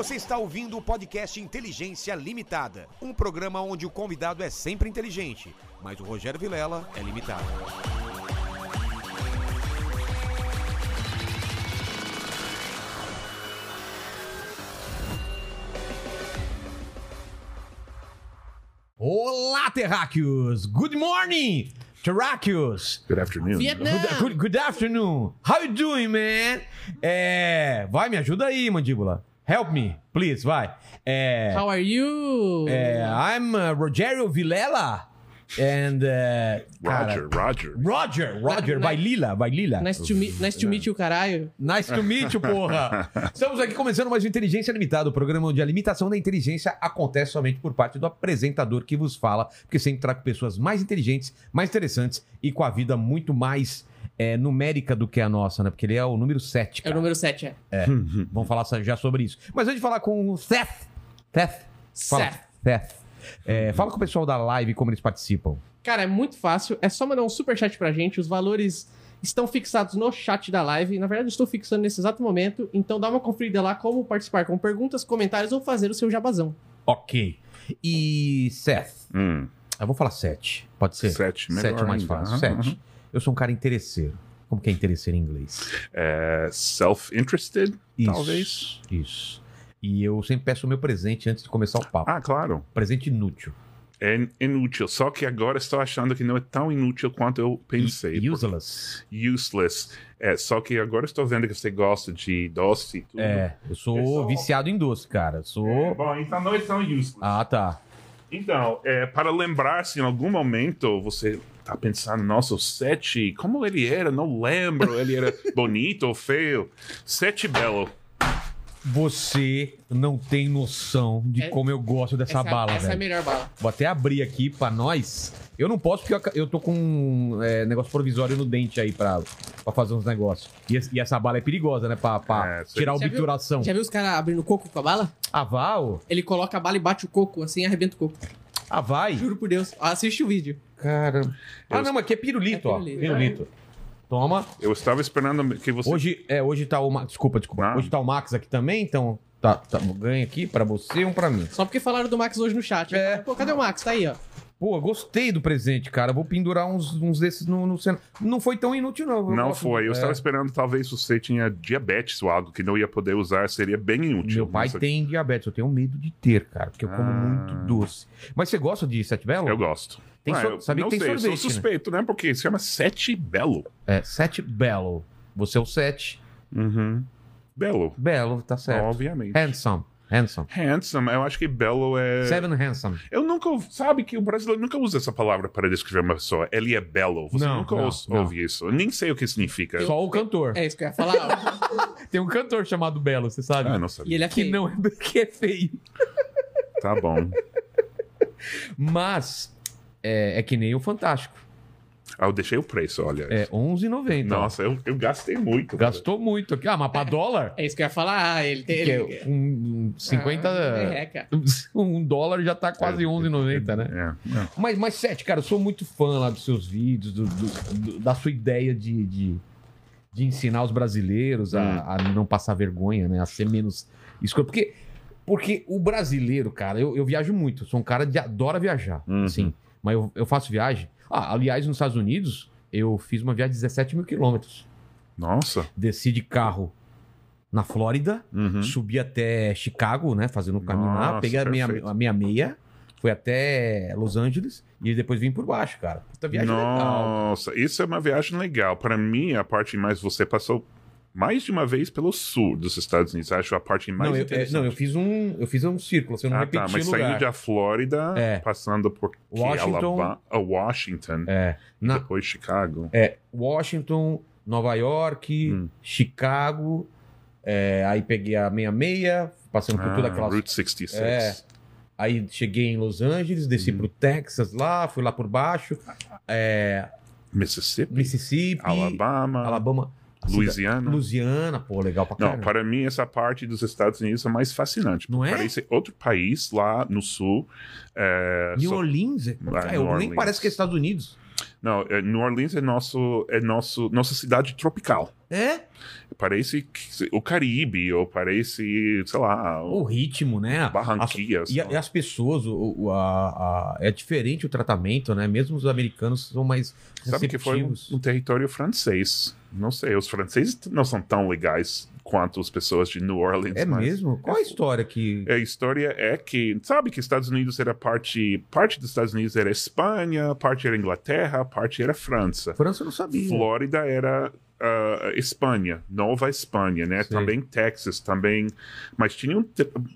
Você está ouvindo o podcast Inteligência Limitada, um programa onde o convidado é sempre inteligente, mas o Rogério Vilela é limitado. Olá, terráqueos! Good morning, terráqueos! Good afternoon. Vietnã. Good, good, good afternoon! How you doing, man? É... Vai, me ajuda aí, mandíbula. Help me, please, vai. É... How are you? é, I'm uh, Rogério Vilela. And... uh, Roger, cara, Roger. Roger, Roger, Na- vai Lila, vai Lila. Nice to meet, nice to meet you, caralho. Nice to meet you, porra! Estamos aqui começando mais um Inteligência Limitada, o programa onde a limitação da inteligência acontece somente por parte do apresentador que vos fala, porque sempre trago pessoas mais inteligentes, mais interessantes e com a vida muito mais é, numérica do que a nossa, né? Porque ele é o número 7. É o número 7, é. Vamos falar já sobre isso. Mas antes de falar com o Seth. Seth. Fala, Seth. Seth. É, fala com o pessoal da live como eles participam. Cara, é muito fácil. É só mandar um superchat pra gente. Os valores estão fixados no chat da live. Na verdade, eu estou fixando nesse exato momento. Então dá uma conferida lá como participar com perguntas, comentários ou fazer o seu jabazão. Ok. E Seth. Hum, Eu vou falar 7. Pode ser? sete, melhor Sete é mais ainda. fácil. Aham, Sete. Eu sou um cara interesseiro. Como que é interesseiro em inglês? É, Self-interested, talvez. Isso. E eu sempre peço o meu presente antes de começar o papo. Ah, claro. Presente inútil. É inútil. Só que agora estou achando que não é tão inútil quanto eu pensei. E- Useless. Useless. É, só que agora estou vendo que você gosta de doce e tudo. É, eu sou É só- viciado em doce, cara. Sou. É, Bom, então não é tão useless. Ah, tá. Então, é, para lembrar se em algum momento você tá pensando, nossa, o Sete, como ele era? Não lembro. Ele era bonito ou feio? Sete Belo. Você não tem noção de É- como eu gosto dessa essa bala, essa é a velho. melhor bala. Vou até abrir aqui pra nós. Eu não posso porque eu tô com um é, negócio provisório no dente aí pra, pra fazer uns negócios. E, e essa bala é perigosa, né? Pra, pra É, tirar a Já viu- obturação. Já viu os caras abrindo coco com a bala? Ah, Val? Ele coloca a bala e bate o coco, assim, arrebenta o coco. Ah, vai? Juro por Deus. Assiste o vídeo. Cara. Ah, Eu- não, mas aqui é pirulito, É ó. pirulito. Pirulito. Toma. Eu estava esperando que você. Hoje, é, hoje tá o Max. Desculpa, desculpa. Ah. Hoje tá o Max aqui também, então. Tá, tá, ganha aqui pra você e um pra mim. Só porque falaram do Max hoje no chat. É. Pô, cadê o Max? Tá aí, ó. Pô, gostei do presente, cara. Vou pendurar uns, uns desses no, no cenário. Não foi tão inútil, não. Eu Não gosto- foi. Eu é. estava esperando, talvez você tinha diabetes ou algo que não ia poder usar, seria bem inútil. Meu pai Nossa, tem diabetes, eu tenho medo de ter, cara, porque eu como Ah. muito doce. Mas você gosta de Sete Belo? Eu gosto. Tem Ah, eu sabia não que tem sei, eu sorvete, sou né? suspeito, né? Porque se chama Sete Belo. É, Sete Belo. Você é o Sete. Uhum. Belo, Belo, tá certo. obviamente. Handsome. Handsome. Handsome, eu acho que Belo é. Seven Handsome. Eu nunca sabe que o brasileiro nunca usa essa palavra para descrever uma pessoa. Ele é belo. Você Não, nunca não, ouve, não. ouve isso. Eu nem sei o que significa. Só o cantor. É isso que eu ia falar. Tem um cantor chamado Belo, você sabe? Ah, não e sabia. ele é que não é que é feio. Tá bom. Mas é, é que nem o Fantástico. Ah, eu deixei o preço, olha. É R$11,90. Nossa, eu, eu gastei muito. Gastou muito aqui. Ah, mas pra dólar? É isso que eu ia falar. Ah, ele tem. Que Ele... é um, um 50. Ah, é, cara. um dólar já tá quase É, R$11,90, né? É, é. Mas, mas, Sete, cara, eu sou muito fã lá dos seus vídeos, do- do- do- da sua ideia de, de, de ensinar os brasileiros a, Hum. a não passar vergonha, né? A ser menos escroto. Porque, porque o brasileiro, cara, eu, eu viajo muito. Eu sou um cara que adora viajar, Uhum. sim. Mas eu, eu faço viagem. Ah, aliás, nos Estados Unidos, eu fiz uma viagem de 17 mil quilômetros. Nossa. Desci de carro na Flórida, Uhum. subi até Chicago, né? Fazendo o caminho lá. Nossa, Peguei a minha, a minha meia, fui até Los Angeles e depois vim por baixo, cara. Puta viagem legal. Nossa, isso é uma viagem legal. Para mim, a parte mais. Você passou mais de uma vez pelo sul dos Estados Unidos. Acho a parte mais Não eu, é, interessante. não, eu fiz um, eu fiz um círculo, assim, eu não ah, repeti tá, mas lugar. saindo da Flórida, É. passando por? Washington. Alabama, Washington, É, na, depois Chicago. é, Washington, Nova York, Hum. Chicago, é, aí peguei a meia-meia, passando por Ah, toda aquela... Route 66. É. Aí cheguei em Los Angeles, desci Hum. pro Texas lá, fui lá por baixo, é, Mississippi, Mississippi, Alabama, Alabama, Louisiana. Louisiana, pô, legal pra Não, caramba. para mim essa parte dos Estados Unidos é mais fascinante. Não é? Parece outro país lá no sul. É, New só- Orleans, é- Ah, New eu- nem Orleans. parece que é Estados Unidos. Não, é, New Orleans é nosso é nosso nossa cidade tropical. É? Parece o Caribe ou parece, sei lá, O ritmo, né? Barranquillas. As- e, a- e as pessoas, o, o- a- a- é diferente o tratamento, né? Mesmo os americanos são mais Sabe que foi um, um território francês. Não sei, os franceses não são tão legais quanto as pessoas de New Orleans. É mesmo? Qual a história que... A história é que, sabe que Estados Unidos era parte, parte dos Estados Unidos era Espanha, parte era Inglaterra, parte era França. França eu não sabia. Flórida era ah, Espanha, Nova Espanha, né? Sei. Também Texas, também. Mas tinha um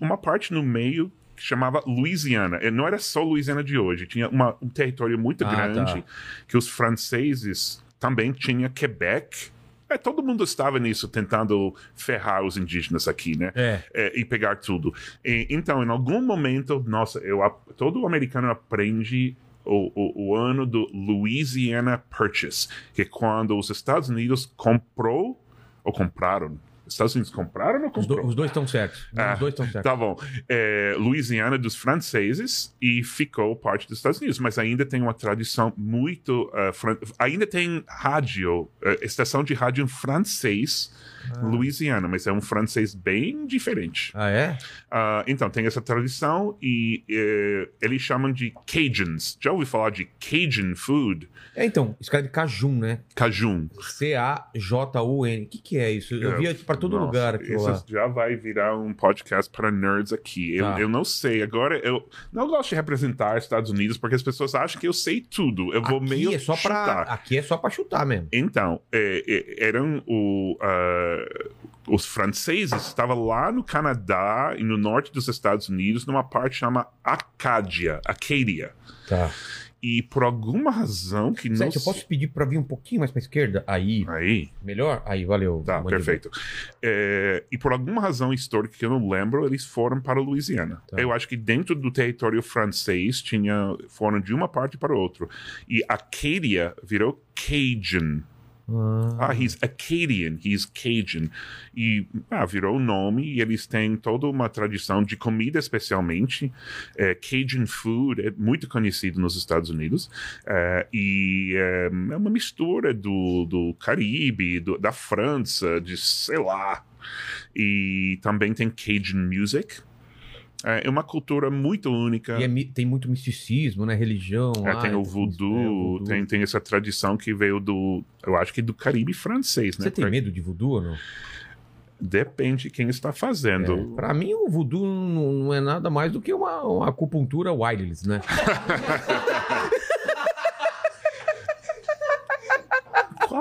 uma parte no meio que chamava Louisiana. E não era só Louisiana de hoje, tinha uma- um território muito Ah, grande tá. que os franceses também tinha Quebec. É, todo mundo estava nisso, tentando ferrar os indígenas aqui, né? É. é, e pegar tudo. E, então, em algum momento, nossa, eu, todo americano aprende o, o, o ano do Louisiana Purchase, que é quando os Estados Unidos comprou ou compraram. Estados Unidos compraram ou Os, do- comprou? os dois estão certos. Ah, os dois estão certos. Tá bom. É, Louisiana dos franceses e ficou parte dos Estados Unidos, mas ainda tem uma tradição muito. ah, fran- ainda tem rádio, ah, estação de rádio em francês. Louisiana, mas é um francês bem diferente. Ah, é? Ah, então, tem essa tradição e eh, eles chamam de Cajuns. Já ouviu falar de Cajun food? É, então, escreve Cajun, né? Cajun. C-A-J-U-N. O que, que é isso? Eu via pra todo Nossa, lugar isso já vai virar um podcast para nerds aqui. Eu, Tá. eu não sei. Agora, eu não gosto de representar Estados Unidos porque as pessoas acham que eu sei tudo. Eu vou meio Aqui é só pra, chutar. aqui é só pra chutar mesmo. Então, é, é, eram o, ah, os franceses estavam lá no Canadá e no norte dos Estados Unidos, numa parte chamada Acádia, Acadia. Tá. E por alguma razão que não Sete, eu sei- posso pedir pra vir um pouquinho mais pra esquerda? Aí. Aí, Melhor? Aí, valeu. tá, perfeito. É, e por alguma razão histórica que eu não lembro, eles foram para a Louisiana. Tá. Eu acho que dentro do território francês tinha foram de uma parte para outra. E Acadia virou Cajun. Ah, Ah, he's Acadian, he's Cajun. E ah, virou o nome e eles têm toda uma tradição de comida, especialmente. É, Cajun food é muito conhecido nos Estados Unidos. É, e é, é uma mistura do, do Caribe, do- da França, de sei lá. E também tem Cajun music. É uma cultura muito única. E é tem muito misticismo, né? Religião. É, lá, tem o é, voodoo, é, o voodoo. Tem, tem essa tradição que veio do, eu acho que do Caribe francês, né? Você tem medo de voodoo ou não? Depende de quem está fazendo. É, pra mim, o voodoo não, não é nada mais do que uma, uma acupuntura wireless, né?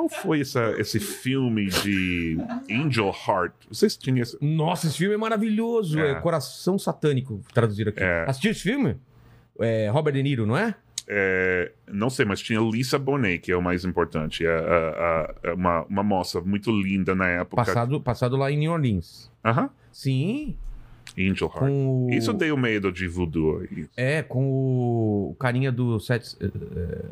Qual foi essa, esse filme de Angel Heart? Vocês tinham esse... Nossa, esse filme é maravilhoso. É, É. Coração Satânico, traduzido aqui. É. Assistiu esse filme? É, Robert De Niro, não é? é, não sei, mas tinha Lisa Bonet, que é o mais importante. É, é, é uma, uma moça muito linda na época. Passado, passado lá em New Orleans. Aham. Sim, Angel Heart. o... Isso deu medo de voodoo. aí. É, com o, o carinha do sete, é, é,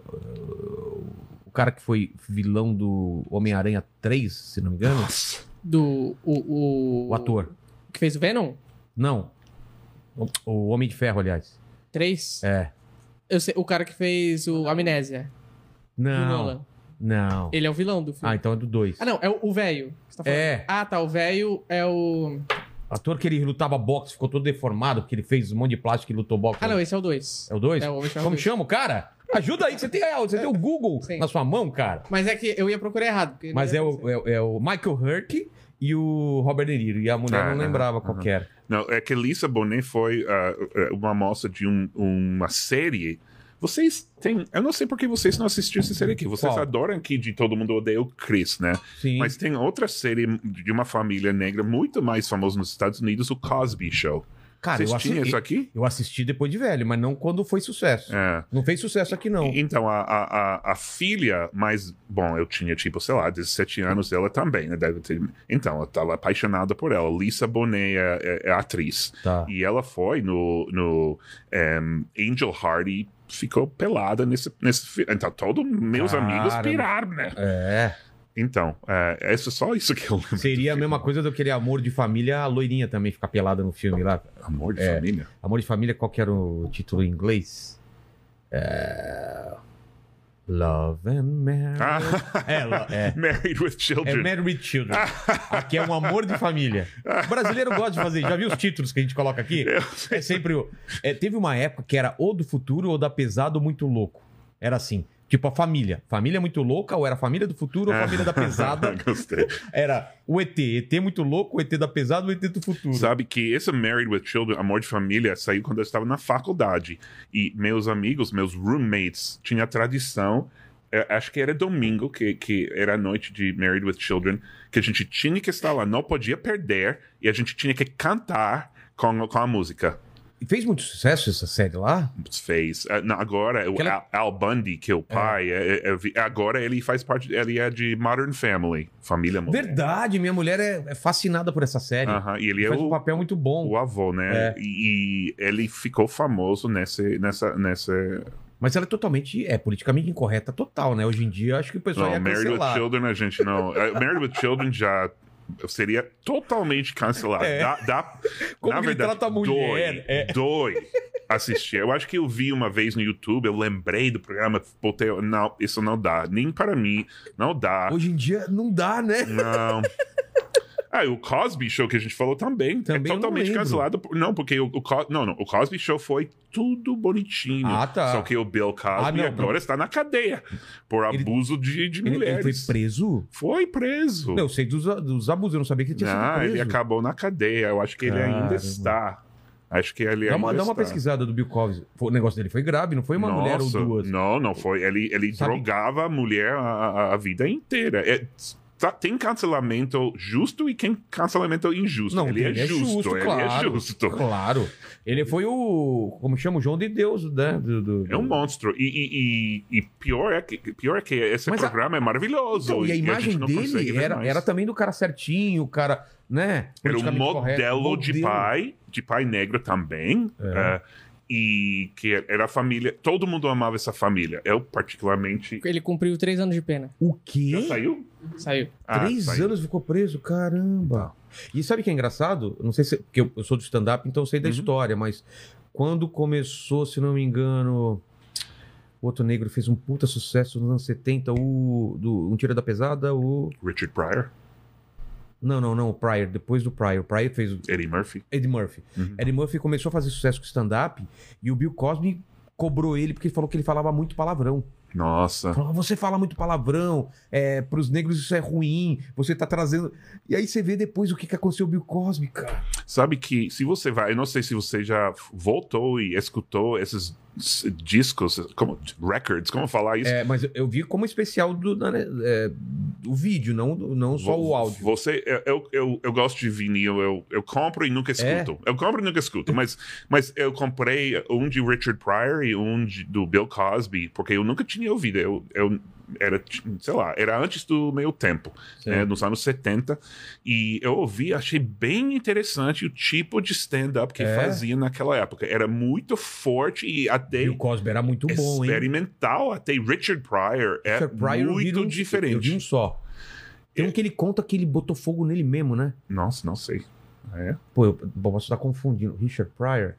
o cara que foi vilão do Homem-Aranha 3, se não me engano. Do. O, o, O ator. Que fez o Venom? Não. O, o Homem de Ferro, aliás. 3? É. Eu sei, o cara que fez o Amnésia. Não. Não. Ele é o vilão do filme. Ah, então é do 2. Ah, não, é o- velho. tá falando. É. Ah, tá. O velho é o. Ator que ele lutava boxe, ficou todo deformado, porque ele fez um monte de plástico e lutou boxe. Ah, não, esse é o 2. É o 2? É Como dois. chama o cara? Ajuda aí, você tem, você tem o Google Sim. na sua mão, cara. Mas é que eu ia procurar errado. porque Mas não é ia o, é, é o Michael Hurk e o Robert De Niro. E a mulher Ah, não lembrava aham, qual que era. Não, é que Lisa Bonet foi ah, uma moça de um- uma série. Vocês têm. Eu não sei por que vocês não assistiram essa série aqui. Vocês Qual? adoram aqui de Todo Mundo Odeia o Chris, né? Sim. Mas tem outra série de uma família negra muito mais famosa nos Estados Unidos, o Cosby Show. Cara, Vocês eu assisti, isso aqui? eu assisti depois de velho, mas não quando foi sucesso. É. Não fez sucesso aqui, não. Então, a, a, a- filha mais. Bom, eu tinha, tipo, sei lá, 17 anos, ela também, né? Deve ter, então, eu tava apaixonada por ela. Lisa Bonet é, é- é atriz. Tá. E ela foi no, no em, Angel Heart e ficou pelada nesse, nesse Então, todos meus Caramba. amigos piraram, né? É. Então, é, é só isso que eu lembro. Seria a mesma coisa do aquele Amor de Família, a loirinha também ficar pelada no filme lá. Amor de É. família? Amor de Família, qual que era o título em inglês? É... Love and Marriage. Ah, É, é. Married with É Children. Married with Children. Aqui é um amor de família. O brasileiro gosta de fazer. Já viu os títulos que a gente coloca aqui? É sempre o. é, teve uma época que era ou do futuro ou da pesado ou muito louco. Era assim. Tipo a família. Família muito louca, ou era família do futuro ou família da pesada. Gostei. Era o ET. ET muito louco, o ET da pesada, o ET do futuro. Sabe que esse Married with Children, Amor de Família, saiu quando eu estava na faculdade. E meus amigos, meus roommates, tinha a tradição, acho que era domingo, que, que era a noite de Married with Children, que a gente tinha que estar lá, não podia perder, e a gente tinha que cantar com, com a música. Fez muito sucesso essa série lá? Fez. Não, Agora, o Al, Bundy, que é o pai, é- é- é- agora ele faz parte, ele é de Modern Family, Família Moderna. Verdade, minha mulher é, é fascinada por essa série. Aham, e ele é Faz um o, papel muito bom. o avô, né? É. E, ele ficou famoso nesse, nessa, nessa. Mas ela é totalmente, é politicamente incorreta total, né? Hoje em dia, acho que o pessoal Não, ia Married with cancelar. Children a gente não. Married with Children já seria totalmente cancelado. É. Dá, dá- Como na verdade, trata a mulher, dói, é. dói assistir. Eu acho que eu vi uma vez no YouTube, eu lembrei do programa, botei. Não, isso não dá. Nem para mim, não dá. Hoje em dia não dá, né? Não. Ah, e o Cosby Show que a gente falou também, Também eu é não totalmente cancelado. por- Não, porque o, o Co- não, não, o Cosby Show foi tudo bonitinho. Ah, tá. Só que o Bill Cosby Ah, não, agora não. está na cadeia por Ele- abuso de, de Ele, ele mulheres. foi preso? Foi preso. Eu sei dos, dos abusos, eu não sabia que ele tinha sido Ah, preso. ele acabou na cadeia. Eu acho que ele Caramba. ainda está. Acho que ele Dá uma, dá uma pesquisada do Bill Cosby. O negócio dele foi grave, não foi uma mulher ou Nossa, duas. Não, não foi. Ele, ele Sabe- drogava a mulher a, a- a vida inteira. É, tá- tem cancelamento justo e tem cancelamento injusto. Não, ele, é ele é justo, justo, ele claro. é justo. Claro. Ele foi o. Como chama? O João de Deus, né? Do, do- É um monstro. E, e- e- e pior, é que, pior é que esse Mas a- programa é maravilhoso. Então, e a imagem não consegue dele era, era também do cara certinho, o cara, né? Era um correto. modelo de pai, de pai negro também. É. eh, e que era a família. Todo mundo amava essa família. Eu, particularmente. Ele cumpriu três anos de pena. O quê? Já saiu? Saiu. Ah, Três saiu. anos ficou preso? Caramba. E sabe o que é engraçado? Não sei se. Porque eu, eu sou do stand-up, então eu sei da Uhum. história, mas quando começou, se não me engano. O outro negro fez um puta sucesso nos anos 70, o. Do, um Tira da Pesada, o. Richard Pryor, Não, não, não, o Pryor, depois do Pryor. O Pryor fez o Eddie Murphy. Eddie Murphy. Uhum. Eddie Murphy começou a fazer sucesso com stand-up e o Bill Cosby cobrou ele porque ele falou que ele falava muito palavrão. Nossa. Falou, você fala muito palavrão, é, pros negros isso é ruim, você tá trazendo. E aí você vê depois o que, que aconteceu com o Bill Cosby, cara. Sabe que se você vai, eu não sei se você já voltou e escutou esses discos, como records, como falar isso? É, mas eu- vi como especial do, da- né, é, do vídeo, não, não só Vo- o áudio. Você, eu, eu, eu, gosto de vinil, eu, eu compro e nunca escuto. Eu compro e nunca escuto, mas, mas eu comprei um de Richard Pryor e um de- do Bill Cosby, porque eu nunca tinha ouvido. Eu, eu era, sei lá, era antes do meu tempo, né, nos anos 70. E eu ouvi, achei bem interessante o tipo de stand-up que É? fazia naquela época. Era muito forte e até Bill Cosby era muito bom, hein? experimental. Até Richard Pryor é Richard Pryor, muito um- Eu diferente. vi um só. Tem um que ele conta que ele botou fogo nele mesmo, né? Nossa, não sei. É. Pô, eu posso estar confundindo. Richard Pryor?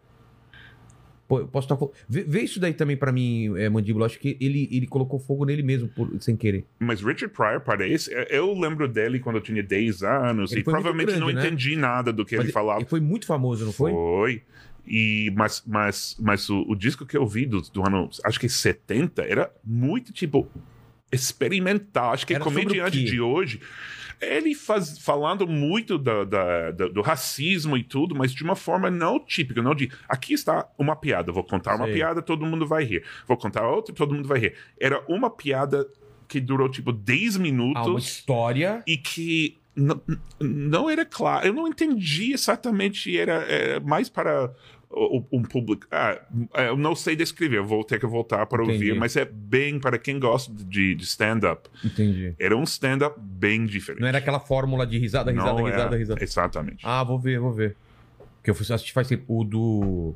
Pô, eu posso estar. Vê, vê isso daí também pra mim, é, Mandíbula. Acho que ele, ele colocou fogo nele mesmo, por- sem querer. Mas Richard Pryor parece. Eu lembro dele quando eu tinha 10 anos Ele e provavelmente não grande, né? entendi nada do que Mas ele falava. Ele foi muito famoso, não foi? Foi. E, mas mas, mas o, o disco que eu vi do, do ano, acho que 70, era muito tipo experimental. Acho que Era comediante de hoje. Ele faz, falando muito da- da- do racismo e tudo, mas de uma forma não típica, não de aqui está uma piada, vou contar uma Sei. piada, todo mundo vai rir. Vou contar outra, todo mundo vai rir. Era uma piada que durou tipo 10 Ah, uma minutos história. e que não, não era claro. Eu não entendi exatamente. Era, era mais para um público. Ah, eu não sei descrever, eu vou ter que voltar para Entendi. ouvir, mas é bem para quem gosta de, de stand-up. Entendi. Era um stand-up bem diferente. Não era aquela fórmula de risada, risada, Não risada, risada. Exatamente. Ah, vou ver, vou ver. Que eu fui assistir faz tempo. O do.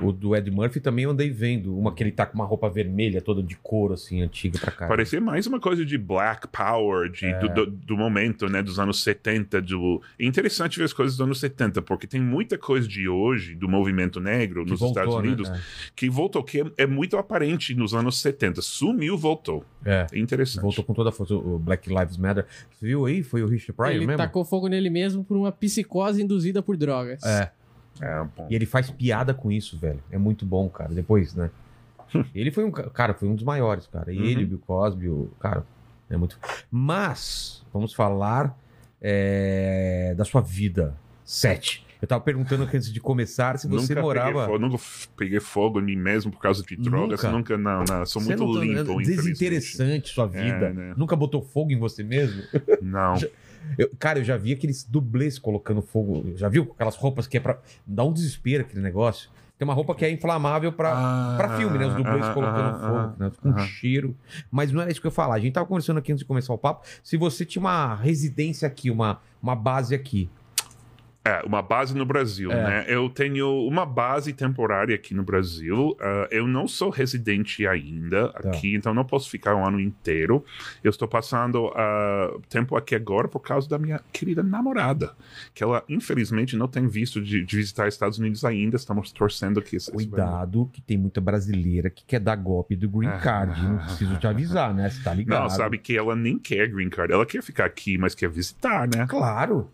O do Ed Murphy também eu andei vendo. Uma que ele tá com uma roupa vermelha, toda de couro, assim, antiga pra cá. Parecia mais uma coisa de Black Power, de, É. do, do, do momento, né? Dos anos 70. Do... É interessante ver as coisas dos anos 70, porque tem muita coisa de hoje, do movimento negro Que nos voltou, Estados né? Unidos, que voltou, que é, é muito aparente nos anos 70. Sumiu, voltou. É. É interessante. Voltou com toda a força. O Black Lives Matter. Você viu aí? Foi o Richard Pryor ele mesmo? tacou fogo nele mesmo por uma psicose induzida por drogas. É. É. E ele faz piada com isso, velho. É muito bom, cara. Depois, né? ele foi um ca- cara, foi um dos maiores, cara. Uhum. Ele, o Bill Cosby, o cara, é muito. Mas vamos falar é, da sua vida. Sete. Eu tava perguntando antes de começar se você nunca morava. Peguei fogo, nunca peguei fogo em mim mesmo por causa de drogas. Nunca? Nunca, não, não. Sou Você muito não limpo. Desinteressante sua vida. É, né? Nunca botou fogo em você mesmo? Não. Eu- cara, eu já vi aqueles dublês colocando fogo. Já viu aquelas roupas que é pra. Dá um desespero aquele negócio. Tem uma roupa que é inflamável pra, Ah, pra filme, né? Os dublês aham, colocando aham, fogo, né? Com cheiro. Mas não era isso que eu ia falar. A gente tava conversando aqui antes de começar o papo. Se você tinha uma residência aqui, uma, uma base aqui. É, uma base no Brasil, É. né? Eu tenho uma base temporária aqui no Brasil. Ah, eu não sou residente ainda Tá. aqui, então não posso ficar um ano inteiro. Eu estou passando ah, tempo aqui agora por causa da minha querida namorada, que ela infelizmente não tem visto de, de visitar Estados Unidos ainda. Estamos torcendo que isso Cuidado, que tem muita brasileira que quer dar golpe do green Ah. card. Não preciso te avisar, né? Você tá ligado. Não, sabe que ela nem quer green card. Ela quer ficar aqui, mas quer visitar, né? Claro.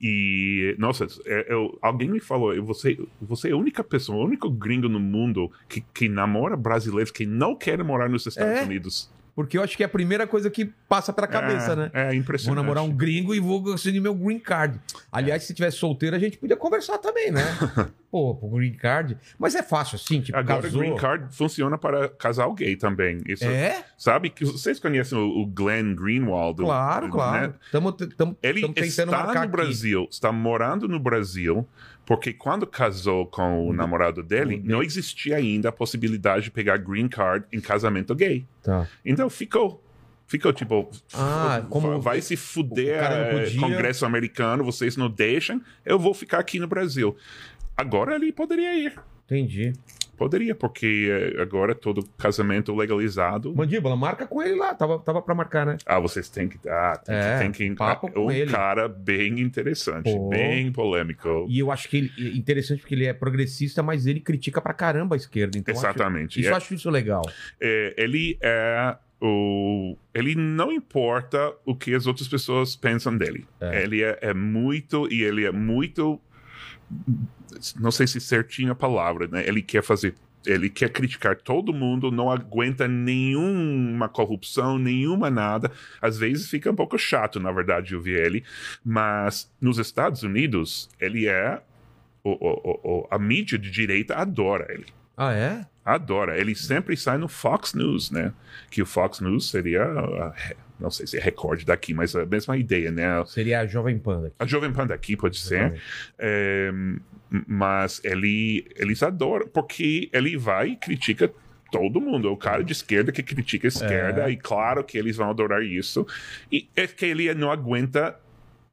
E, nossa, é- eu- alguém me falou, eu- você, você é a única pessoa, o único gringo no mundo que, que namora brasileiros que não querem morar nos Estados É? Unidos. Porque eu acho que é a primeira coisa que passa pela cabeça, é, né? É Vou impressionante. namorar um gringo e vou conseguir meu green card. Aliás, se tivesse solteiro, a gente podia conversar também, né? Pô, pro green card. Mas é fácil assim, tipo, Agora, casou. green card funciona para casal gay também. Isso, É? Sabe que vocês conhecem o, o Glenn Greenwald? Claro, né? claro. Estamos Ele tentando está no aqui. Brasil, está morando no Brasil, porque quando casou com o namorado dele, o não existia ainda a possibilidade de pegar green card em casamento gay. Tá. Então ficou. Ficou tipo, Ah, como vai se fuder, eh, podia- Congresso americano, vocês não deixam, eu vou ficar aqui no Brasil. Agora ele poderia ir. Entendi. Poderia, porque eh, agora é todo casamento legalizado. Mandíbula, marca com ele lá. Tava, tava pra marcar, né? Ah, vocês têm que. Ah, tem, É, que, tem que. papo com um ele. cara bem interessante, Pô. bem polêmico. E eu acho que ele é interessante porque ele é progressista, mas ele critica pra caramba a esquerda. Então eu acho- Exatamente. isso É- eu acho isso legal. é, ele é o. Ele não importa o que as outras pessoas pensam dele. É. Ele é, é muito. E ele é muito. Não sei se certinho a palavra, né? Ele quer fazer. Ele quer criticar todo mundo, não aguenta nenhuma corrupção, nenhuma nada. Às vezes fica um pouco chato, na verdade, ouvir ele. Mas nos Estados Unidos, ele é. o- o- o- a mídia de direita adora ele. Ah, é? Adora. Ele sempre sai no Fox News, né? Que o Fox News seria, a- não sei se é recorde daqui, mas a mesma ideia, né? Seria a Jovem Panda. aqui. A Jovem Pan daqui pode ser, é, mas ele, eles adoram, porque ele vai e critica todo mundo. É o cara de esquerda que critica a esquerda, É. e claro que eles vão adorar isso. E é que ele não aguenta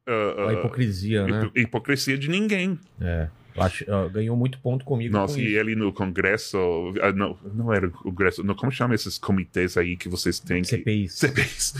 ah, A hipocrisia, né? hipo- hipocrisia de ninguém. É. Acho- ganhou muito ponto comigo. Nossa, com e isso. ele no Congresso. ah, não, não era o Congresso. Não, como chama esses comitês aí que vocês têm? Que, CPIs. CPIs.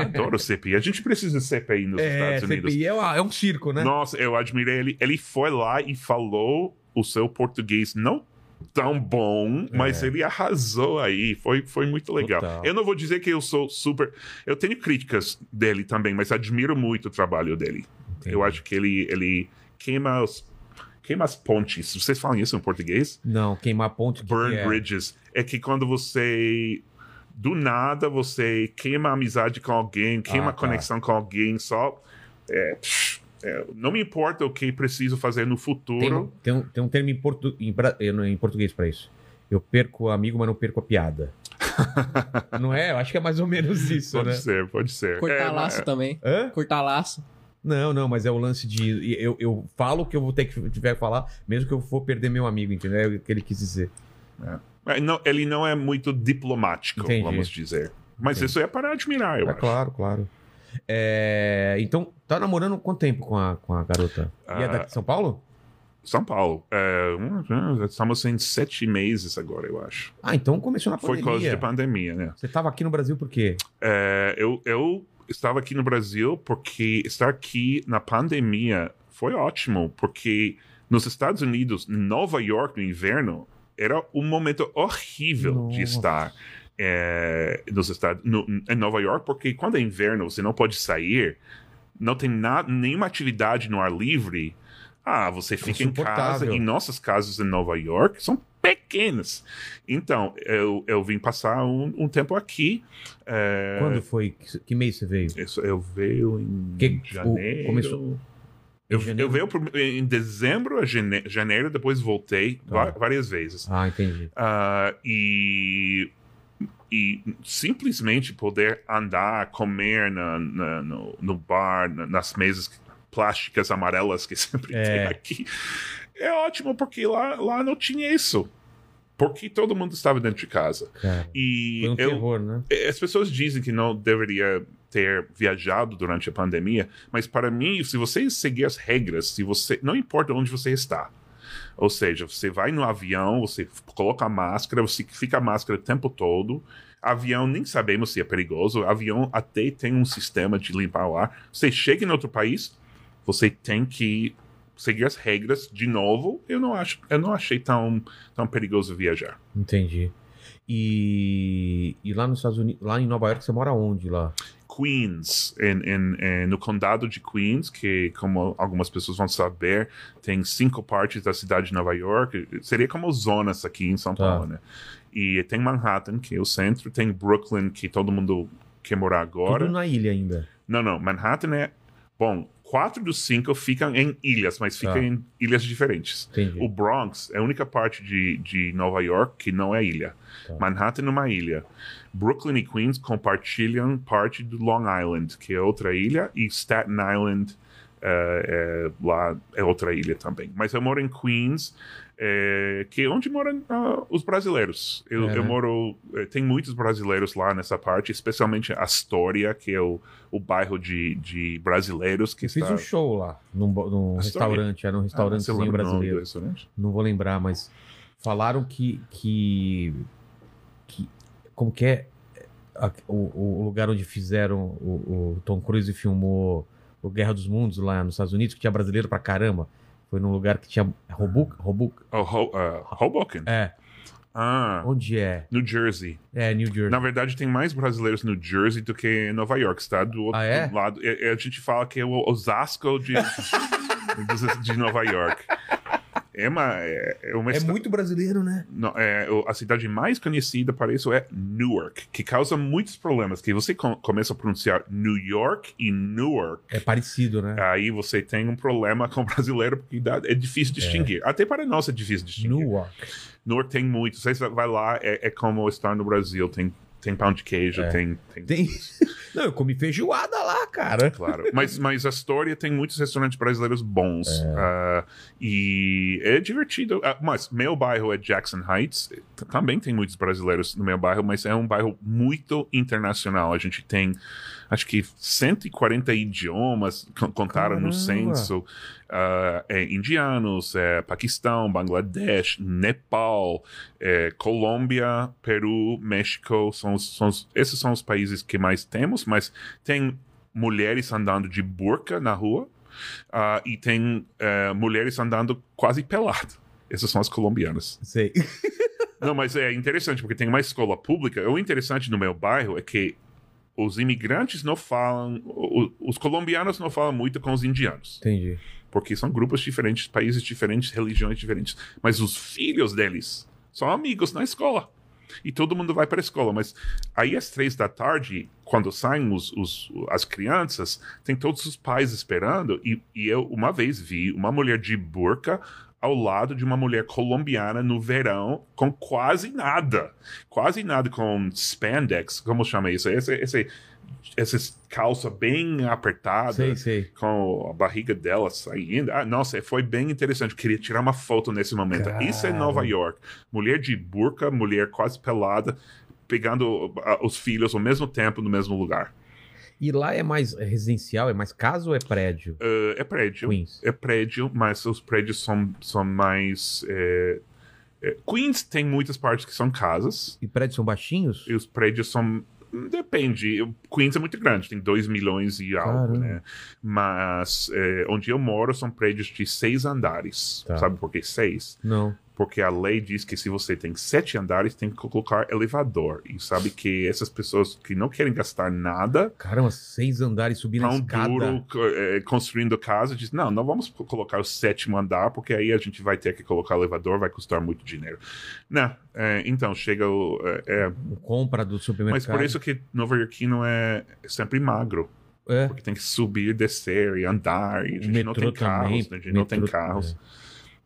Adoro CPI. A gente precisa de CPI nos É, Estados Unidos. CPI é, é um circo, né? Nossa, eu admirei ele. Ele foi lá e falou o seu português não tão bom, mas ele arrasou aí. Foi, foi muito legal. É. Total. Eu não vou dizer que eu sou super. Eu tenho críticas dele também, mas admiro muito o trabalho dele. Entendi. Eu acho que ele, ele queima os. Queima as pontes. Vocês falam isso em português? Não, queimar ponte. que Burn que é? bridges. É que quando você. Do nada você queima a amizade com alguém, queima Ah, a tá. conexão com alguém, só. É, psh, é, não me importa o que preciso fazer no Tem, futuro. tem um, tem um termo em, portu, em, em português pra isso. Eu perco o amigo, mas não perco a piada. não é? Eu acho que é mais ou menos isso, Pode né? ser, pode ser. Cortar É, laço também. Hã? Cortar laço. Não, não, mas é o lance de. Eu, eu falo o que eu vou ter que tiver que falar, mesmo que eu for perder meu amigo, entendeu? É o que ele quis dizer. mas não- ele não é muito diplomático, Entendi. vamos dizer. Mas Entendi. isso é para admirar, eu é acho. claro, claro. É, então, tá namorando quanto tempo com a, com a garota? E é Ah. daqui de São Paulo? São Paulo. É, estamos em sete meses agora, eu acho. Ah, então começou na Foi pandemia. causa de pandemia, né? Você tava aqui no Brasil por quê? É, eu, eu estava aqui no Brasil porque estar aqui na pandemia foi ótimo, porque nos Estados Unidos, Nova York, no inverno, era um momento horrível de Nossa. estar é, nos Estados, no, em Nova York, porque quando é inverno você não pode sair, não tem nada, nenhuma atividade no ar livre. Ah, você fica em casa. E nossas casas em Nova York são pequenas. Então, eu, eu vim passar um, um tempo aqui. é, Quando foi? Que, que mês você veio? isso, eu veio em Que- o- janeiro. começou- Eu, eu veio em dezembro a jane- janeiro, depois voltei va- várias vezes. Ah, entendi. Ah, e, e simplesmente poder andar, comer na, na- no, no bar, na- nas mesas plásticas amarelas que sempre É. tem aqui, é ótimo, porque lá, lá não tinha isso. Porque todo mundo estava dentro de casa. Cara, E foi um eu, terror, né? as pessoas dizem que não deveria ter viajado durante a pandemia, mas para mim, se você seguir as regras, se você não importa onde você está, ou seja, você vai no avião, você coloca a máscara, você fica a máscara o tempo todo. Avião, nem sabemos se é perigoso. Avião até tem um sistema de limpar o ar. Você chega em outro país, você tem que seguir as regras de novo. Eu não acho, eu não achei tão, tão perigoso viajar. Entendi. E, e lá nos Estados Unidos, lá em Nova York, você mora onde lá? Queens, em, em- em- no condado de Queens, que, como algumas pessoas vão saber, tem cinco partes da cidade de Nova York. Seria como zonas aqui em São Tá. Paulo, né? E tem Manhattan, que é o centro, tem Brooklyn, que todo mundo quer morar agora. Tudo na ilha ainda. Não, não, Manhattan é. Bom, quatro dos cinco ficam em ilhas, mas ficam Tá. em ilhas diferentes. Entendi. O Bronx é a única parte de, de Nova York que não é ilha. Tá. Manhattan é uma ilha. Brooklyn e Queens compartilham parte do Long Island, que é outra ilha, e Staten Island é, é, lá é outra ilha também. Mas eu moro em Queens, é, que é onde moram ah, os brasileiros. Eu, É, eu né? moro. eh, tem muitos brasileiros lá nessa parte, especialmente Astoria, que é o, o bairro de, de brasileiros que Eu fiz está. um show lá, num, num restaurante, era um Ah, nome do brasileiro. restaurante? Não vou lembrar, mas falaram que. que, que como que é a- o, o lugar onde fizeram o, o Tom Cruise filmou o Guerra dos Mundos lá nos Estados Unidos, que tinha brasileiro pra caramba. Foi num lugar que tinha. Robuca? Oh, Ho- ah, Hoboken. É. Ah, Onde é? New Jersey. É, New Jersey. Na verdade, tem mais brasileiros no Jersey do que em Nova York, está do outro Ah, é? lado. É- a gente fala que é o Osasco de, de Nova York. É uma, é, é uma É muito brasileiro, né? não, é, a cidade mais conhecida para isso é Newark, que causa muitos problemas. Que você com- começa a pronunciar New York e Newark, É parecido, né? aí você tem um problema com o brasileiro, porque dá- é difícil distinguir. Até para nós é difícil distinguir. Newark. Newark tem muito. Você vai lá, é, é como estar no Brasil. Tem, tem pão de queijo, É. tem, tem Tem. Não, eu comi feijoada lá, cara. Claro. Mas, mas a história tem muitos restaurantes brasileiros bons. Ah, e é divertido. Ah, mas meu bairro é Jackson Heights. Também tem muitos brasileiros no meu bairro, mas é um bairro muito internacional. A gente tem, acho que 140 idiomas co- contaram no Caramba. censo. Ah, é indianos, é Paquistão, Bangladesh, Nepal, é, Colômbia, Peru, México. São, são esses são os países que mais temos, mas tem mulheres andando de burca na rua ah, e tem eh, mulheres andando quase pelado. Essas são as colombianas. Sei. Não, mas é interessante porque tem uma escola pública. O interessante no meu bairro é que os imigrantes não falam, o- os colombianos não falam muito com os indianos, Entendi. porque são grupos diferentes, países diferentes, religiões diferentes. Mas os filhos deles são amigos na escola. E todo mundo vai para a escola. Mas aí às três da tarde, quando saem os, os- as crianças, tem todos os pais esperando. E, e eu uma vez vi uma mulher de burca ao lado de uma mulher colombiana no verão com quase nada. Quase nada com spandex, como chama isso? Esse, esse, essa calça bem apertada Sei, sei. com a barriga dela saindo. Ah, nossa, foi bem interessante. Eu queria tirar uma foto nesse momento. Isso é Nova Cara. York. Mulher de burca, mulher quase pelada, pegando ah, os filhos ao mesmo tempo no mesmo lugar. E lá é mais residencial, é mais casa ou é prédio? Uh, é prédio. Queens. É prédio, mas os prédios são, são mais. é, é, Queens tem muitas partes que são casas, E prédios são baixinhos? e os prédios são. Depende. Queens é muito grande, tem 2 milhões e algo, Caramba. né? Mas é, onde eu moro são prédios de seis andares. Tá. Sabe por que seis? Não. Porque a lei diz que se você tem sete andares, tem que colocar elevador. E sabe que essas pessoas que não querem gastar nada Caramba, seis andares subindo tão escada. duro eh, construindo casa, diz, não, não vamos co- colocar o sétimo andar, porque aí a gente vai ter que colocar elevador, vai custar muito dinheiro. Não, eh, então, chega o... eh, é, Compra do supermercado. mas por isso que Nova Yorkino é sempre magro, É. porque tem que subir, descer e andar, e a O gente não tem carros, né, a gente não tem carros.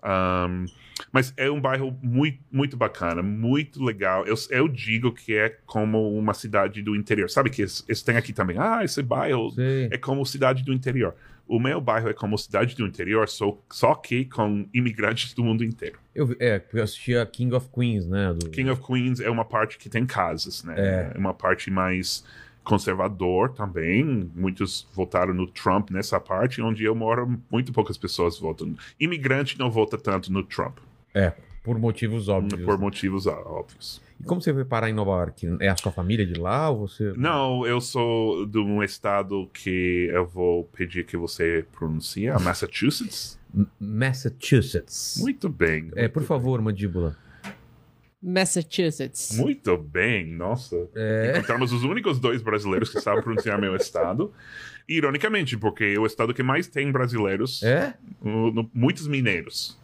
Um, mas é um bairro muito, muito bacana, muito legal. Eu, eu digo que é como uma cidade do interior. Sabe que eles têm aqui também, ah, esse bairro Sei. é como cidade do interior. O meu bairro é como cidade do interior, só, só que com imigrantes do mundo inteiro. Eu, é, eu assistia King of Queens, né? Do... King of Queens é uma parte que tem casas, né? É. É uma parte mais conservador também. Muitos votaram no Trump nessa parte, onde eu moro, muito poucas pessoas votam. Imigrante não vota tanto no Trump, É, por motivos óbvios. por motivos ó- óbvios. E como você foi parar em Nova York? É a sua família de lá ou você... Não, eu sou de um estado que eu vou pedir que você pronuncie, Massachusetts. Massachusetts. Muito bem. É, muito por favor, mandíbula. Massachusetts. Muito bem, nossa. É. Encontramos os únicos dois brasileiros que sabem pronunciar meu estado. Ironicamente, porque é o estado que mais tem brasileiros, É? no- muitos mineiros.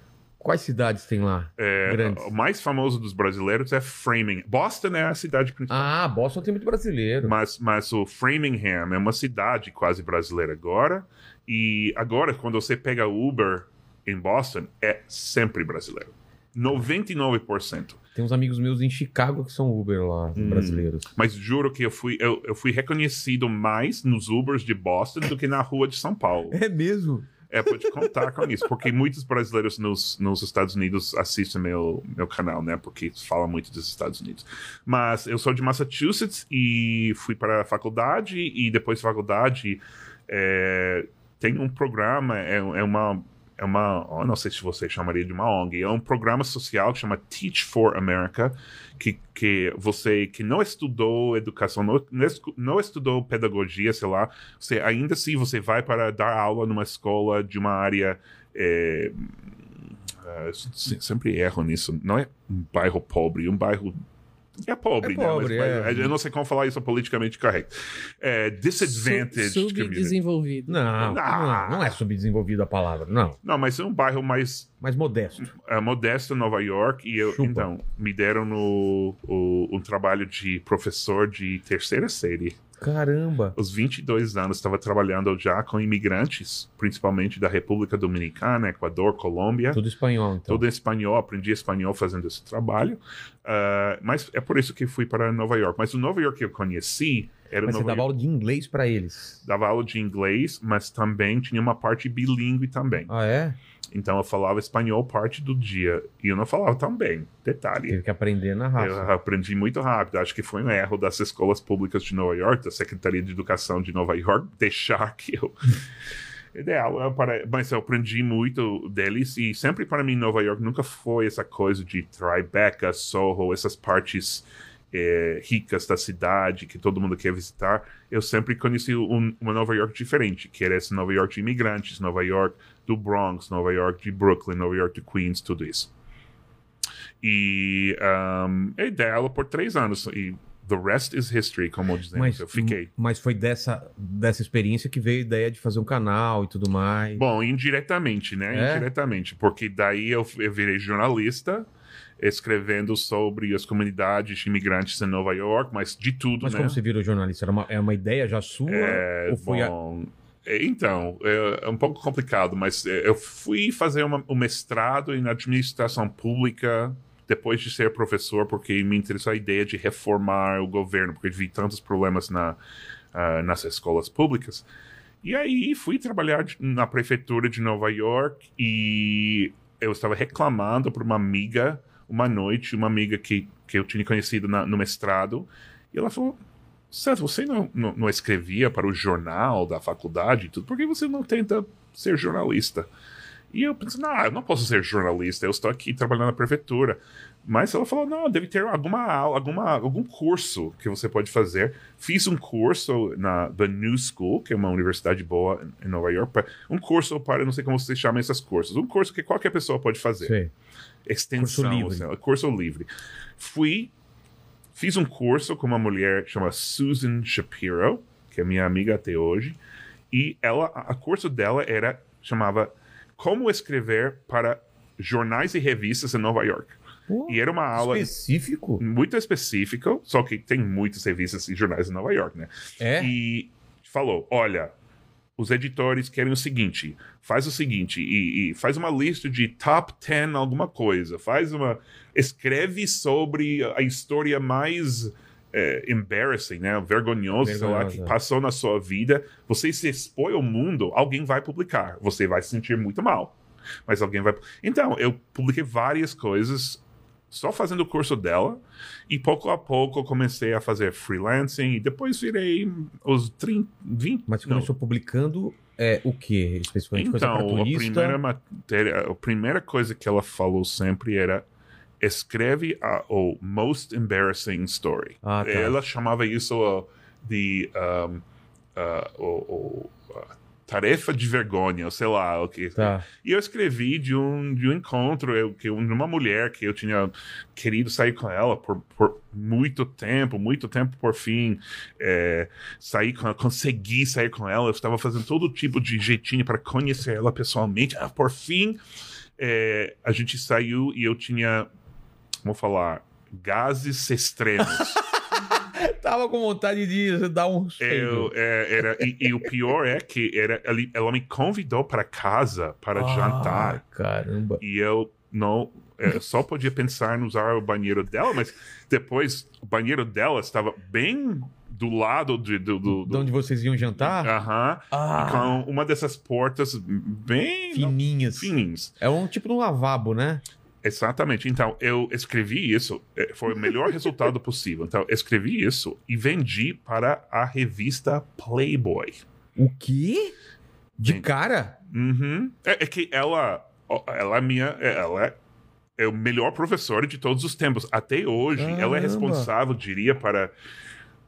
Quais cidades tem lá? É, Grandes. o mais famoso dos brasileiros é Framingham. Boston é a cidade principal. Ah, Boston tem muito brasileiro. Mas, mas o Framingham é uma cidade quase brasileira agora. E agora, quando você pega Uber em Boston, é sempre brasileiro. 99%. Tem uns amigos meus em Chicago que são Uber lá, Hum. brasileiros. Mas juro que eu fui, eu, eu fui reconhecido mais nos Ubers de Boston do que na rua de São Paulo. É mesmo? É, pode contar com isso, porque muitos brasileiros nos, nos Estados Unidos assistem meu, meu canal, né? Porque falam muito dos Estados Unidos. Mas eu sou de Massachusetts e fui para a faculdade, e depois da faculdade é, tem um programa, é, é uma. É uma, eu não sei se você chamaria de uma ONG, é um programa social que chama Teach for America, que, que você que não estudou educação, não, não estu- não estudou pedagogia, sei lá, você ainda assim você vai para dar aula numa escola de uma área é, ah, se- sempre erro nisso não é um bairro pobre um bairro é pobre, É né? pobre, Mas- é. eu não sei como falar isso politicamente correto é, disadvantaged Sub-. Subdesenvolvido. Não, Ah. não, não é subdesenvolvido a palavra, não. não mas é um bairro mais Mas modesto. é, modesto em Nova York e eu Chupa. então me deram no, o- um trabalho de professor de terceira série Caramba. aos 22 anos, estava trabalhando já com imigrantes, principalmente da República Dominicana, Equador, Colômbia. Tudo espanhol, então. Tudo espanhol, aprendi espanhol fazendo esse trabalho. Ah, mas é por isso que fui para Nova York. Mas o Nova York que eu conheci era Mas você Nova dava York. aula de inglês pra eles. Dava aula de inglês, mas também tinha uma parte bilíngue também. Ah, é? Então eu falava espanhol parte do dia. E eu não falava tão bem. Detalhe. Teve que aprender na Eu raça. aprendi muito rápido. Acho que foi um erro das escolas públicas de Nova York, da Secretaria de Educação de Nova York, deixar que eu. Ideal, eu para... mas eu aprendi muito deles e sempre para mim Nova York nunca foi essa coisa de Tribeca, Soho, essas partes eh, ricas da cidade que todo mundo quer visitar. Eu sempre conheci um- uma Nova York diferente, que era essa Nova York de imigrantes, Nova York do Bronx, Nova York de Brooklyn, Nova York de Queens, tudo isso. E um, eu dei aula por três anos. E the rest is history, como dizemos. Mas, eu fiquei. mas foi dessa, dessa experiência que veio a ideia de fazer um canal e tudo mais. Bom, indiretamente, né? É? Indiretamente. Porque daí eu, eu virei jornalista, escrevendo sobre as comunidades imigrantes em Nova York, mas de tudo, mas né? como você virou jornalista? Era uma, é uma ideia já sua? É, ou foi a- bom, é, Então, é, é um pouco complicado, mas é, eu fui fazer uma- um mestrado em administração pública depois de ser professor, porque me interessou a ideia de reformar o governo, porque vi tantos problemas na, ah, nas escolas públicas. E aí fui trabalhar na prefeitura de Nova York e eu estava reclamando para uma amiga uma noite, uma amiga que, que eu tinha conhecido na- no mestrado, e ela falou: Seth, você não, não, não escrevia para o jornal da faculdade e tudo, por que você não tenta ser jornalista? E eu pensei, não, eu não posso ser jornalista, eu estou aqui trabalhando na prefeitura. Mas ela falou, não, deve ter alguma aula, alguma, algum curso que você pode fazer. Fiz um curso na The New School, que é uma universidade boa em Nova York. Um curso para, não sei como você chama esses cursos, um curso que qualquer pessoa pode fazer Sei. extensão, Curso livre. assim, curso livre. Fui, fiz um curso com uma mulher chamada Susan Shapiro, que é minha amiga até hoje, e ela, a a curso dela era chamava Como escrever para jornais e revistas em Nova York. Pô, E era uma aula específico. muito específica, só que tem muitas revistas e jornais em Nova York, né? É. E falou: olha, os editores querem o seguinte: faz o seguinte, e, e faz uma lista de top 10 alguma coisa, faz uma. escreve sobre a história mais. é, embarrassing, né? Vergonhosa, lá, que passou na sua vida. Você se expõe ao mundo, alguém vai publicar. Você vai se sentir muito mal. Mas alguém vai. Então, eu publiquei várias coisas só fazendo o curso dela. E pouco a pouco eu comecei a fazer freelancing e depois virei os 30, 20. Mas você não. começou publicando é, o que especificamente? Então, a primeira matéria, a primeira coisa que ela falou sempre era escreve a, o most embarrassing story. Ah, tá. Ela chamava isso de um, uh, o, o- tarefa de vergonha, ou sei lá o que. Tá. E eu escrevi de um, de um encontro eu, que, de uma mulher que eu tinha querido sair com ela por, por muito tempo, muito tempo por fim. É, sair com ela, consegui sair com ela. Eu estava fazendo todo tipo de jeitinho para conhecer ela pessoalmente. Ah, por fim, é, a gente saiu e eu tinha, vamos falar, gases extremos. Tava com vontade de dar um Eu, cheiro. é, era, e, e o pior é que era, ele- ela me convidou para casa para jantar. Ah, caramba. E eu não. é, só podia pensar em usar o banheiro dela, mas depois o banheiro dela estava bem do lado de, do. do, De do onde vocês iam jantar? Aham. Ah, Com uma dessas portas bem fininhas. fininhas. É um tipo de um lavabo, né? Exatamente. Então, eu escrevi isso, eh, foi o melhor resultado possível. Então, eu escrevi isso e vendi para a revista Playboy. O quê? De Sim. cara? Uhum. É, é que ela, ela é minha, é- ela é, é o melhor professor de todos os tempos. Até hoje, ela é Caramba. responsável, diria, para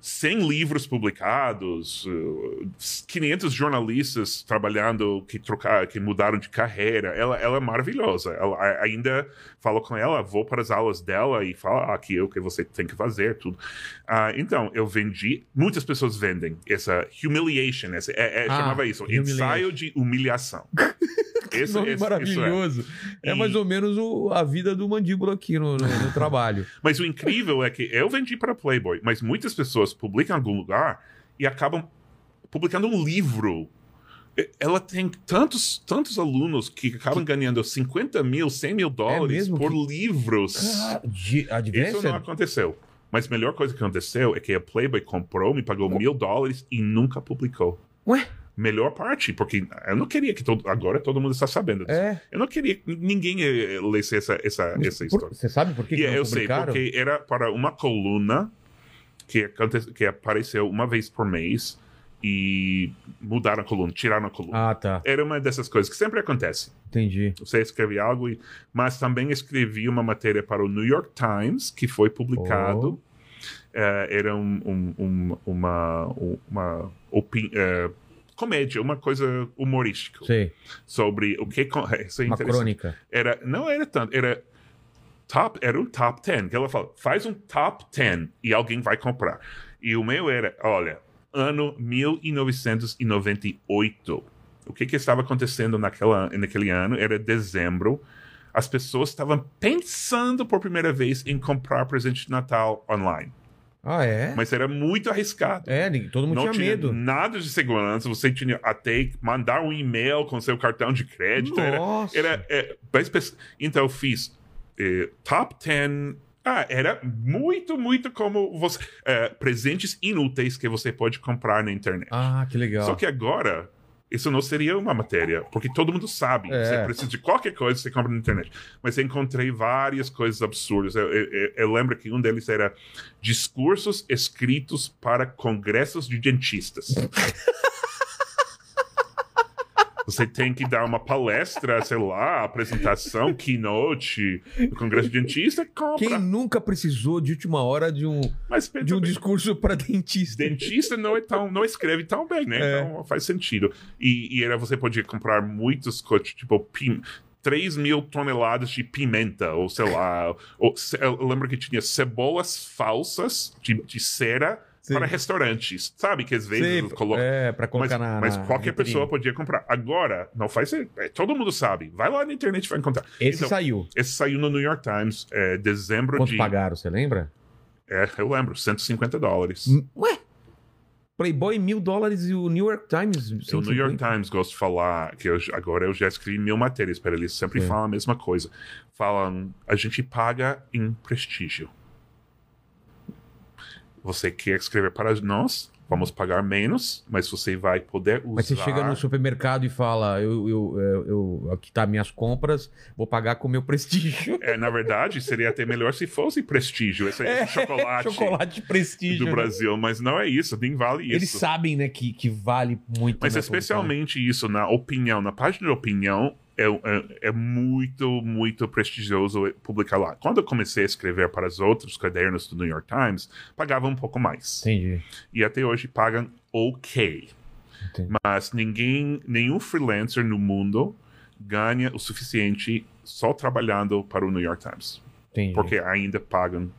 100 livros publicados, uh, 500 jornalistas trabalhando que trocar, que mudaram de carreira. Ela, ela é maravilhosa. Ela ainda falo com ela, vou para as aulas dela e falo ah, aqui é o que você tem que fazer, tudo. Ah, então, eu vendi. Muitas pessoas vendem essa humiliation, essa, é, é, Ah, chamava isso, ensaio de humilhação. Esse- Nome esse- isso é. maravilhoso. É, E- mais ou menos o- a vida do mandíbula aqui no, no- no trabalho. Mas o incrível é que eu vendi para Playboy, mas muitas pessoas publicam em algum lugar e acabam publicando um livro. Ela tem tantos, tantos alunos que acabam ganhando 50 mil, 100 mil dólares mesmo? por Que- livros. Ah, de Isso não aconteceu. Mas a melhor coisa que aconteceu é que a Playboy comprou, me pagou mil dólares e nunca publicou. Ué? Melhor parte, porque eu não queria que todo, agora todo mundo está sabendo disso. É. Eu não queria que ninguém eh, lesse essa, essa, essa Por- história. Você sabe por que, que não eu sei, porque era para uma coluna que, que apareceu uma vez por mês e mudaram a coluna, tiraram a coluna. Ah, tá. Era uma dessas coisas que sempre acontece. Entendi. Você escreve algo, e... mas também escrevi uma matéria para o New York Times, que foi publicado. Eh, era um, um- um- uma, uma opi- eh, comédia, uma coisa humorística Sei. sobre o que... Isso é Uma crônica. era não era tanto, era top, era um top 10, que ela fala, faz um top 10 e alguém vai comprar. E o meu era, olha, ano 1998. O que que estava acontecendo naquela, naquele ano? Era dezembro. As pessoas estavam pensando por primeira vez em comprar presente de Natal online. Ah, é? Mas era muito arriscado. É, todo mundo Não tinha, medo. nada de segurança. Você tinha até mandar um e-mail com seu cartão de crédito. Era, Nossa. era, é, mas pes- então eu fiz eh, top 10. Ah, era muito, muito como você. eh, presentes inúteis que você pode comprar na internet. Ah, que legal. Só que agora isso não seria uma matéria, porque todo mundo sabe. É. Você precisa de qualquer coisa, você compra na internet. Mas eu encontrei várias coisas absurdas. Eu, eu- eu- eu lembro que um deles era discursos escritos para congressos de dentistas. Você tem que dar uma palestra, sei lá, apresentação, keynote no congresso de dentista, compra. Quem nunca precisou de última hora de um, Mas de um bem, discurso para dentista? dentista não é tão não escreve tão bem, né? É. Então faz sentido. E, e era você podia comprar muitos coisas, tipo pim, 3 mil toneladas de pimenta, ou sei lá. Ou, eu lembro que tinha cebolas falsas de, de cera Sim. para restaurantes. Sabe que às vezes Sei, colocam. é, para Mas, colocar na. mas na qualquer vitrine. pessoa podia comprar. Agora, não faz. é, todo mundo sabe. Vai lá na internet e vai encontrar. Esse Então, saiu. Esse saiu no New York Times, é, dezembro Quanto de. pagaram, você lembra? É, eu lembro, 150 dólares. Hum, Ué? Playboy mil dólares e o New York Times. O New York 150? Times gosta de falar que eu- agora eu já escrevi mil matérias para eles, sempre Sim. falam a mesma coisa. Falam, a gente paga em prestígio. Você quer escrever para nós? Vamos pagar menos, mas você vai poder usar. Mas você chega no supermercado e fala: eu, eu, eu, eu- aqui tá minhas compras, vou pagar com o meu prestígio. É, na verdade, seria até melhor se fosse prestígio. Esse é, chocolate, Chocolate prestígio. do né? Brasil, mas não é isso, nem vale isso. Eles sabem, né, que, que vale muito. Mas né, especialmente isso na opinião, na página de opinião, é, é, é muito, muito prestigioso publicar lá. Quando eu comecei a escrever para os outros cadernos do New York Times, pagava um pouco mais. Entendi. E até hoje pagam ok. Entendi. Mas ninguém, nenhum freelancer no mundo ganha o suficiente só trabalhando para o New York Times. entendi. Porque ainda pagam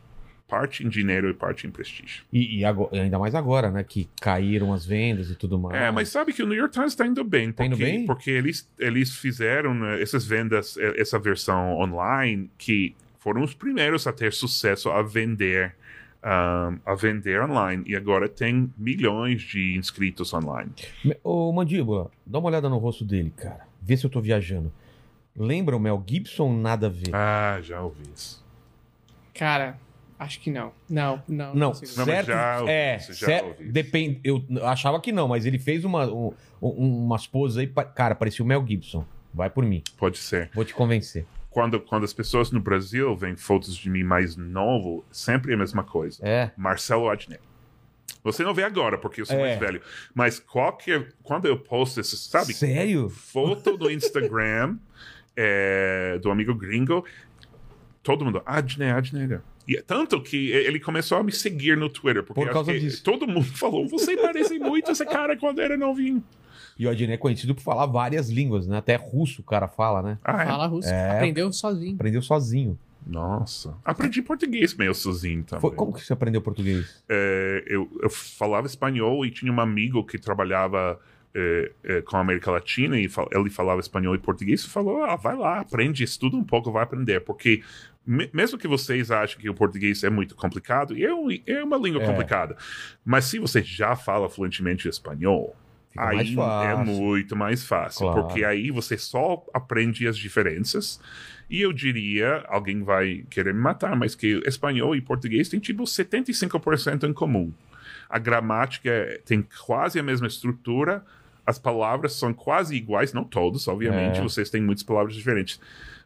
parte em dinheiro e parte em prestígio. E, e ago- ainda mais agora, né? Que caíram as vendas e tudo mais. É, mas sabe que o New York Times está indo bem. Tá indo porque, bem? Porque eles, eles fizeram né, essas vendas, eh, essa versão online, que foram os primeiros a ter sucesso a vender. ah, a vender online e agora tem milhões de inscritos online. Ô, Mandíbula, dá uma olhada no rosto dele, cara. Vê se eu tô viajando. Lembra o Mel Gibson? Nada a ver. Ah, já ouvi isso. Cara, acho que não. Não, não. Não. Não, mas certo. já é, isso, já cer- ouvi isso. depende. Eu achava que não, mas ele fez uma, um- um- umas poses aí, cara, parecia o Mel Gibson. Vai por mim, Pode ser. vou te convencer. Quando, quando as pessoas no Brasil veem fotos de mim mais novo, sempre é a mesma coisa. É, Marcelo Adnet. Você não vê agora, porque eu sou É. mais velho. Mas qualquer, quando eu posto esses, sabe? sério? Foto do Instagram é, do amigo gringo, todo mundo, Adnet, Adnet. E é tanto que ele começou a me seguir no Twitter. Porque Por acho causa que disso. Todo mundo falou, você parece muito esse cara quando era novinho. E o Adnet é conhecido por falar várias línguas, né? Até russo o cara fala, né? Ah, é? Fala russo. É. Aprendeu sozinho. Aprendeu sozinho. Nossa. Aprendi português meio sozinho também. Foi- como que você aprendeu português? É, eu, eu falava espanhol e tinha um amigo que trabalhava é, é, com a América Latina e fal- ele falava espanhol e português e falou, ah, vai lá, aprende, estuda um pouco, vai aprender, porque mesmo que vocês achem que o português é muito complicado, é, é uma língua É. complicada, mas se você já fala fluentemente espanhol, Fica aí é muito mais fácil, Claro. porque aí você só aprende as diferenças. E eu diria, alguém vai querer me matar, mas que espanhol e português têm tipo 75% em comum. A gramática tem quase a mesma estrutura, as palavras são quase iguais, não todas, obviamente, É. vocês têm muitas palavras diferentes.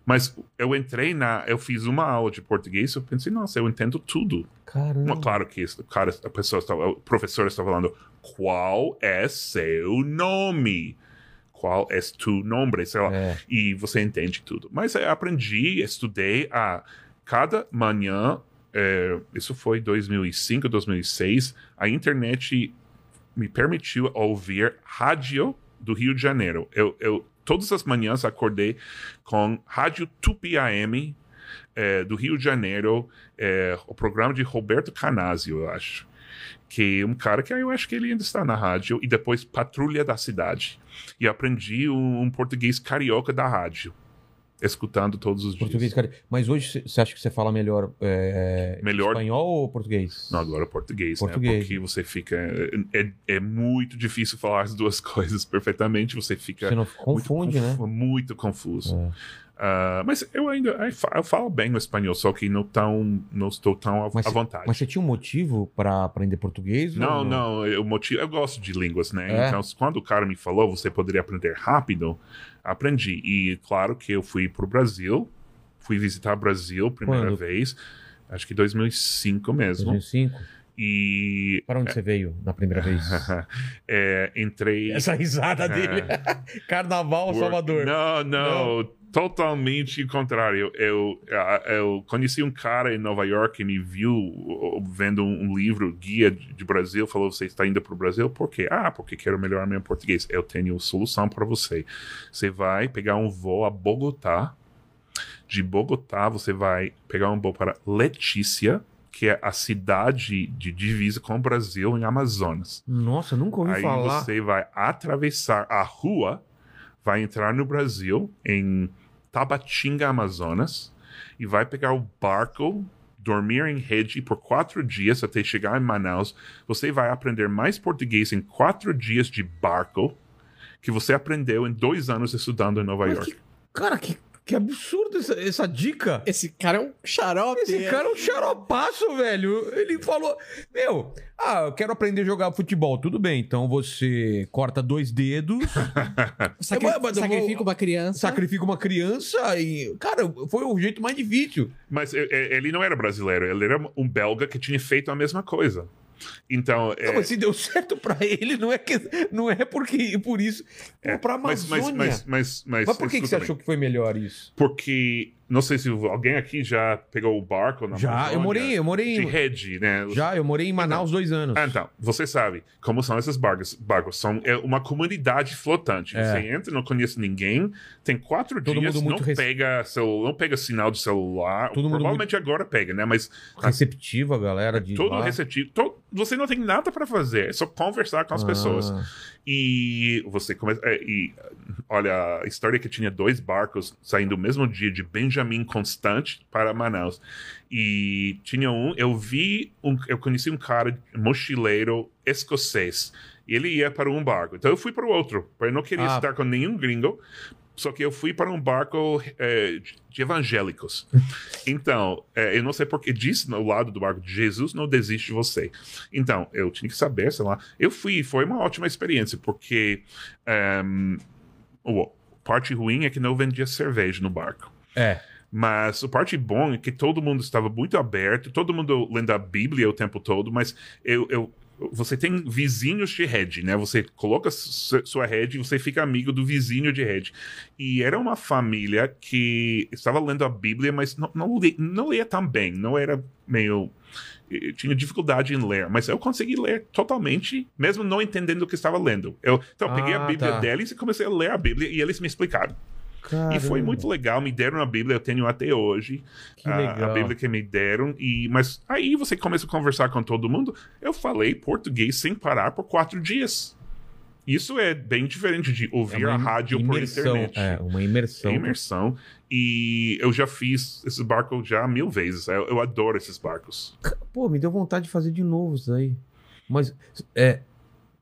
Mas eu entrei na. Eu fiz uma aula de português e eu pensei, nossa, eu entendo tudo. Caramba. Claro que esse- o cara, a pessoa estava, o professor está falando qual é seu nome? Qual é tu nome? Sei lá. É. E você entende tudo. Mas eu aprendi, estudei a cada manhã. é, isso foi 2005, 2006. A internet me permitiu ouvir rádio do Rio de Janeiro. Eu, eu todas as manhãs acordei com rádio Tupi AM é, do Rio de Janeiro, é, o programa de Roberto Canazio, eu acho. Que é um cara que eu acho que ele ainda está na rádio, e depois Patrulha da Cidade. E aprendi um, um português carioca da rádio, escutando todos os Português, dias. cara. Mas hoje você- acha que você fala melhor, é, Melhor- espanhol ou português? Não, agora português, Português. né? Porque você fica. É, é muito difícil falar as duas coisas perfeitamente, você fica. Você não muito confunde, né? confu- Muito confuso. É. Ah, mas eu ainda eu fa- eu falo bem o espanhol, só que não, tão, não estou tão à, Mas à cê- vontade. Mas você tinha um motivo pra aprender português? Não, ou não, eu, motivo, eu gosto de línguas, né? É? Então, quando o cara me falou você poderia aprender rápido, aprendi. E claro que eu fui pro Brasil, fui visitar o Brasil primeira Quando? vez, acho que 2005 mesmo. 2005? E Para onde você veio na primeira vez? é, entrei. Essa risada dele. Carnaval, Work- Salvador. Não, não, totalmente contrário. Eu, eu conheci um cara em Nova York que me viu vendo um livro, guia de Brasil, falou: Você está indo para o Brasil? Por quê? Ah, porque quero melhorar meu português. Eu tenho solução para você. Você vai pegar um voo a Bogotá. De Bogotá, você vai pegar um voo para Letícia, que é a cidade de divisa com o Brasil em Amazonas. Nossa, nunca ouvi Aí falar. você vai atravessar a rua, vai entrar no Brasil, em Tabatinga, Amazonas, e vai pegar o barco, dormir em rede por quatro dias até chegar em Manaus. Você vai aprender mais português em quatro dias de barco que você aprendeu em dois anos estudando em Nova Mas York. que- cara, que, que absurdo essa, essa dica. Esse cara é um xarope. Esse cara é um xaropaço, velho. Ele falou: Meu, ah, eu quero aprender a jogar futebol. Tudo bem, então você corta dois dedos, Sacri mas eu vou- sacrifica uma criança. sacrifica uma criança e. Cara, foi o jeito mais difícil. Mas e- e- ele não era brasileiro, ele era um belga que tinha feito a mesma coisa. Então, é, Não, mas se deu certo pra ele, não é, que, não é porque, por isso. é, pra mas, mas, Amazônia. mas, mas, mas, Mas por que, que você achou que foi melhor isso? Porque não sei se alguém aqui já pegou o barco na Já, Amazônia, eu morei, eu morei de rede, né? Já, eu morei em Manaus dois anos. Ah, então, você sabe como são esses barcos. barcos são é uma comunidade flotante. É. Você entra, não conhece ninguém, tem quatro Todo dias, não muito rece- pega celu- não pega sinal de celular. Todo mundo Provavelmente agora pega, né? Mas Receptiva, galera. De todo lá. receptivo, to- você não tem nada para fazer, é só conversar com as Ah. pessoas. E você começa. é, e olha, a história é que tinha dois barcos saindo o mesmo dia de Benjamin Constante para Manaus. E tinha um, eu vi, um, eu conheci um cara mochileiro escocês. E ele ia para um barco. Então eu fui para o outro. porque Eu não queria Ah. estar com nenhum gringo. Só que eu fui para um barco é, de evangélicos. Então, é, eu não sei porque disse no lado do barco, Jesus não desiste de você. Então, eu tinha que saber, sei lá. Eu fui, foi uma ótima experiência, porque ehm, o parte ruim é que não vendia cerveja no barco. É. Mas a parte bom é que todo mundo estava muito aberto, todo mundo lendo a Bíblia o tempo todo, mas eu, eu- você tem vizinhos de rede, né? Você coloca su- sua rede e você fica amigo do vizinho de rede. E era uma família que estava lendo a Bíblia, mas não, não, li- não lia tão bem, não era meio. Tinha dificuldade em ler, mas eu consegui ler totalmente, mesmo não entendendo o que estava lendo. Eu, então, eu peguei a Ah, Bíblia tá. deles e comecei a ler a Bíblia e eles me explicaram. E foi Caramba, muito legal, me deram a Bíblia, eu tenho até hoje Que a, legal. a Bíblia que me deram. E, mas aí você começa a conversar com todo mundo. Eu falei português sem parar por quatro dias. Isso é bem diferente de É ouvir uma a rádio por imersão, internet. É, uma imersão. É imersão. E eu já fiz esse barco já mil vezes. Eu, eu adoro esses barcos. Pô, me deu vontade de fazer de novo isso aí. Mas, é.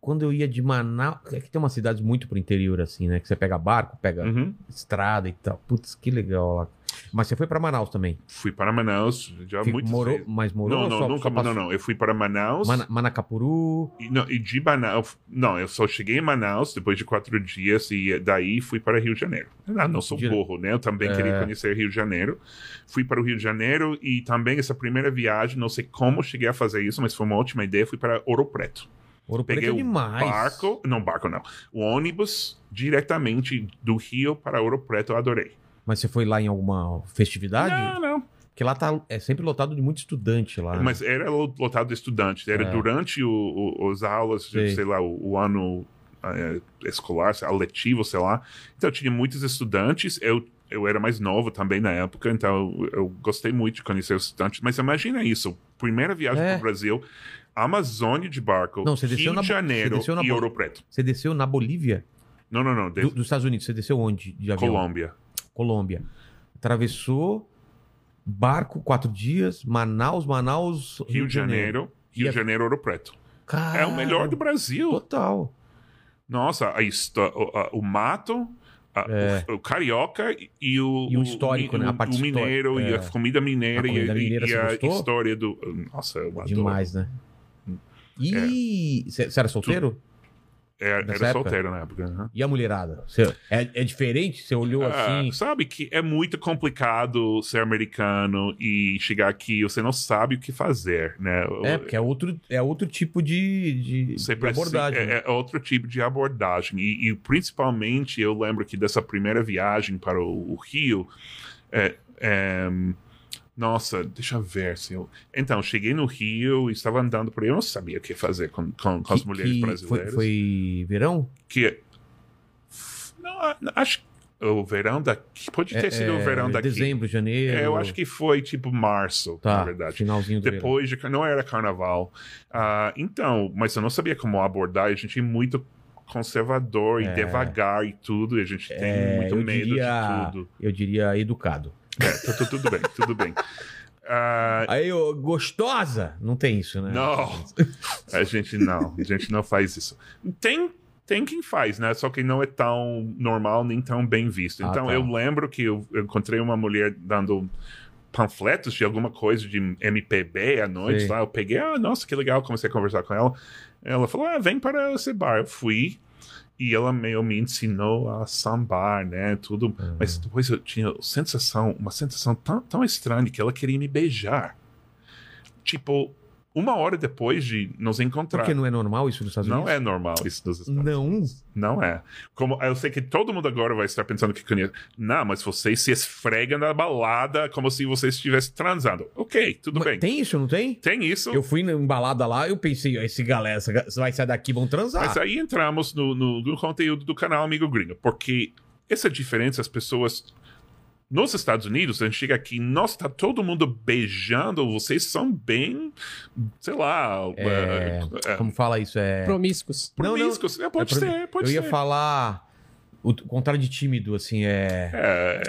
Quando eu ia de Manaus. É que tem umas cidades muito pro interior, assim, né? Que você pega barco, pega Uhum. estrada e tal. Putz, que legal lá. Mas você foi pra Manaus também. Fui para Manaus já Fico- muitas morou, vezes. mas morou Não, não, só, nunca. só Não, passou? não. Eu fui para Manaus. Mana- Manacapuru. E, não, e de Manaus. Não, eu só cheguei em Manaus depois de quatro dias e daí fui para Rio de Janeiro. Ah, não sou Dire- burro, né? Eu também É. queria conhecer Rio de Janeiro. Fui para o Rio de Janeiro e também essa primeira viagem, não sei como cheguei a fazer isso, mas foi uma ótima ideia. Fui para Ouro Preto. Ouro Preto Peguei é o demais. barco, não barco não, o ônibus diretamente do Rio para Ouro Preto. Eu adorei. Mas você foi lá em alguma festividade? Não, não. Porque lá tá, é sempre lotado de muito estudante lá. né? Mas era lotado de estudantes. Era É. durante o, o, os aulas, de, Sei. sei lá, o, o ano eh, escolar, lá, letivo, sei lá. Então tinha muitos estudantes. Eu, eu era mais novo também na época, então eu, eu gostei muito de conhecer os estudantes. Mas imagina isso: primeira viagem É. para o Brasil, Amazônia de barco, Não, você desceu Rio na- de Janeiro desceu na e Ouro Preto. Você desceu na Bolívia? Não, não, não. de- Do- dos Estados Unidos. Você desceu onde? De avião? Colômbia. Colômbia. Atravessou. Barco, quatro dias. Manaus, Manaus. Rio de Janeiro, Rio E de Janeiro, Ouro Preto. Cara, É o melhor do Brasil. Total. Nossa, a o, a- o mato, a- É. o, o carioca e o, E o histórico, o, né? A parte o mineiro histórica, e é. a comida mineira e, comida e- mineira, e você a história do. Nossa, eu adoro. Demais, né? E você era solteiro? É, Nessa era época? solteiro na época. aham. E a mulherada? Você- é, é diferente? Você olhou Ah, assim? sabe que é muito complicado ser americano e chegar aqui e você não sabe o que fazer, né? É, porque é outro, é outro tipo de, de, de abordagem. né? É, é outro tipo de abordagem. E, e principalmente eu lembro que dessa primeira viagem para o, o Rio. é, é, nossa, deixa eu ver. Se eu... Então, cheguei no Rio e estava andando por aí. Eu não sabia o que fazer com, com, com as Que- mulheres que foi, brasileiras. foi verão? Que. Não, acho o verão daqui. Pode ter sido o É, verão daqui. Dezembro, janeiro. É, eu acho que foi tipo março, Tá, na verdade. finalzinho do verão. Depois de. Não era carnaval. Ah, então, mas eu não sabia como abordar. A gente é muito conservador e É. devagar e tudo. E a gente tem É, muito medo diria- de tudo. Eu diria educado. É, tu- tu- tudo bem, tudo bem. Ah, Aí, ô, gostosa? Não tem isso, né? Não. a gente não, a gente não faz isso. Tem, tem quem faz, né? Só que não é tão normal nem tão bem visto. Ah, Então tá. eu lembro que eu, encontrei uma mulher dando panfletos de alguma coisa de MPB à noite Sei. lá. Eu peguei, ah, nossa, que legal, comecei a conversar com ela. Ela falou, ah, vem para esse bar. Eu fui. E ela meio me ensinou a sambar, né? Tudo. Uhum. Mas depois eu tinha sensação, uma sensação tão, tão estranha que ela queria me beijar. Tipo, uma hora depois de nos encontrar. Porque não é normal isso nos Estados Não Unidos? é normal isso nos Estados Não. Unidos. Não é. Como eu sei que todo mundo agora vai estar pensando que conhece. Não, mas você se esfrega na balada como se você estivesse transando. Ok, tudo Mas bem. Tem isso, não tem? Tem isso. Eu fui na embalada lá, eu pensei, ó, esse galera, vai sair daqui, vão transar. Mas aí entramos no, no- no conteúdo do canal Amigo Gringo, porque essa diferença, as pessoas. Nos Estados Unidos, a gente chega aqui, nossa, tá todo mundo beijando, vocês são bem, sei lá, É, é, é, Como fala isso? É. Promíscuos. Não, não. promíscuos. É, pode é pro- ser, pode Eu ia ser. falar o contrário de tímido, assim, é. É,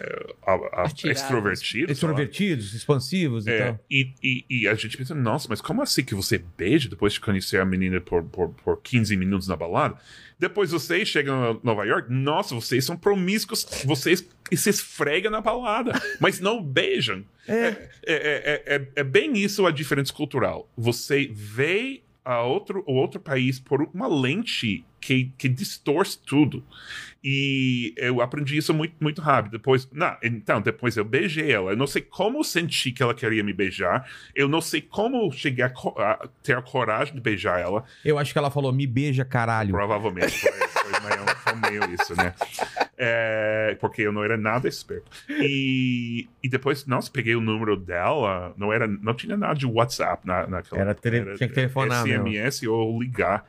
a- a- Atirados. extrovertido. sei lá. Extrovertidos, expansivos e É, tal. e, e, e a gente pensa, nossa, mas como assim que você beija depois de conhecer a menina por, por, por 15 minutos na balada? Depois vocês chegam a Nova York, nossa, vocês são promíscuos, vocês se esfregam na balada, mas não beijam. É. É, é, é, é- é bem isso a diferença cultural. Você vê a outro, o outro país por uma lente que, que distorce tudo. E eu aprendi isso muito, muito rápido. Depois, não, então, depois eu beijei ela. Eu não sei como senti que ela queria me beijar. Eu não sei como cheguei a, a ter a coragem de beijar ela. Eu acho que ela falou, me beija, caralho. Provavelmente foi, foi, meio, foi meio isso, né? É, porque eu não era nada esperto. E, e depois, nossa, peguei o número dela. Não, era, não tinha nada de WhatsApp na, naquela Era tele- tinha que telefonar mesmo. SMS ou ligar.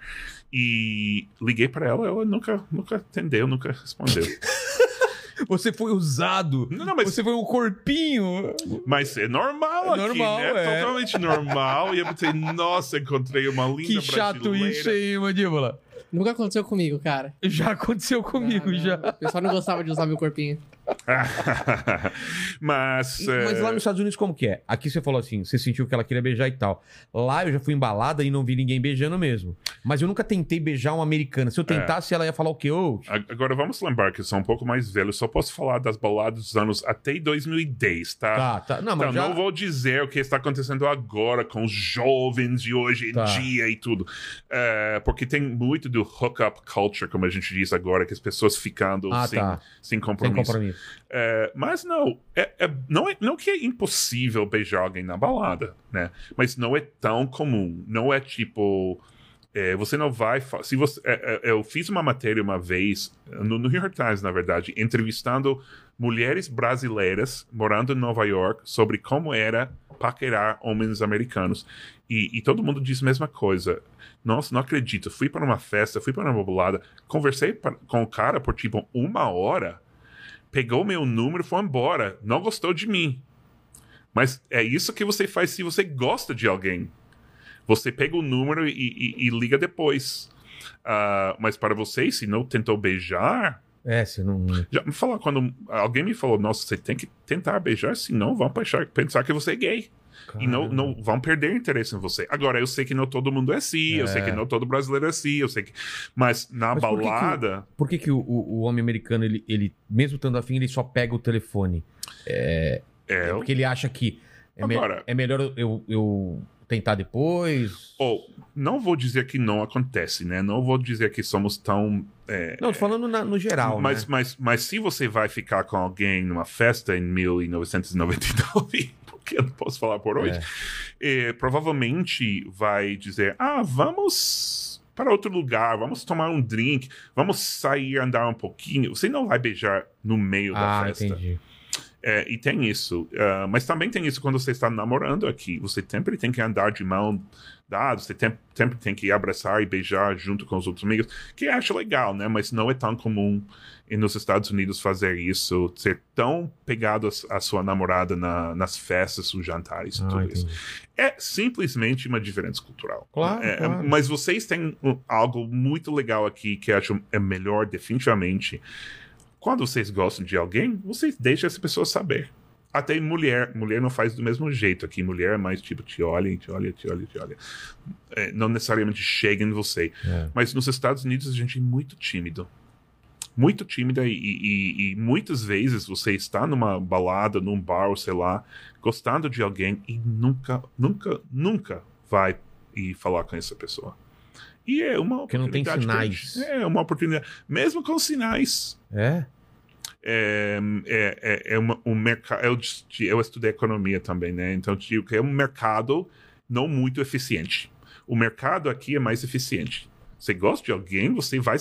E liguei para ela, ela nunca, nunca atendeu, nunca respondeu. Você foi usado. Não, não, mas- Você foi um corpinho. Mas é normal É aqui, normal, né? é. Totalmente normal. E eu pensei, nossa, encontrei uma linda Que chato brasileira. isso, hein, Mandíbula? Nunca aconteceu comigo, cara. Já aconteceu comigo, Ah, não. já. O pessoal não gostava de usar meu corpinho. Mas, E- é, Mas lá nos Estados Unidos, como que é? Aqui você falou assim, você sentiu que ela queria beijar e tal. Lá eu já fui embalada e não vi ninguém beijando mesmo. Mas eu nunca tentei beijar uma americana. Se eu tentasse, ela ia falar o quê? A- agora vamos lembrar que eu sou um pouco mais velho. Só posso falar das baladas dos anos até 2010, tá? tá, tá. Não, mas Então, já... não vou dizer o que está acontecendo agora com os jovens de hoje em Tá. dia e tudo. É, porque tem muito do hookup culture, como a gente diz agora, que as pessoas ficando Ah, sem, tá. sem Sem compromisso. É, mas não, é, é- não, é, não que é impossível beijar alguém na balada, né? Mas não é tão comum. Não é tipo. é, você não vai. Se você, é, é, eu fiz uma matéria uma vez, no, no New York Times, na verdade, entrevistando mulheres brasileiras morando em Nova York sobre como era paquerar homens americanos. E, e todo mundo diz a mesma coisa. Nossa, não acredito. Fui para uma festa, fui para uma balada, conversei pa- com o cara por tipo uma hora pegou meu número e foi embora. Não gostou de mim. Mas é isso que você faz se você gosta de alguém. Você pega o número e, e- e liga depois. Ah, mas para você, se não tentou beijar. É, você não... Já me fala, quando alguém me falou, nossa, você tem que tentar beijar, senão vão pensar, pensar que você é gay. E não, não vão perder interesse em você. Agora, eu sei que não todo mundo é assim, eu sei que É. não todo brasileiro é assim, eu sei que. Mas na Mas por que que o- balada. Por que, que o, o- homem americano, ele, ele, mesmo estando afim, ele só pega o telefone? É, É porque ele acha que é, me- Agora- é melhor eu, eu tentar depois? ou, não vou dizer que não acontece, né? Não vou dizer que somos tão. é, Não, tô falando na- no geral, mas, né? mas, mas se você vai ficar com alguém numa festa em 1999, porque eu não posso falar por hoje, eh, provavelmente vai dizer: ah, vamos para outro lugar, vamos tomar um drink, vamos sair andar um pouquinho. Você não vai beijar no meio da Ah, festa. entendi. É, e tem isso. Ah, mas também tem isso quando você está namorando aqui. Você sempre tem que andar de mão dada, você tem- sempre tem que abraçar e beijar junto com os outros amigos, que acho legal, né? Mas não é tão comum nos Estados Unidos fazer isso, ser tão pegado à sua namorada na- nas festas, os jantares e Ah, tudo isso. entendi. É simplesmente uma diferença cultural. Claro, É, claro. Mas vocês têm algo muito legal aqui que acho é melhor, definitivamente. Quando vocês gostam de alguém, vocês deixam essa pessoa saber. Até mulher. Mulher não faz do mesmo jeito aqui. Mulher é mais tipo, te olha, te olha, te olha, te olha. É, não necessariamente chega em você. É. Mas nos Estados Unidos a gente é muito tímido. Muito tímida e, e- e muitas vezes você está numa balada, num bar, ou sei lá, gostando de alguém e nunca, nunca, nunca vai ir falar com essa pessoa. E é uma Porque não tem oportunidade sinais. grande. É uma oportunidade. Mesmo com sinais. É? É, é, é, é uma, um mercado. Eu, eu estudei economia também, né? Então, digo que é um mercado não muito eficiente. O mercado aqui é mais eficiente. Você gosta de alguém, você vai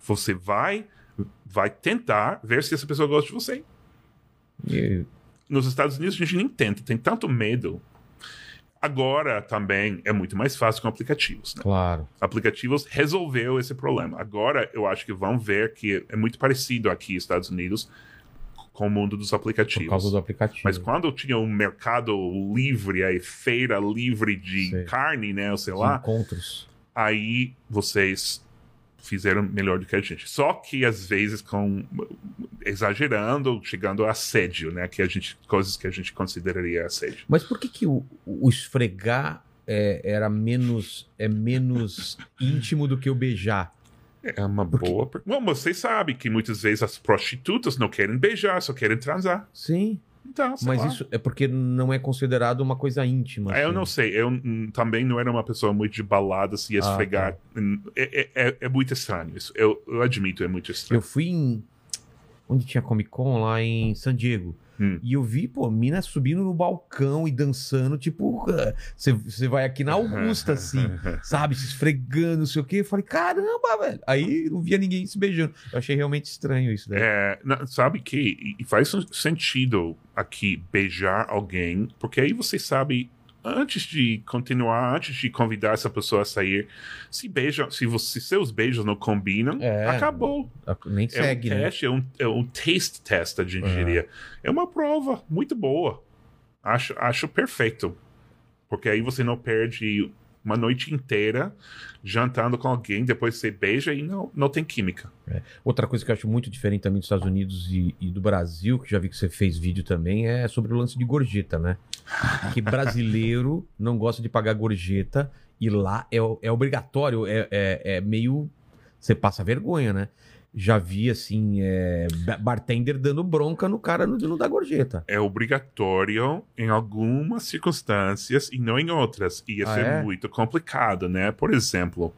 você vai, vai tentar ver se essa pessoa gosta de você. E- Nos Estados Unidos a gente nem tenta, tem tanto medo. Agora também é muito mais fácil com aplicativos. Né? claro. aplicativos resolveu esse problema. Agora eu acho que vão ver que é muito parecido aqui nos Estados Unidos com o mundo dos Por aplicativos. causa do aplicativo. Mas quando tinha um mercado livre, aí feira livre de Sei. carne, né, ou sei Os lá, encontros. aí vocês fizeram melhor do que a gente. Só que às vezes com exagerando, chegando a assédio, né, que a gente coisas que a gente consideraria assédio. Mas por que, que o, o esfregar é, era menos, é menos íntimo do que o beijar? É uma Porque- boa. Bom, você sabe que muitas vezes as prostitutas não querem beijar, só querem transar. Sim. Então, Mas lá. isso é porque não é considerado uma coisa íntima. É, eu assim. não sei, eu hum, também não era uma pessoa muito de balada, se Ah, esfregar. Hum, É, é- é- é muito estranho isso. Eu, eu admito, é muito estranho. Eu fui em. Onde tinha Comic Con? Lá em San Diego. Hum. E eu vi, pô, mina subindo no balcão e dançando, tipo, você vai aqui na Augusta, assim, sabe? Se esfregando, não sei o quê. Eu falei, caramba, velho. Aí não via ninguém se beijando. Eu achei realmente estranho isso, né? É, sabe que faz sentido aqui beijar alguém, porque aí você sabe, antes de continuar, antes de convidar essa pessoa a sair, se beijam, se, você, seus beijos não combinam, É. acabou. Nem É segue, um né? teste, é um, é um taste test, a gente É. diria. É uma prova muito boa. Acho, acho perfeito. Porque aí você não perde uma noite inteira jantando com alguém, depois você beija e não, não tem química. Outra coisa que eu acho muito diferente também dos Estados Unidos e, e do Brasil, que já vi que você fez vídeo também, é sobre o lance de gorjeta, né? Que brasileiro não gosta de pagar gorjeta e lá é, é obrigatório, é, é, é meio. Você passa vergonha, né? Já vi, assim, é, ba- bartender dando bronca no cara no, no da gorjeta. É obrigatório em algumas circunstâncias e não em outras. E isso Ah, é? é? muito complicado, né? Por exemplo,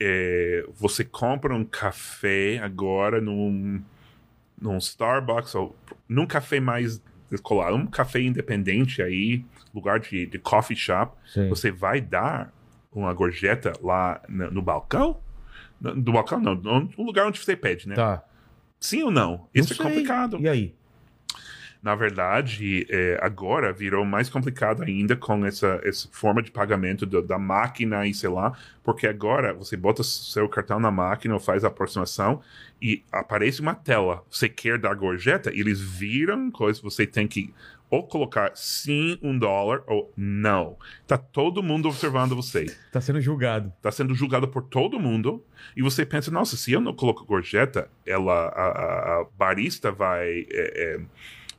é, você compra um café agora num, num Starbucks ou num café mais descolado, um café independente aí, lugar de, de coffee shop, Sim. você vai dar uma gorjeta lá na- no balcão? No balcão não, no lugar onde você pede, né? Tá. Sim ou não? Isso Não é sei. complicado. E aí? Na verdade, é, agora virou mais complicado ainda com essa, essa forma de pagamento do- da máquina e sei lá, porque agora você bota seu cartão na máquina ou faz a aproximação e aparece uma tela. Você quer dar gorjeta, eles viram coisa, você tem que ou colocar sim um dólar ou não. Tá todo mundo observando você. Tá sendo julgado. Tá sendo julgado por todo mundo e você pensa, nossa, se eu não coloco gorjeta, ela, a, a- barista vai, é, é,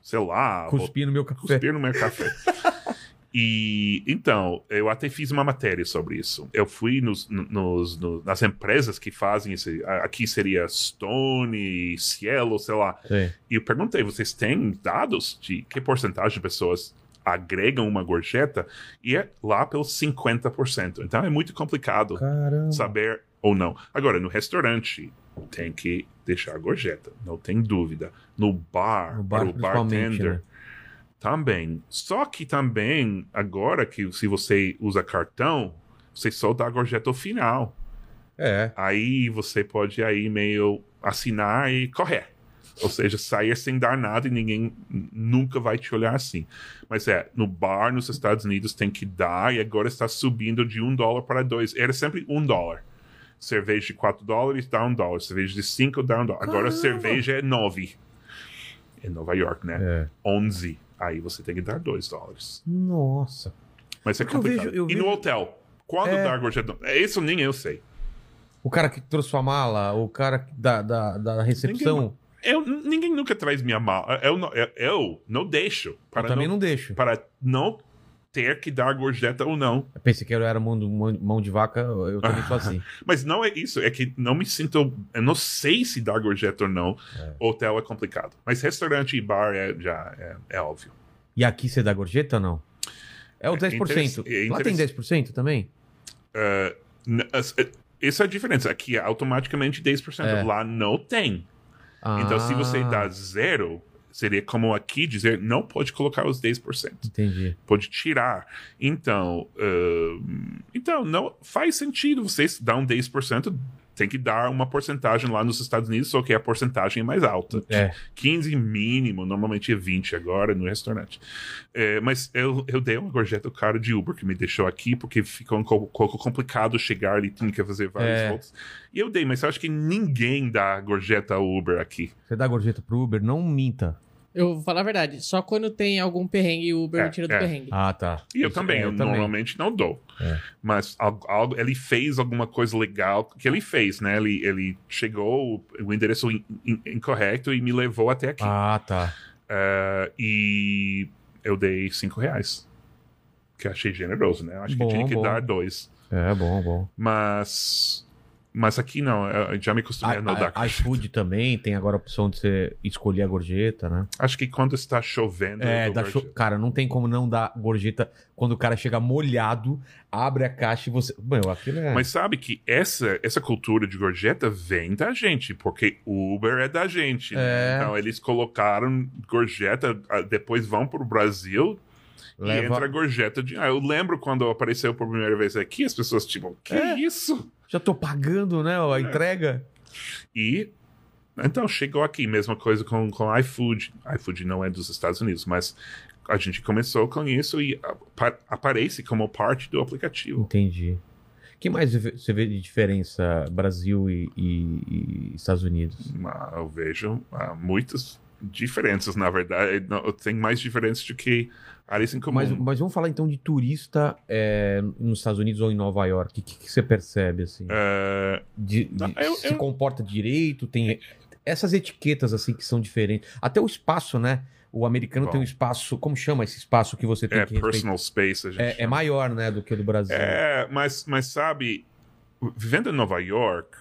sei lá, Cuspir no meu café. cuspir no meu café. E então, eu até fiz uma matéria sobre isso. Eu fui nos, nos, no- nas empresas que fazem isso. Aqui seria Stone, Cielo, sei lá. Sim. E eu perguntei: vocês têm dados de que porcentagem de pessoas agregam uma gorjeta? E é lá pelos 50%. Então é muito complicado Caramba. saber ou não. Agora, no restaurante, tem que deixar a gorjeta, não tem dúvida. No bar, No bar, para o bartender, né? Também. Só que também, agora que se você usa cartão, você só dá a gorjeta ao final. É. Aí você pode aí meio assinar e correr. Ou seja, sair sem dar nada e ninguém nunca vai te olhar assim. Mas é, no bar nos Estados Unidos tem que dar e agora está subindo de um dólar para dois. Era sempre um dólar. Cerveja de 4 dólares dá um dólar. Cerveja de 5 dá um dólar. Agora cerveja é 9. Em Nova York, né? É. 11. Aí você tem que dar 2 dólares. Nossa. Mas é Porque eu complicado. vejo- eu e vejo- no hotel? Quando É. dá gorjeta? Isso nem eu sei. O cara que trouxe sua mala, o cara da, da, da recepção. Eu, ninguém nunca traz minha mala. Eu, não- eu, eu não deixo. Eu Para também não, não deixo. Para não ter que dar gorjeta ou não. Eu pensei que eu era mão, mão- de vaca, eu também sou assim. Mas não é isso. É que não me sinto. Eu não sei se dar gorjeta ou não. Hotel é complicado. Mas restaurante e bar é, já é, é óbvio. E aqui você dá gorjeta ou não? É o É 10%. interess- é Lá tem 10% também? As- eh, Essa é a diferença. Aqui é automaticamente 10%. É. Lá não tem. Então, se você Ah, dá zero, seria como aqui dizer não pode colocar os 10%. Entendi. pode tirar. Então, ahn, então não faz sentido vocês dar um 10%, tem que dar uma porcentagem lá nos Estados Unidos, só que a porcentagem é mais alta. É. 15 mínimo, normalmente é 20 agora no restaurante. É, mas eu, eu dei uma gorjeta cara de Uber que me deixou aqui, porque ficou um co- pouco complicado chegar, ele tinha que fazer várias É. voltas. E eu dei, mas eu acho que ninguém dá gorjeta Uber aqui. Você dá gorjeta pro Uber, não minta. Eu vou falar a verdade, só quando tem algum perrengue, o Uber É, me tira do é. perrengue. Ah, tá. E eu Isso- também, é, eu normalmente não dou. É. Mas algo, algo- ele fez alguma coisa legal que ele fez, né? Ele, ele chegou o endereço in- in- incorreto e me levou até aqui. Ah, tá. Eh, e eu dei cinco reais. Que eu achei generoso, né? Eu acho Bom, que tinha que bom. dar dois. É bom, bom. Mas. Mas aqui não, eu já me acostumei a não dar. A, a, iFood também tem agora a opção de você escolher a gorjeta, né? Acho que quando está chovendo. É, dá cho- cara, não tem como não dar gorjeta quando o cara chega molhado, abre a caixa e você. Meu, aquilo é. Mas sabe que essa, essa cultura de gorjeta vem da gente, porque o Uber é da gente. né? É. Então eles colocaram gorjeta, ah, depois vão pro Brasil e Leva- entra gorjeta de. Ah, eu lembro quando apareceu por primeira vez aqui, as pessoas tipo, que É. isso? Já tô pagando, né? A entrega. E então chegou aqui, mesma coisa com, com iFood. iFood não é dos Estados Unidos, mas a gente começou com isso e apa- aparece como parte do aplicativo. Entendi. O que mais você vê de diferença Brasil e, e- e Estados Unidos? Ah, Eu vejo ah, muitas diferenças, na verdade. Tem mais diferenças do que áreas em comum. Mas, mas vamos falar então de turista é, nos Estados Unidos ou em Nova York. O que, que você percebe, assim? É, De- de- Não, eu- se eu- comporta direito, tem essas etiquetas assim que são diferentes. Até o espaço, né? O americano Bom. tem um espaço, como chama esse espaço que você tem é que personal space, a gente É, é maior, né, do que o do Brasil. É, mas, mas sabe, vivendo em Nova York,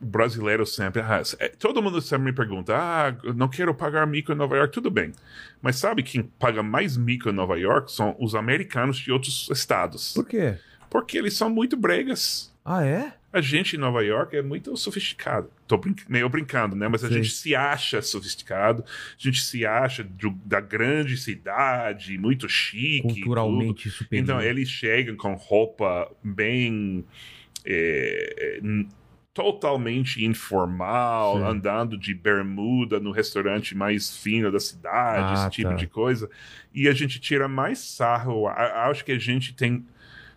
brasileiro sempre. ah, é, todo mundo sempre me pergunta: ah, não quero pagar mico em Nova York. Tudo bem. Mas sabe quem paga mais mico em Nova York são os americanos de outros estados. Por quê? Porque eles são muito bregas. Ah, é? A gente em Nova York é muito sofisticado. Tô brin- meio brincando, né? Mas a Sim. gente se acha sofisticado, a gente se acha do- da grande cidade, muito chique. Culturalmente superior. Então eles chegam com roupa bem. é, n- totalmente informal, Sim. andando de bermuda no restaurante mais fino da cidade, Ah, esse tipo tá. de coisa. E a gente tira mais sarro. A- Acho que a gente tem.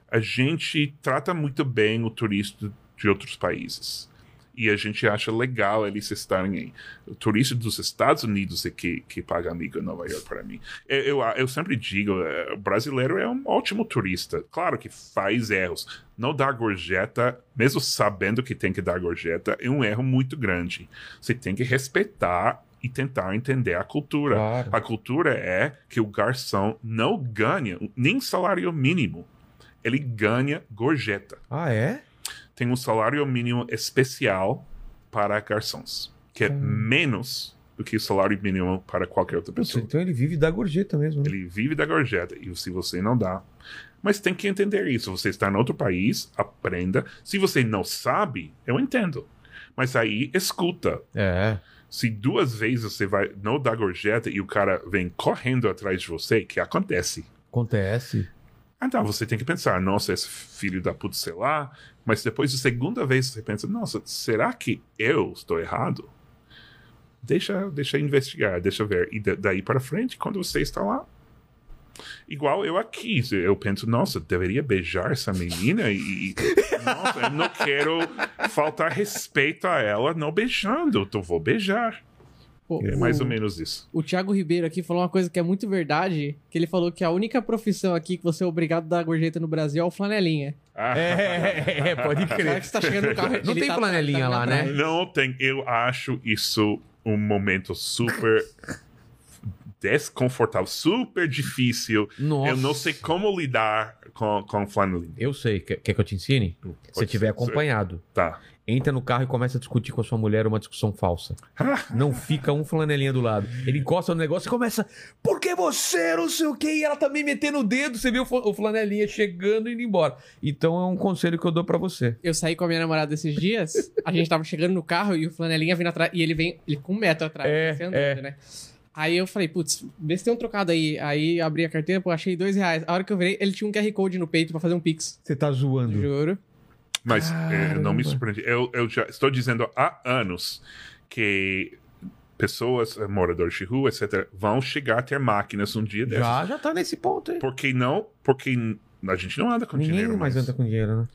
A gente trata muito bem o turista de outros países. E a gente acha legal eles estarem aí. O turista dos Estados Unidos é que, que paga amigo em Nova York para mim. Eu, eu, eu sempre digo, eh, o brasileiro é um ótimo turista. Claro que faz erros. Não dar gorjeta, mesmo sabendo que tem que dar gorjeta, é um erro muito grande. Você tem que respeitar e tentar entender a cultura. Claro. A cultura é que o garçom não ganha nem salário mínimo. Ele ganha gorjeta. Ah, é? Tem um salário mínimo especial para garçons, que é menos do que o salário mínimo para qualquer outra pessoa. então ele vive da gorjeta mesmo. né? Ele vive da gorjeta e se você não dá. Mas tem que entender isso. Você está em outro país, aprenda. Se você não sabe, eu entendo. Mas aí escuta. É. Se duas vezes você vai não dar gorjeta e o cara vem correndo atrás de você, que acontece. Acontece. Então você tem que pensar, nossa, esse filho da puta, sei lá. Mas depois da segunda vez você pensa, nossa, será que eu estou errado? Deixa, deixa investigar, deixa ver. E da- daí para frente, quando você está lá, igual eu aqui, eu penso, nossa, deveria beijar essa menina e, e- nossa, eu não quero faltar respeito a ela não beijando, então vou beijar. Pô, É o- mais ou menos isso. O Thiago Ribeiro aqui falou uma coisa que é muito verdade, que ele falou que a única profissão aqui que você é obrigado a dar gorjeta no Brasil é o flanelinha. Ah, É, é, pode crer. que você tá chegando no carro... Não tem tá- flanelinha tá lá, né? Não tem. Eu acho isso um momento super desconfortável, super difícil. Nossa. Eu não sei como lidar com, com flanelinha. Eu sei. Quer, quer que eu te ensine? Se Pode tiver ser. acompanhado. Tá. Entra no carro e começa a discutir com a sua mulher uma discussão falsa. Não fica um flanelinha do lado. Ele encosta no negócio e começa. Porque você não sei o que? E ela também metendo o dedo. Você vê o fla- o flanelinha chegando e indo embora. Então é um conselho que eu dou pra você. Eu saí com a minha namorada esses dias, a gente tava chegando no carro e o flanelinha vindo atrás, e ele vem ele com um metro atrás, É, você andando, é. né? Aí eu falei, putz, vê se tem um trocado aí. Aí abri a carteira, pô, achei dois reais. A hora que eu virei, ele tinha um QR Code no peito pra fazer um pix. Você tá zoando. Juro. Mas eh, não me Caramba. surpreendi. Eu, eu já estou dizendo há anos que pessoas, eh, moradores de rua, etc., vão chegar a ter máquinas um dia desses. Já, já tá nesse ponto aí. Por que não? Porque a gente não anda com Ninguém dinheiro mais mais. anda com dinheiro, né?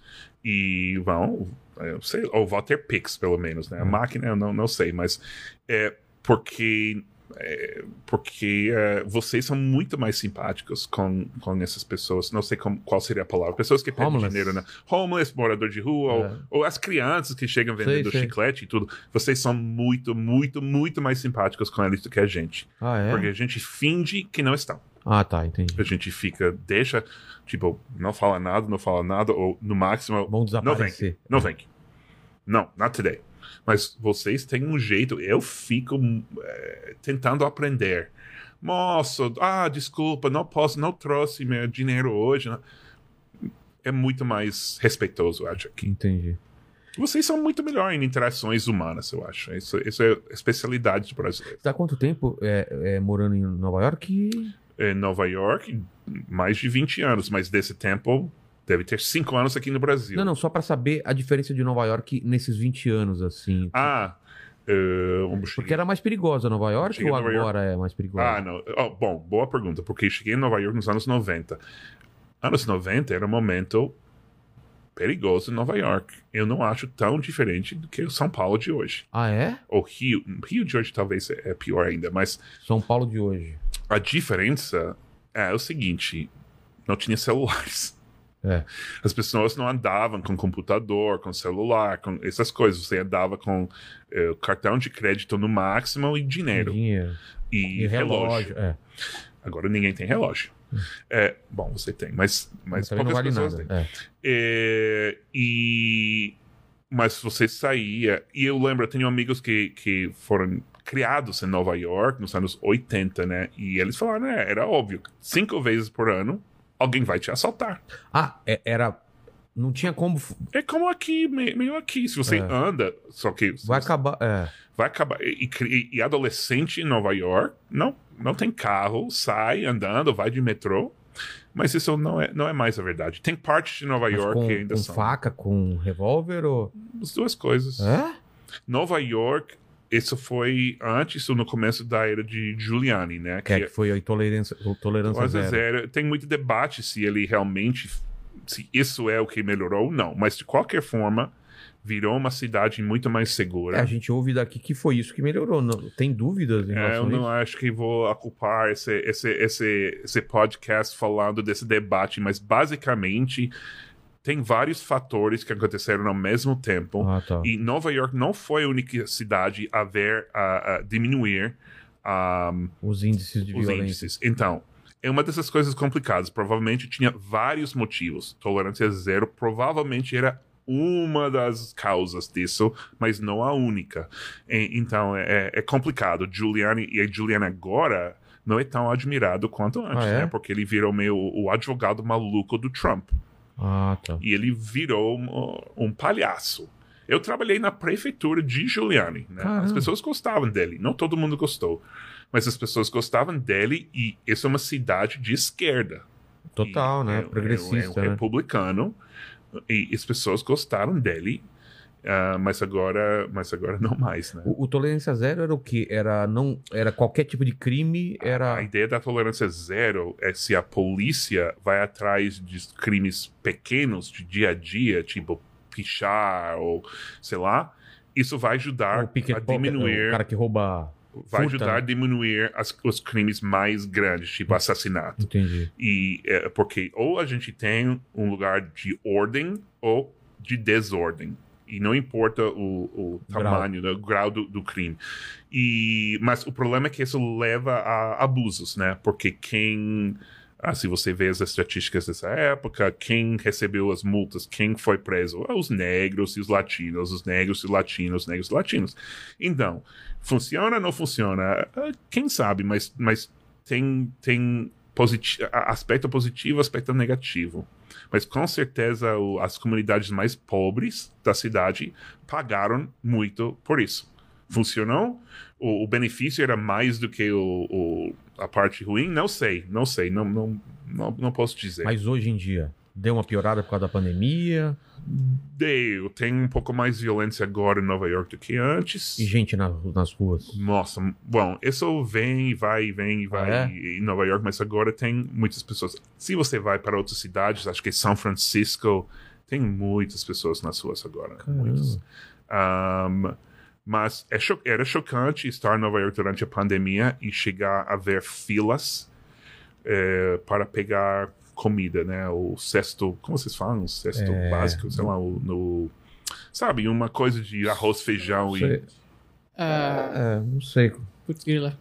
e vão, eu sei, ou vão ter Pix, pelo menos, né? A Hum. máquina eu não, não sei, mas é porque é, porque é, vocês são muito mais simpáticos com, com essas pessoas. Não sei como, qual seria a palavra. Pessoas que pedem dinheiro, né? Homeless, morador de rua, É. ou, ou as crianças que chegam vendendo sei. chiclete e tudo. Vocês são muito, muito, muito mais simpáticos com eles do que a gente. Ah, é? Porque a gente finge que não estão. Ah, tá, entendi. A gente fica, deixa, tipo, não fala nada, não fala nada, ou no máximo, Vão não vem. desaparecer. Não vem. Não, not today. Mas vocês têm um jeito. Eu fico eh, tentando aprender. Moço, ah, desculpa, não posso, não trouxe meu dinheiro hoje. né? É muito mais respeitoso, eu acho, aqui. Entendi. Vocês são muito melhor em interações humanas, eu acho. Isso, isso é especialidade do brasileiro. Tá há quanto tempo é, é, morando em Nova York? Em Nova York, mais de 20 anos, mas desse tempo deve ter 5 anos aqui no Brasil. Não, não, só pra saber a diferença de Nova York nesses 20 anos, assim. Ah, um- Porque era mais perigosa Nova York Cheguei ou Nova York. agora é mais perigosa? Ah, não. Oh, bom, boa pergunta, porque cheguei em Nova York nos anos 90. Anos 90 era um momento perigoso em Nova York. Eu não acho tão diferente do que o São Paulo de hoje. Ah, é? Ou Rio. Rio de hoje talvez é pior ainda, mas São Paulo de hoje. a diferença é o seguinte: não tinha celulares. É. As pessoas não andavam com computador, com celular, com essas coisas. Você andava com eh, cartão de crédito no máximo e dinheiro. Dinheiro. E, E relógio. relógio. É. Agora ninguém tem relógio. É, bom, você tem, mas, mas Também não poucas vale pessoas nada. têm. É. É, e mas você saía e eu lembro, eu tenho amigos que, que foram criados em Nova York nos anos 80, né? E eles falaram, né, era óbvio, cinco vezes por ano alguém vai te assaltar. Ah, é- era. Não tinha como. É como aqui, me- meio aqui, se você É. anda, só que Vai acabar. É. vai acabar. E, e- e adolescente em Nova York, não, não tem carro, sai andando, vai de metrô. Mas isso não é, não é mais a verdade. Tem partes de Nova Mas York com, que ainda com são. faca, com revólver ou. As duas coisas. É? Nova York, isso foi antes ou no começo da era de Giuliani, né? Que, é que foi a intolerância, a tolerância zero. zero. Tem muito debate se ele realmente. Se isso é o que melhorou ou não. Mas de qualquer forma, virou uma cidade muito mais segura. É, a gente ouve daqui que foi isso que melhorou. Não, tem dúvidas em É, eu não acho que vou ocupar esse, esse, esse, esse podcast falando desse debate, mas basicamente tem vários fatores que aconteceram ao mesmo tempo. Ah, tá. E Nova York não foi a única cidade a ver a, a diminuir a Os índices de os violência. índices. Então, é uma dessas coisas complicadas. Provavelmente tinha vários motivos. Tolerância zero provavelmente era uma das causas disso, mas não a única. E- então, é, é complicado. Giuliani, e a Giuliani agora não é tão admirado quanto antes, Ah, é? né? Porque ele virou meio o advogado maluco do Trump. Ah, tá. E ele virou um, um palhaço. Eu trabalhei na prefeitura de Giuliani. Né? As pessoas gostavam dele. Não todo mundo gostou. Mas as pessoas gostavam dele e essa é uma cidade de esquerda. Total, E né? é- Progressista, é, um né? republicano. E as pessoas gostaram dele. Ah, mas agora mas agora não mais, né? O, o tolerância zero era o quê? Era não era qualquer tipo de crime, A era ideia da tolerância zero é se a polícia vai atrás de crimes pequenos de dia a dia, tipo pichar ou sei lá, isso vai ajudar picket a diminuir, o cara que rouba. vai furta, ajudar né? a diminuir as- os crimes mais grandes, tipo assassinato. Entendi. E é, porque ou a gente tem um lugar de ordem ou de desordem. E não importa o, o Grau. tamanho, né, o grau do, do crime. E, mas o problema é que isso leva a abusos, né? Porque quem. ah, se você vê as estatísticas dessa época, quem recebeu as multas, quem foi preso? Ah, Os negros e os latinos, os negros e os latinos, os negros e os latinos. Então, funciona ou não funciona? Ah, Quem sabe, mas, mas tem, tem positi a- aspecto positivo aspecto negativo. Mas com certeza o- as comunidades mais pobres da cidade pagaram muito por isso. Funcionou? O, o benefício era mais do que o, o- a parte ruim? Não sei, não sei, não, não, não, não posso dizer. Mas hoje em dia deu uma piorada por causa da pandemia Deu, tem um pouco mais violência agora em Nova York do que antes. e gente na- nas ruas. Nossa, bom, isso vem e vai, e vem e vai Ah, é? em Nova York, mas agora tem muitas pessoas. Se você vai para outras cidades, acho que São Francisco, tem muitas pessoas nas ruas agora. Caramba. Muitas. Ahm, mas é cho- era chocante estar em Nova York durante a pandemia e chegar a ver filas eh, para pegar comida, né? O cesto, como vocês falam? O cesto É. básico, sei lá, o, no, sabe, uma coisa de arroz, feijão e Sei- Ah, É, não sei. putz, grila.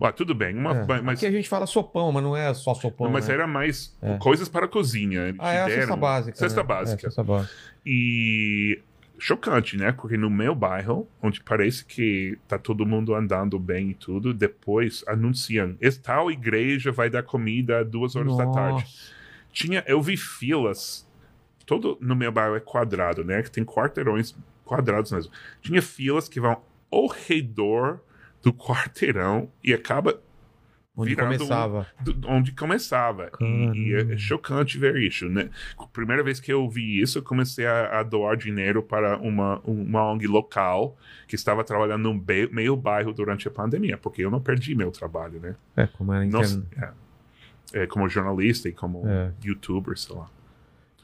Ah, tudo bem, uma, É. mas, Aqui a gente fala sopão, mas não é só sopão. mas né? era mais É. coisas para a cozinha. Eles Ah, é a cesta básica. Cesta né? básica. É, cesta básica. E chocante, né? Porque no meu bairro, onde parece que tá todo mundo andando bem e tudo, depois anunciam: esta tal igreja vai dar comida às duas horas da tarde. Nossa. Tinha, eu vi filas. Todo no meu bairro é quadrado, né? Que tem quarteirões quadrados mesmo. Tinha filas que vão ao redor do quarteirão e acaba Onde um- começava. do- onde começava. E, e é, chocante ver isso, né? Primeira vez que eu vi isso, eu comecei a, a doar dinheiro para uma, uma ONG local que estava trabalhando no meio bairro durante a pandemia, porque eu não perdi meu trabalho, né? É, como era Nossa, é. É, como jornalista e como É. youtuber, sei lá.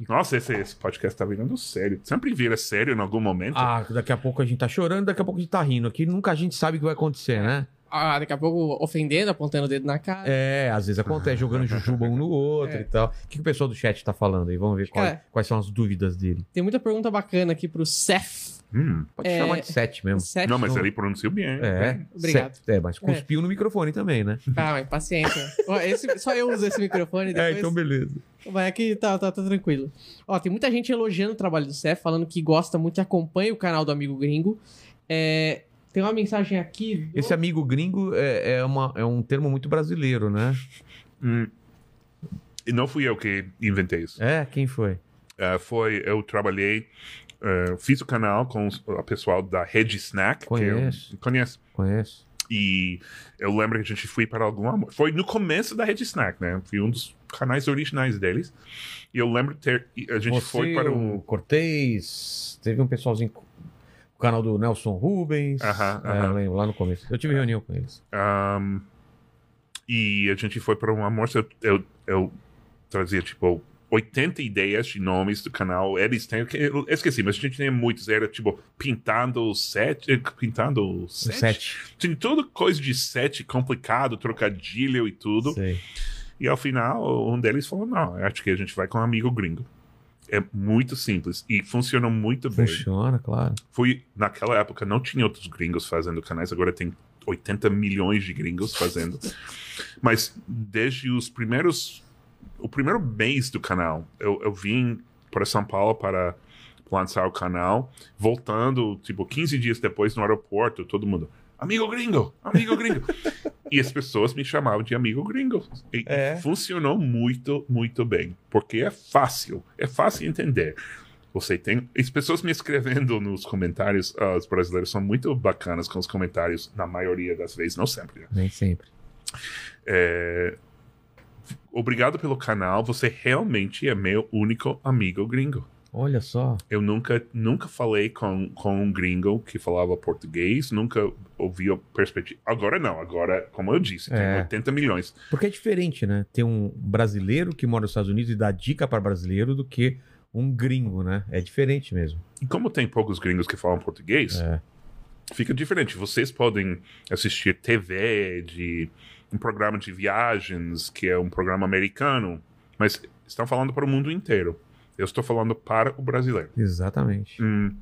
Nossa, esse, esse podcast tá virando sério. Sempre vira sério em algum momento. Ah, daqui a pouco a gente tá chorando, daqui a pouco a gente tá rindo. Aqui nunca a gente sabe o que vai acontecer, né? Ah, daqui a pouco ofendendo, apontando o dedo na cara. É, às vezes acontece, jogando jujuba um no outro É. e tal. O que, que o pessoal do chat tá falando aí? Vamos ver qual- Cara- quais são as dúvidas dele. Tem muita pergunta bacana aqui pro Seth. Hum. Pode É, chamar de sete mesmo. Seth Não, mas não- ele pronunciou bem. É. Obrigado. Sete. É, mas cuspiu no microfone também, né? Calma, paciência. Ó, esse- só eu uso esse microfone, depois... É, então beleza. Vai aqui, tá, tá, tá tranquilo. Ó, tem muita gente elogiando o trabalho do Seth, falando que gosta muito e acompanha o canal do Amigo Gringo. É, tem uma mensagem aqui. do- Esse amigo gringo é, é, uma, é um termo muito brasileiro, né? Hum. E não fui eu que inventei isso. É, quem foi? Uh, foi, eu trabalhei, uh, fiz o canal com o pessoal da Rede Snack. Conheço. Que eu, conhece. Conheço. E eu lembro que a gente foi para algum almoço. Foi no começo da Rede Snack, né? Foi um dos canais originais deles. E eu lembro de ter. A gente Você, foi para o um. Cortez, teve um pessoalzinho. O canal do Nelson Rubens. Aham, É, aham. lembro, lá no começo. Eu tive reunião com eles. e a gente foi para um almoço. Eu, eu, trazia, tipo, 80 ideias de nomes do canal. Eles têm. Eu esqueci, mas a gente tinha muitos. Era, tipo, pintando sete. eh, Pintando O sete. sete. Tinha tudo coisa de sete complicado, trocadilho e tudo. Sei. E ao final, um deles falou: Não, acho que a gente vai com um amigo gringo. É muito simples e funciona muito bem. Funciona, claro. Foi naquela época não tinha outros gringos fazendo canais, agora tem 80 milhões de gringos fazendo. Mas desde os primeiros o primeiro mês do canal, eu, eu vim para São Paulo para lançar o canal, voltando, tipo, 15 dias depois no aeroporto, todo mundo, amigo gringo, amigo gringo. e as pessoas me chamavam de amigo gringo. E É. funcionou muito, muito bem, porque é fácil, é fácil entender. Você tem. As pessoas me escrevendo nos comentários, ah, os brasileiros são muito bacanas com os comentários, na maioria das vezes, não sempre. né? Nem sempre. É, Obrigado pelo canal, você realmente é meu único amigo gringo. Olha só. Eu nunca, nunca falei com, com um gringo que falava português, nunca ouvi a perspectiva. Agora não, agora, como eu disse, tem É. 80 milhões. Porque é diferente, né? Ter um brasileiro que mora nos Estados Unidos e dá dica para brasileiro do que um gringo, né? É diferente mesmo. E como tem poucos gringos que falam português, É. fica diferente. Vocês podem assistir TV de um programa de viagens, que é um programa americano, mas estão falando para o mundo inteiro. Eu estou falando para o brasileiro. Exatamente. Hum.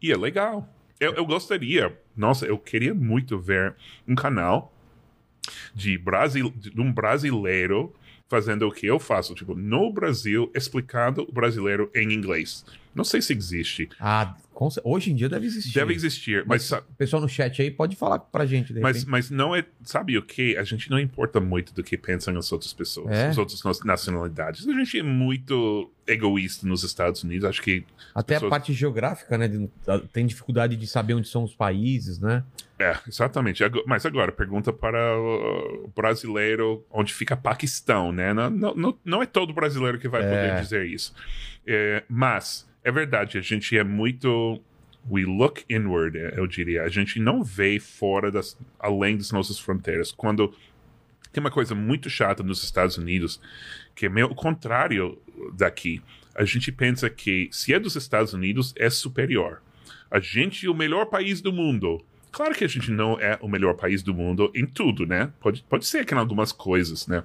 E é legal. Eu, eu gostaria, nossa, eu queria muito ver um canal de, Brasil, de um brasileiro fazendo o que eu faço, tipo, no Brasil, explicando o brasileiro em inglês. Não sei se existe. Ah, hoje em dia deve existir. Deve existir, mas, sa- O pessoal no chat aí pode falar pra gente. Mas, mas não é. Sabe o que? A gente não importa muito do que pensam as outras pessoas, É? as outras nacionalidades. A gente é muito egoísta nos Estados Unidos. Acho que Até pessoas- a parte geográfica, né? tem dificuldade de saber onde são os países, né? É, exatamente. Mas agora, pergunta para o brasileiro onde fica Paquistão, né? Não, não, não, não é todo brasileiro que vai É. poder dizer isso. É, mas, é verdade, a gente é muito. We look inward, eu diria. A gente não vê fora das. além das nossas fronteiras. Quando. Tem uma coisa muito chata nos Estados Unidos, que é meio o contrário daqui. A gente pensa que se é dos Estados Unidos, é superior. A gente é o melhor país do mundo. Claro que a gente não é o melhor país do mundo em tudo, né? Pode, pode ser que em algumas coisas, né?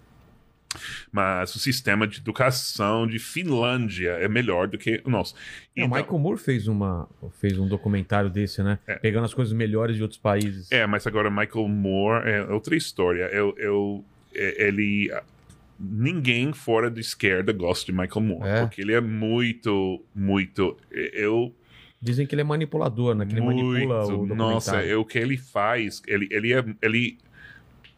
Mas o sistema de educação de Finlândia é melhor do que o nosso. É, o Então- Michael Moore fez, uma, fez um documentário desse, né? É. Pegando as coisas melhores de outros países. É, mas agora Michael Moore é outra história. Eu, eu, é- ele. Ninguém fora da esquerda gosta de Michael Moore, É. porque ele é muito, muito. Eu Dizem que ele é manipulador, né? Que ele manipula o documentário. Nossa, é o que ele faz, ele, ele é. Ele,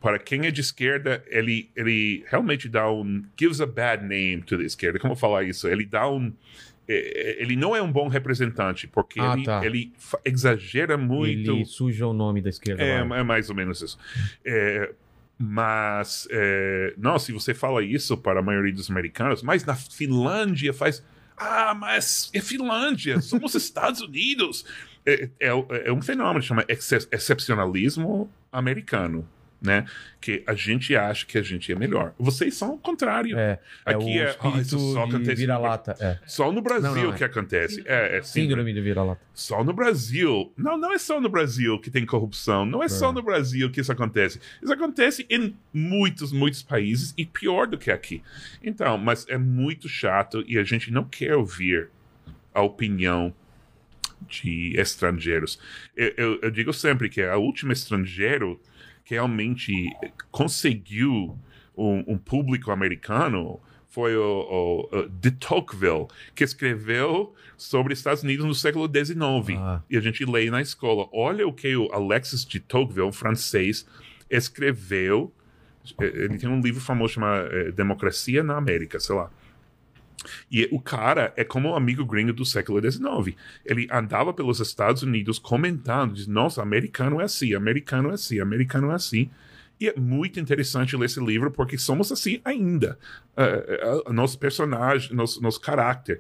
para quem é de esquerda, ele, ele realmente dá um. gives a bad name to the esquerda. Como falar isso? Ele dá um. é, Ele não é um bom representante, porque Ah, ele, tá. ele exagera muito. Ele suja o nome da esquerda. É, é mais ou menos isso. É, mas, é, não, se você fala isso para a maioria dos americanos, mas na Finlândia faz. Ah, mas é Finlândia, somos Estados Unidos. É, é- é um fenômeno que chama exce- excepcionalismo americano, né? Que a gente acha que a gente é melhor. Vocês são o contrário. É, é Aqui é- isso só acontece no- vira-lata. É. Só no Brasil Não, não, é. que acontece. É, é síndrome. Síndrome de vira-lata. Só no Brasil. Não, não é só no Brasil que tem corrupção. Não é só É. no Brasil que isso acontece. Isso acontece em muitos, muitos países e pior do que aqui. Então, mas é muito chato e a gente não quer ouvir a opinião de estrangeiros. Eu, eu- eu digo sempre que a última estrangeiro que realmente conseguiu um, um público americano foi o, o, o de Tocqueville, que escreveu sobre Estados Unidos no século XIX. Ah. E a gente lê na escola. Olha o que o Alexis de Tocqueville, um francês, escreveu. Ele tem um livro famoso chamado eh, Democracia na América, sei lá. E o cara é como um amigo gringo do século XIX. Ele andava pelos Estados Unidos comentando, diz, nossa, americano é assim, americano é assim, americano é assim. E é muito interessante ler esse livro porque somos assim ainda. Eh, eh, nosso personagem, nosso, nosso caráter.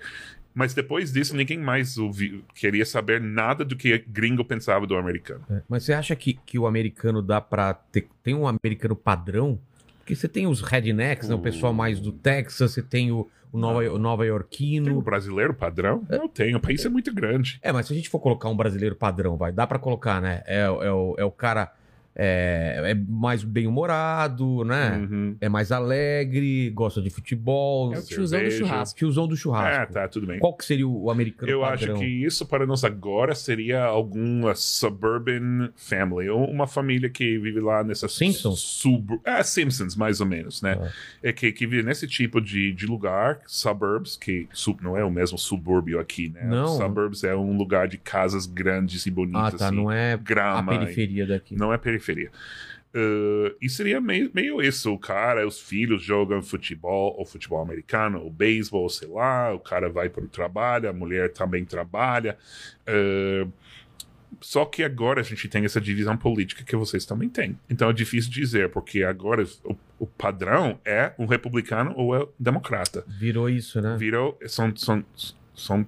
Mas depois disso, ninguém mais ouvi, queria saber nada do que gringo pensava do americano. É, Mas você acha que, que o americano dá pra ter. Tem um americano padrão? Porque você tem os rednecks, né, o pessoal mais do Texas, você tem o, o Nova, o Nova Tem um brasileiro padrão? Não tem, o país é muito grande. É, mas se a gente for colocar um brasileiro padrão, vai, dá pra colocar, né? É, o- é, o, é o cara é, é mais bem-humorado, né? Uhum. É mais alegre, gosta de futebol. É o tiozão do churrasco. Tiozão do É, churrasco. tá, tudo bem. Qual que seria o americano Eu padrão? acho que isso para nós agora seria alguma suburban family, ou uma família que vive lá nessa Simpsons? Sub... É, Simpsons, mais ou menos, né? Ah. É que, que vive nesse tipo de, de lugar, suburbs, que sub, não é o mesmo subúrbio aqui, né? Não. Suburbs é um lugar de casas grandes e Ah, bonitas, tá. assim, Não é a grama. e- periferia daqui. Não é periferia. Uh, e seria meio, meio isso: o cara, os filhos jogam futebol, ou futebol americano, ou beisebol, sei lá. O cara vai para o trabalho, a mulher também trabalha. Uh, só que agora a gente tem essa divisão política que vocês também têm. Então é difícil dizer, porque agora o, o padrão é um republicano ou é um democrata. Virou isso, né? Virou, são, são, são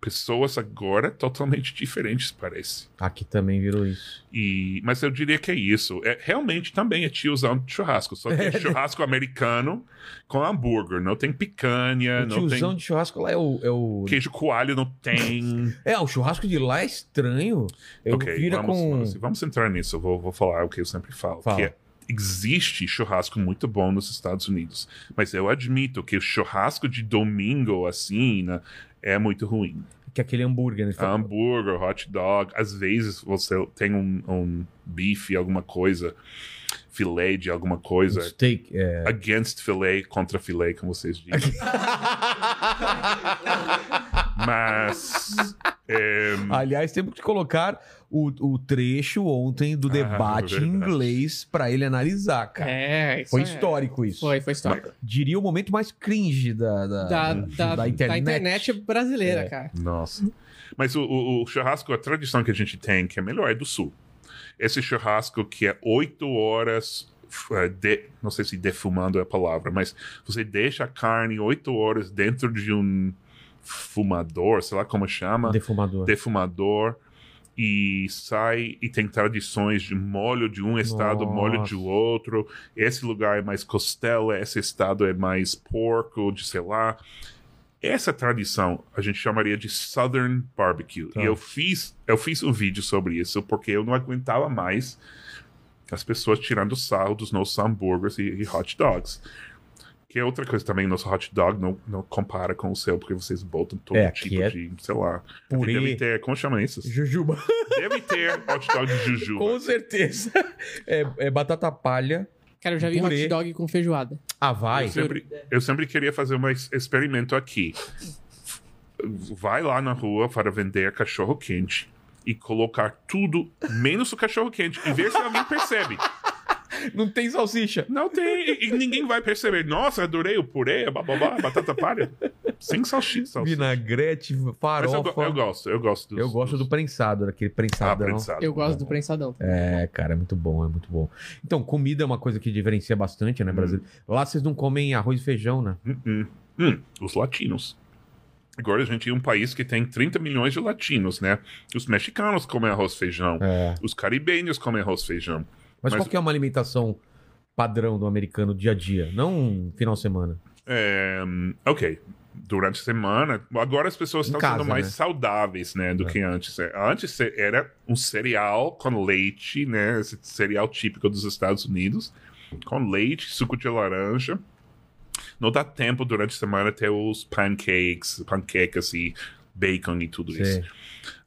pessoas agora totalmente diferentes, parece. Aqui também virou isso. E, mas eu diria que é isso. É, realmente também é tiozão de churrasco. Só que é churrasco americano com hambúrguer. Não tem picanha, o não tiozão tem de churrasco lá é o. É, o... queijo coalho, não tem. é, o churrasco de lá é estranho. Eu ok, vamos, com. vamos, vamos entrar nisso. Eu vou, vou falar o que eu sempre falo. Fala. Que é, existe churrasco muito bom nos Estados Unidos. Mas eu admito que o churrasco de domingo, assim, né, é muito ruim. Que é aquele hambúrguer, né? hambúrguer, hot dog. Às vezes você tem um, um bife, alguma coisa, filé de alguma Um coisa. steak. É... Against filé, contra filé, como vocês dizem. Mas. é, Aliás, temos que colocar o, o trecho ontem do debate em verdade. inglês pra ele analisar, cara. É, isso Foi é. histórico isso. Foi, foi histórico. Diria o momento mais cringe da, da, Da, da, da internet. brasileira, É. cara. nossa. Mas o, o- o churrasco, a tradição que a gente tem, que é melhor, é do sul. Esse churrasco que é oito horas. eh, de- não sei se defumando é a palavra, mas você deixa a carne oito horas dentro de um fumador, sei lá como chama. Defumador. defumador e sai e tem tradições de molho de um estado, Nossa. molho de outro. Esse lugar é mais costela, esse estado é mais porco, de sei lá. Essa tradição a gente chamaria de Southern Barbecue. Tá. E eu fiz, eu fiz um vídeo sobre isso porque eu não aguentava mais as pessoas tirando sarro dos nossos hambúrgueres e, e hot dogs. Que é outra coisa também, nosso hot dog não, não compara com o seu, porque vocês botam todo É, tipo é de, sei lá. purê. Deve ter, como chama isso? Jujuba. Deve ter hot dog de jujuba. Com certeza. É, é batata palha. Cara, eu já vi Purê. hot dog com feijoada. Ah, vai. Eu sempre, eu sempre queria fazer um ex- experimento aqui. Vai lá na rua para vender cachorro quente e colocar tudo menos o cachorro quente e ver se alguém percebe. Não tem salsicha. Não tem, e, e ninguém vai perceber. Nossa, adorei o purê, bababá, batata palha. Sem salsicha. salsicha. Vinagrete, Mas eu, farofa. go- eu gosto, eu gosto dos, Eu gosto do dos- prensado, daquele ah, prensadão. prensado. Eu gosto do prensadão. É, cara, é muito bom, é muito bom. Então, comida é uma coisa que diferencia bastante, né, Brasil? Lá vocês não comem arroz e feijão, né? Hum, hum. Hum, os latinos. Agora a gente é um país que tem 30 milhões de latinos, né? Os mexicanos comem arroz e feijão. É. Os caribenhos comem arroz e feijão. Mas, Mas- qual que é uma alimentação padrão do americano dia a dia? Não um final de semana. É, ok. Durante a semana. Agora as pessoas Em estão casa, sendo mais né? saudáveis, né? Do que antes. É, Antes era um cereal com leite, né? Esse cereal típico dos Estados Unidos. Com leite, suco de laranja. Não dá tempo durante a semana ter os pancakes, panquecas e bacon e tudo isso. Sei.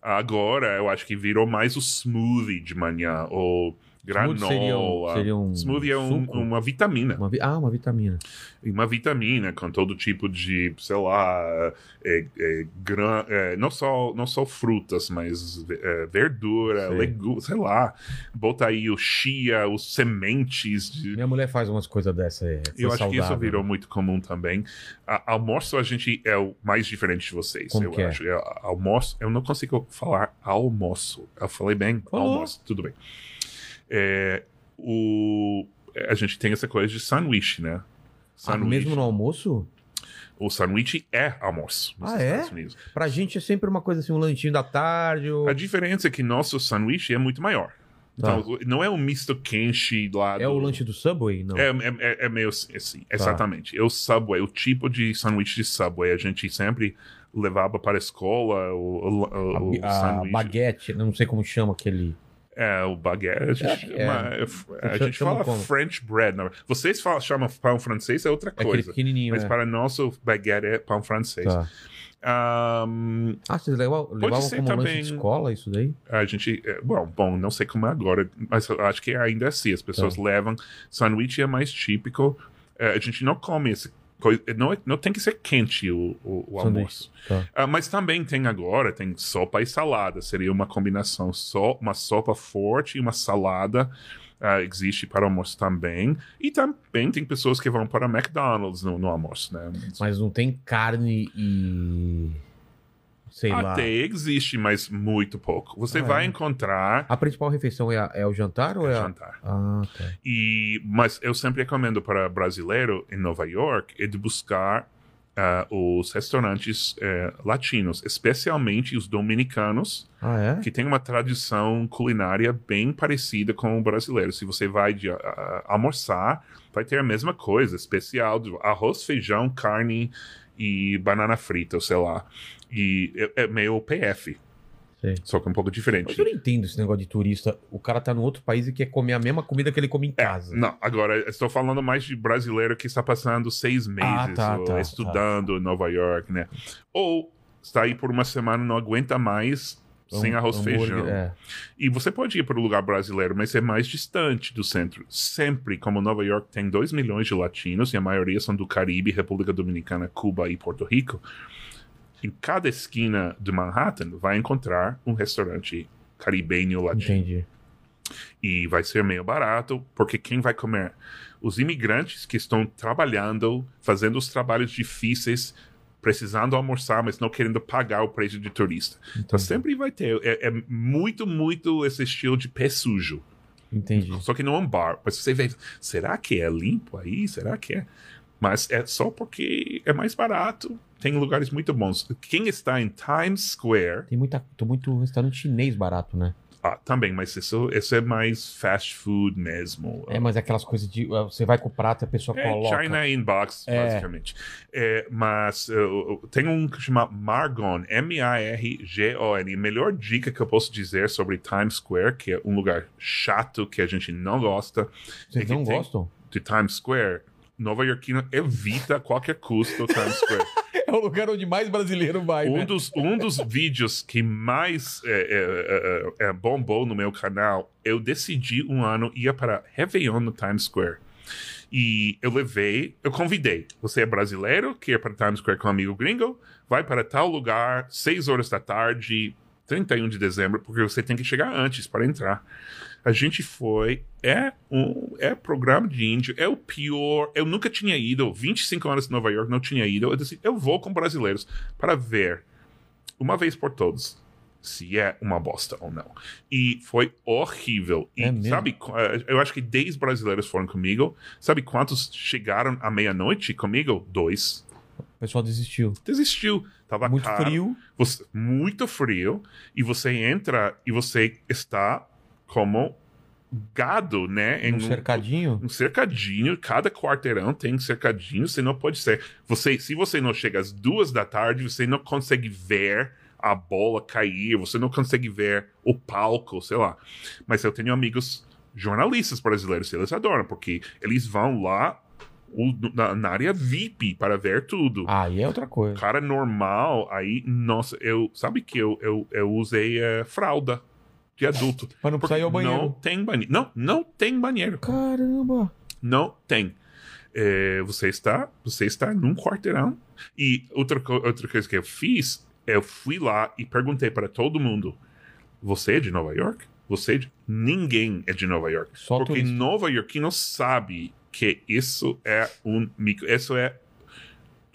Agora eu acho que virou mais o smoothie de manhã, ou Smoothie seria um- granola. smoothie é um- uma vitamina. Uma vi- Ah, uma vitamina. Uma vitamina com todo tipo de, sei lá, é, é, gran- é, não, só, não só frutas, mas é, verdura, legumes, sei lá. Bota aí o chia, os sementes de, Minha mulher faz umas coisas dessa. É, eu acho que isso saudável. virou muito comum também. A- almoço a gente é o mais diferente de vocês, Como eu que é? acho. É, almoço, eu não consigo falar almoço. Eu falei bem, Falou. almoço, tudo bem. É, o, a gente tem essa coisa de sanduíche, né? Ah, mesmo no almoço? O sanduíche é almoço nos Ah, é? Estados Unidos. Pra gente é sempre uma coisa assim, um lanchinho da tarde. Ou... A diferença é que nosso sanduíche é muito maior. Então, não é um misto quente lá Tá. É do- o lanche do Subway? Não. É, é, é- é meio assim, exatamente. É o Subway, o tipo de sanduíche de Subway. A gente sempre levava para a escola o, o, o, a, o a sanduíche. baguete, não sei como chama aquele. É, o baguete. A gente, É, a gente fala como? French bread. não. Vocês falam, chamam pão francês, é outra É coisa. pequenininho, Mas é. para nós, o baguete é pão francês. Tá. Ahn, Ah, vocês levavam, levavam ser como lanche também. de escola isso daí? a gente. é, Bom, bom, não sei como é agora, mas acho que ainda é assim. As pessoas Tá. levam. Sanduíche é mais típico. É, a gente não come esse. Não, é- não tem que ser quente o, o, o almoço. Tá. Ah, mas também tem agora, tem sopa e salada. Seria uma combinação. Só uma sopa forte e uma salada. ah, existe para almoço também. E também tem pessoas que vão para McDonald's no, no almoço, né? Mas não tem carne e. Sei lá. Até existe, mas muito pouco. Você Ah, vai é? encontrar A principal refeição é, a- é o jantar ou é, a... jantar. Ah, tá. E, mas eu sempre recomendo para brasileiro em Nova York é de buscar ah, os restaurantes eh, latinos, especialmente os dominicanos, Ah, é? que tem uma tradição culinária bem parecida com o brasileiro. Se você vai de, ah, almoçar, vai ter a mesma coisa, especial, arroz, feijão, carne e banana frita, sei lá. E é, é meio PF, Sei. só que um pouco diferente. Mas eu não entendo esse negócio de turista. O cara tá no outro país e quer comer a mesma comida que ele come em casa. Não, agora estou falando mais de brasileiro que está passando seis meses tá, ou tá, estudando em Nova York, né? Ou está aí por uma semana e não aguenta mais sem Um- arroz hambúrguer, feijão. É. E você pode ir para o lugar brasileiro, mas é mais distante do centro. Sempre, como Nova York tem 2 milhões de latinos e a maioria são do Caribe, República Dominicana, Cuba e Porto Rico, em cada esquina de Manhattan vai encontrar um restaurante caribenho latino Entendi. e vai ser meio barato, porque quem vai comer? Os imigrantes que estão trabalhando, fazendo os trabalhos difíceis, precisando almoçar, mas não querendo pagar o preço de turista. Então Entendi. sempre vai ter. É, é muito, muito esse estilo de pé sujo. Entendi. Só que não é um bar. Mas você vê, será que é limpo aí? Será que é? Mas é só porque é mais barato. Tem lugares muito bons. Quem está em Times Square Tem muita, tem muito restaurante chinês barato, né? Ah, também, mas isso, isso é mais fast food mesmo. É, mas é aquelas coisas de. uh, Você vai com o prato e a pessoa É coloca. China Inbox, É. basicamente. É, mas uh, tem um que chama Margon, M-A-R-G-O-N. Melhor dica que eu posso dizer sobre Times Square, que é um lugar chato que a gente não gosta Vocês é não gostam? de Times Square. Nova Yorkino evita a qualquer custo o Times Square. É o lugar onde mais brasileiro vai, né? um, dos, um dos vídeos que mais é, é, é, é, bombou no meu canal, eu decidi um ano ir para Réveillon no Times Square. E eu levei, eu convidei. Você é brasileiro, quer ir para Times Square com um amigo gringo? Vai para tal lugar, 6 horas da tarde, 31 de dezembro, porque você tem que chegar antes para entrar. A gente foi, é um é programa de índio, é o pior. Eu nunca tinha ido, 25 anos em Nova York, não tinha ido. Eu disse, eu vou com brasileiros para ver, uma vez por todos, se é uma bosta ou não. E foi horrível. E É sabe, eu acho que 10 brasileiros foram comigo. Sabe quantos chegaram à meia-noite comigo? Dois. O pessoal desistiu. Desistiu. Tava Muito caro. frio. Você- muito frio e você entra e você está como gado, né? Um cercadinho. um cercadinho, cada quarteirão tem um cercadinho, você não pode ser. Você, se você não chega às duas da tarde, você não consegue ver a bola cair, você não consegue ver o palco, sei lá. Mas eu tenho amigos jornalistas brasileiros, eles adoram, porque eles vão lá o- na, na área VIP para ver tudo Aí é outra coisa. cara normal, aí, nossa, eu. Sabe que eu, eu, eu usei eh, fralda de adulto. Pra não Porque precisar ir ao banheiro. Não tem banheiro. Não, não tem banheiro. Caramba. Não tem. Eh, você está você está num quarteirão. E outra, outra coisa que eu fiz, eu fui lá e perguntei para todo mundo: Você é de Nova York? Você é de... Ninguém é de Nova York. Só porque turista. Nova York não sabe que isso é um micro. Isso é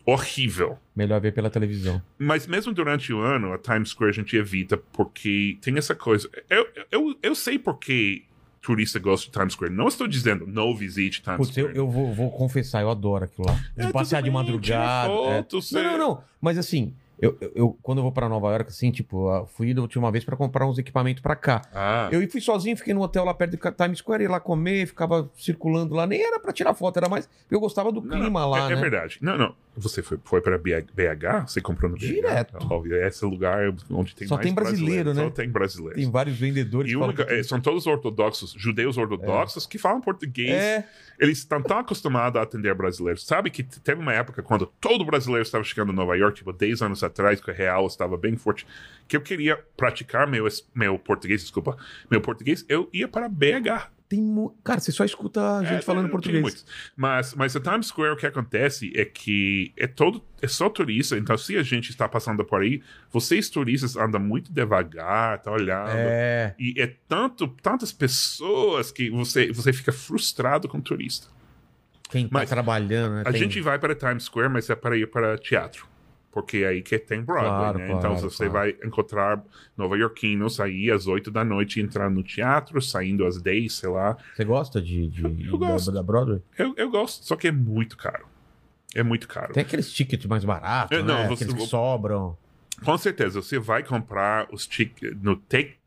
horrível. Melhor ver pela televisão. Mas mesmo durante o ano, a Times Square a gente evita, porque tem essa coisa. Eu, eu, eu sei porque turista gosta de Times Square. Não estou dizendo não visite Times Putz, eu, Square. eu vou, vou confessar, eu adoro aquilo lá. De É, passear de madrugada. é. foto, você- Não, não, não. Mas assim, Eu, eu- quando eu vou pra Nova York, assim, tipo, eu fui da última vez pra comprar uns equipamentos pra cá. Ah, Eu fui sozinho, fiquei no hotel lá perto do Times Square, ia lá comer, ficava circulando lá. Nem era pra tirar foto, era mais. Eu gostava do não, clima não, lá, é, é né? verdade. Não, não. Você foi, foi para BH? Você comprou no BH? Direto. Óbvio, é esse lugar onde tem Só tem brasileiro, né? Só tem brasileiro. Tem vários vendedores. E que único- é, são todos ortodoxos, judeus ortodoxos, que falam português. É, Eles estão tão acostumados a atender brasileiros. Sabe que teve uma época quando todo brasileiro estava chegando em Nova York, tipo 10 anos atrás, que o real estava bem forte, que eu queria praticar meu, meu português, desculpa, meu português, eu ia para BH. tem. Cara, você só escuta gente É, falando português. Mas, mas a Times Square, o que acontece é que é todo é só turista, então se a gente está passando por aí, vocês turistas andam muito devagar, tá olhando. É. E é tanto, tantas pessoas que você, você fica frustrado com turista. Quem tá Mas trabalhando, né? A tem- gente vai para Times Square, mas é para ir para teatro. Porque é aí que tem Broadway, Claro, né? claro, então você claro. vai encontrar nova-iorquinos aí às 8 da noite entrando no teatro, saindo às 10, sei lá. Você gosta de, de, Eu da- gosto. Da, Broadway? Eu, eu gosto, só que é muito caro. É muito caro. Tem aqueles tickets mais baratos, É, não, né? você- Aqueles que sobram. Com certeza, você vai comprar os tickets no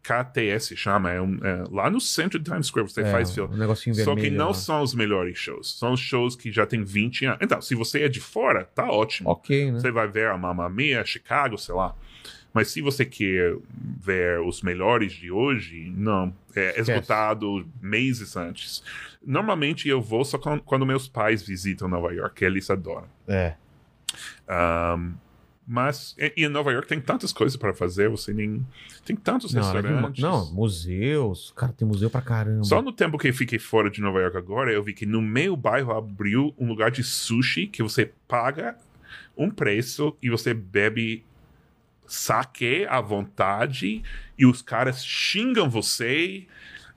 TKTS, chama, é um, é, lá no centro de Times Square você É, faz um filme. negocinho Só vermelho. que não lá. são os melhores shows. São os shows que já tem 20 anos. Então, se você é de fora, tá ótimo. Ok, né? Você vai ver a Mamma Mia, Chicago, sei lá. Mas se você quer ver os melhores de hoje, não. É Esquece. esgotado meses antes. Normalmente eu vou só quando meus pais visitam Nova York, eles adoram. É. Ahm, mas e, e em Nova York tem tantas coisas para fazer, você nem. Tem tantos Não, mu- restaurantes. não, museus. Cara, tem museu pra caramba. Só no tempo que eu fiquei fora de Nova York agora, eu vi que no meu bairro abriu um lugar de sushi que você paga um preço e você bebe sake à vontade e os caras xingam você.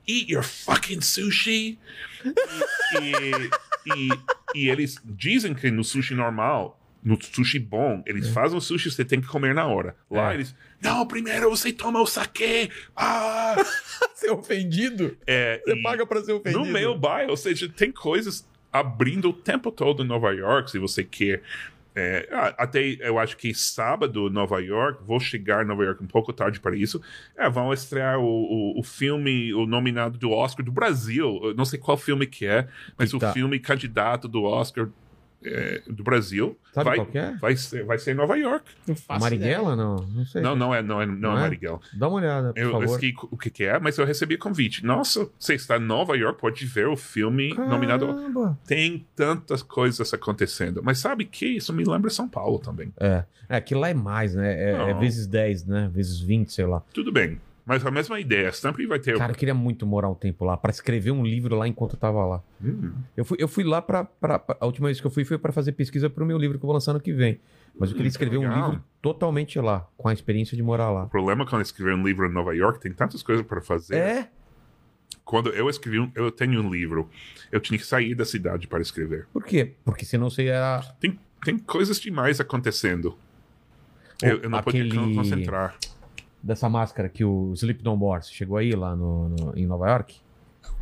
Eat your fucking sushi. E, e, e eles dizem que no sushi normal, no sushi bom, eles fazem o sushi você tem que comer na hora. Lá É. eles, não, primeiro você toma o sake. Ah! ser ofendido? É, Você paga pra ser ofendido. no meu bairro, ou seja, tem coisas abrindo o tempo todo em Nova York, se você quer. É, até eu acho que sábado, Nova York, vou chegar em Nova York um pouco tarde para isso. É, vão estrear o, o, o filme, o nominado do Oscar do Brasil. Eu não sei qual filme que é, mas Que o tá. filme candidato do Oscar é, do Brasil Sabe vai, qual que é? vai, ser, vai ser em Nova York. Não Marighella, não? Não sei. Não, não é, não é, não Não é é? Marighella. Dá uma olhada, por Eu favor. esqueci o que, que é, mas eu recebi convite. Nossa, você está em Nova York, pode ver o filme nominado. Caramba. Tem tantas coisas acontecendo. Mas sabe que isso me lembra São Paulo também. É. É, aquilo lá é mais, né? É, é vezes 10, né? Vezes 20, sei lá. Tudo bem. Mas a mesma ideia, sempre vai ter. Cara, eu queria muito morar um tempo lá, pra escrever um livro lá enquanto eu tava lá. Hum, Eu fui, eu fui lá pra- A última vez que eu fui foi pra fazer pesquisa pro meu livro que eu vou lançar no que vem. Mas eu queria Hum, escrever um livro totalmente lá, com a experiência de morar lá. o problema quando escrever um livro em Nova York, tem tantas coisas para fazer. É? Quando eu escrevi um, eu tenho um livro, eu tinha que sair da cidade para escrever. Por quê? Porque senão você ia. Tem, tem coisas demais acontecendo. Eu, eu não aquele- podia con- concentrar. Dessa máscara que o Sleep No More, você chegou aí lá no, no- em Nova York?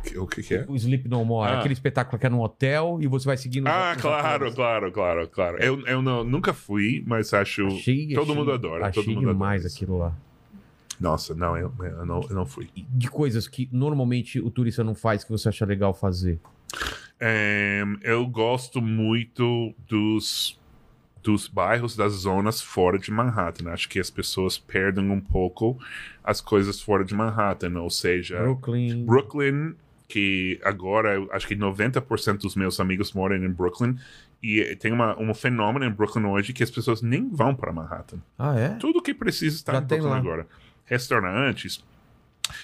O que, o que que é? O Sleep No More, Ah. aquele espetáculo que é num hotel e você vai seguindo. Ah, os claro, atores. claro, claro, claro. Eu, eu não- nunca fui, mas acho. Achei, todo achei- mundo adora. Achei todo mundo demais adora. aquilo lá. Nossa, não eu, eu não, eu não fui. De coisas que normalmente o turista não faz que você acha legal fazer. É, eu gosto muito dos, dos bairros, das zonas fora de Manhattan. Acho que as pessoas perdem um pouco as coisas fora de Manhattan. Ou seja, Brooklyn. Brooklyn, que agora acho que 90% dos meus amigos moram em Brooklyn. E tem uma, um fenômeno em Brooklyn hoje que as pessoas nem vão para Manhattan. Ah, é? Tudo que precisa está Já em Brooklyn agora. Restaurantes.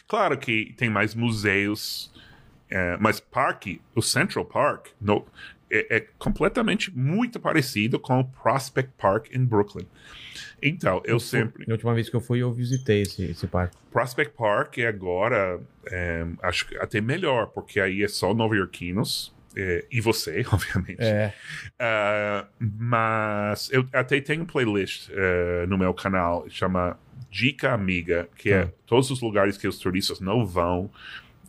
Claro que tem mais museus, é, mas parque, o Central Park, no- é, é completamente muito parecido com o Prospect Park em Brooklyn. Então, eu sempre. Na última vez que eu fui, eu visitei esse, esse parque. Prospect Park é agora, é, acho que até melhor, porque aí é só nova-iorquinos. é, e você, obviamente. É. Uh, mas eu até tenho um playlist uh, no meu canal, chama Dica Amiga, que é Tá. todos os lugares que os turistas não vão,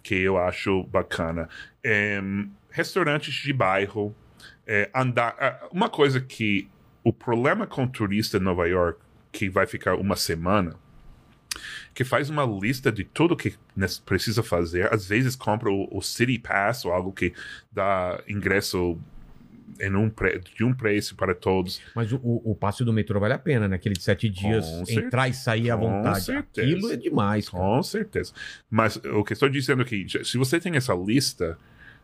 que eu acho bacana. Em, restaurantes de bairro, é, andar. ah, uma coisa que o problema com turista em Nova York, que vai ficar uma semana, que faz uma lista de tudo que precisa fazer. Às vezes compra o, o City Pass ou algo que dá ingresso em um pre- de um preço para todos. Mas o, o, o passe do metrô vale a pena, né? Aquele de sete dias, entrar e sair à com vontade. certeza. Aquilo é demais, cara. Com certeza. Mas o que estou dizendo aqui, já- se você tem essa lista